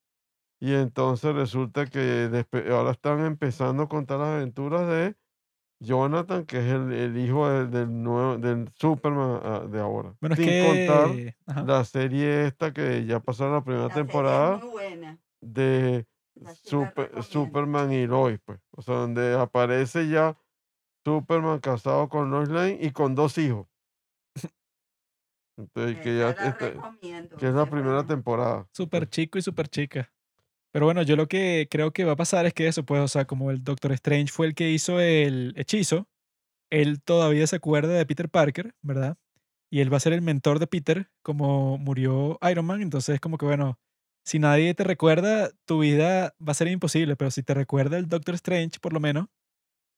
y entonces resulta que ahora están empezando a contar las aventuras de Jonathan, que es el, el hijo del, del nuevo, del Superman ah, de ahora. Bueno, es Sin contar que... ajá. la serie esta que ya pasó la primera La es temporada de Super-. Superman y Lois, pues. O sea, donde aparece ya Superman casado con Lois Lane y con dos hijos. Entonces, que ya está- recomiendo, que es la primera temporada. Súper chico y súper chica. Pero bueno, yo lo que creo que va a pasar es que eso, pues, o sea, como el Doctor Strange fue el que hizo el hechizo, él todavía se acuerda de Peter Parker, ¿verdad? Y él va a ser el mentor de Peter, como murió Iron Man. Entonces, como que bueno, si nadie te recuerda, tu vida va a ser imposible. Pero si te recuerda el Doctor Strange, por lo menos,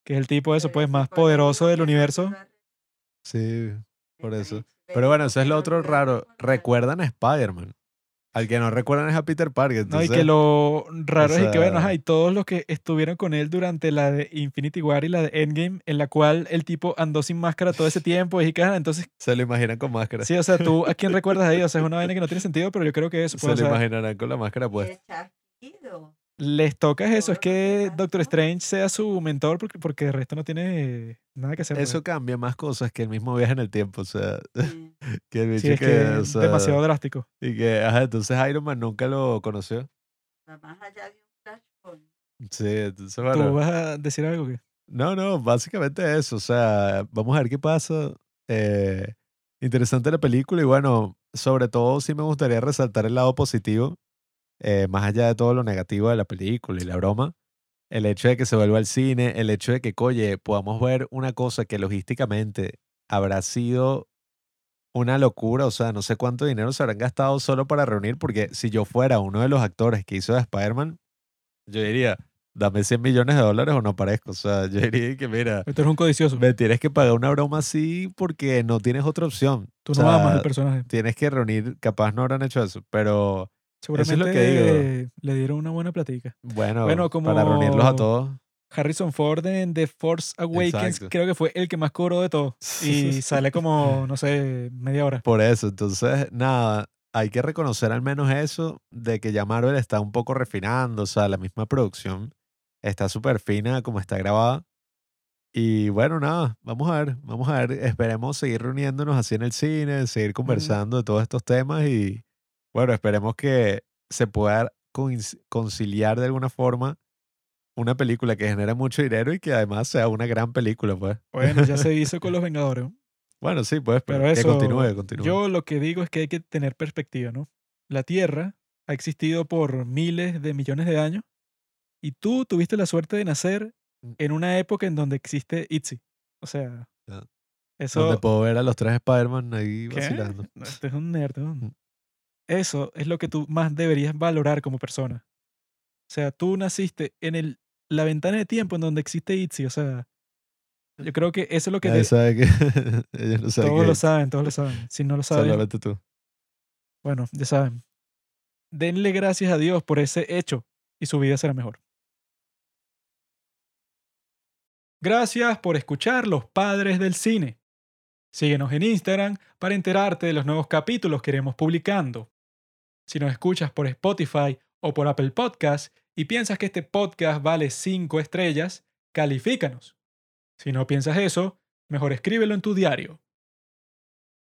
que es el tipo, eso, Pero pues, más eso poderoso del que universo. Sí, por eso. Pero bueno, eso es lo otro raro. Recuerdan a Spider-Man. Al que no recuerdan es a Peter Parker. No, y Entonces, que lo raro es que, bueno, sea- ajá, y todos los que estuvieron con él durante la de Infinity War y la de Endgame, en la cual el tipo andó sin máscara todo ese tiempo, y que, entonces, se lo imaginan con máscara. sí, o sea, tú, ¿a quién recuerdas ahí? O sea, es una vaina que no tiene sentido, pero yo creo que eso, se pues, lo o sea, imaginarán con la máscara puesta. Les toca es eso, es que Doctor. Strange sea su mentor, porque, porque el resto no tiene nada que hacer. pues. Eso cambia más cosas que el mismo viaje en el tiempo. O sea, sí. que el bicho sí, es que, que o sea, demasiado drástico. Y que, ajá, entonces Iron Man nunca lo conoció. Más allá de un flashpoint. Sí, entonces ¿Tú bueno. vas a decir algo que? No, no, básicamente eso. O sea, vamos a ver qué pasa. Eh, interesante la película y bueno, sobre todo sí me gustaría resaltar el lado positivo, eh, más allá de todo lo negativo de la película y la broma. El hecho de que se vuelva al cine, el hecho de que, oye, podamos ver una cosa que logísticamente habrá sido una locura, o sea, no sé cuánto dinero se habrán gastado solo para reunir, porque si yo fuera uno de los actores que hizo de Spider-Man, yo diría, dame 100 millones de dólares o no aparezco. O sea, yo diría que, mira, Tú eres un codicioso. me tienes que pagar una broma así porque no tienes otra opción. Tú O no amas sea, el personaje. Tienes que reunir, capaz no habrán hecho eso, pero eso es Seguramente lo que digo. le dieron una buena platica. bueno, Bueno, para reunirlos a como- todos. Harrison Ford en The Force Awakens Exacto. creo que fue el que más cobró de todo. Y sale como, no sé, media hora. Por eso, entonces, nada, hay que reconocer al menos eso de que ya Marvel está un poco refinando, o sea, la misma producción está súper fina como está grabada. Y bueno, nada, vamos a ver, vamos a ver, esperemos seguir reuniéndonos así en el cine, seguir conversando de todos estos temas y bueno, esperemos que se pueda conciliar de alguna forma una película que genera mucho dinero y que además sea una gran película, pues. Bueno, ya se hizo con Los Vengadores. ¿no? Bueno, sí, pues, pero, Pero que eso, continúe, continúe. yo lo que digo es que hay que tener perspectiva, ¿no? La Tierra ha existido por miles de millones de años y tú tuviste la suerte de nacer Mm. en una época en donde existe ITZY. O sea, eso... Donde puedo ver a los tres Spider-Man ahí ¿Qué? vacilando. Este es un nerd. ¿no? Eso es lo que tú más deberías valorar como persona. O sea, tú naciste en el, la ventana de tiempo en donde existe ITZY. O sea, yo creo que eso es lo que... Nadie te- sabe que ellos no saben todos que lo es. saben, todos lo saben. Si no lo saben, solamente tú. bueno, ya saben. Denle gracias a Dios por ese hecho y su vida será mejor. Gracias por escuchar Los Padres del Cine. Síguenos en Instagram para enterarte de los nuevos capítulos que iremos publicando. Si nos escuchas por Spotify o por Apple Podcast y piensas que este podcast vale 5 estrellas, califícanos. Si no piensas eso, mejor escríbelo en tu diario.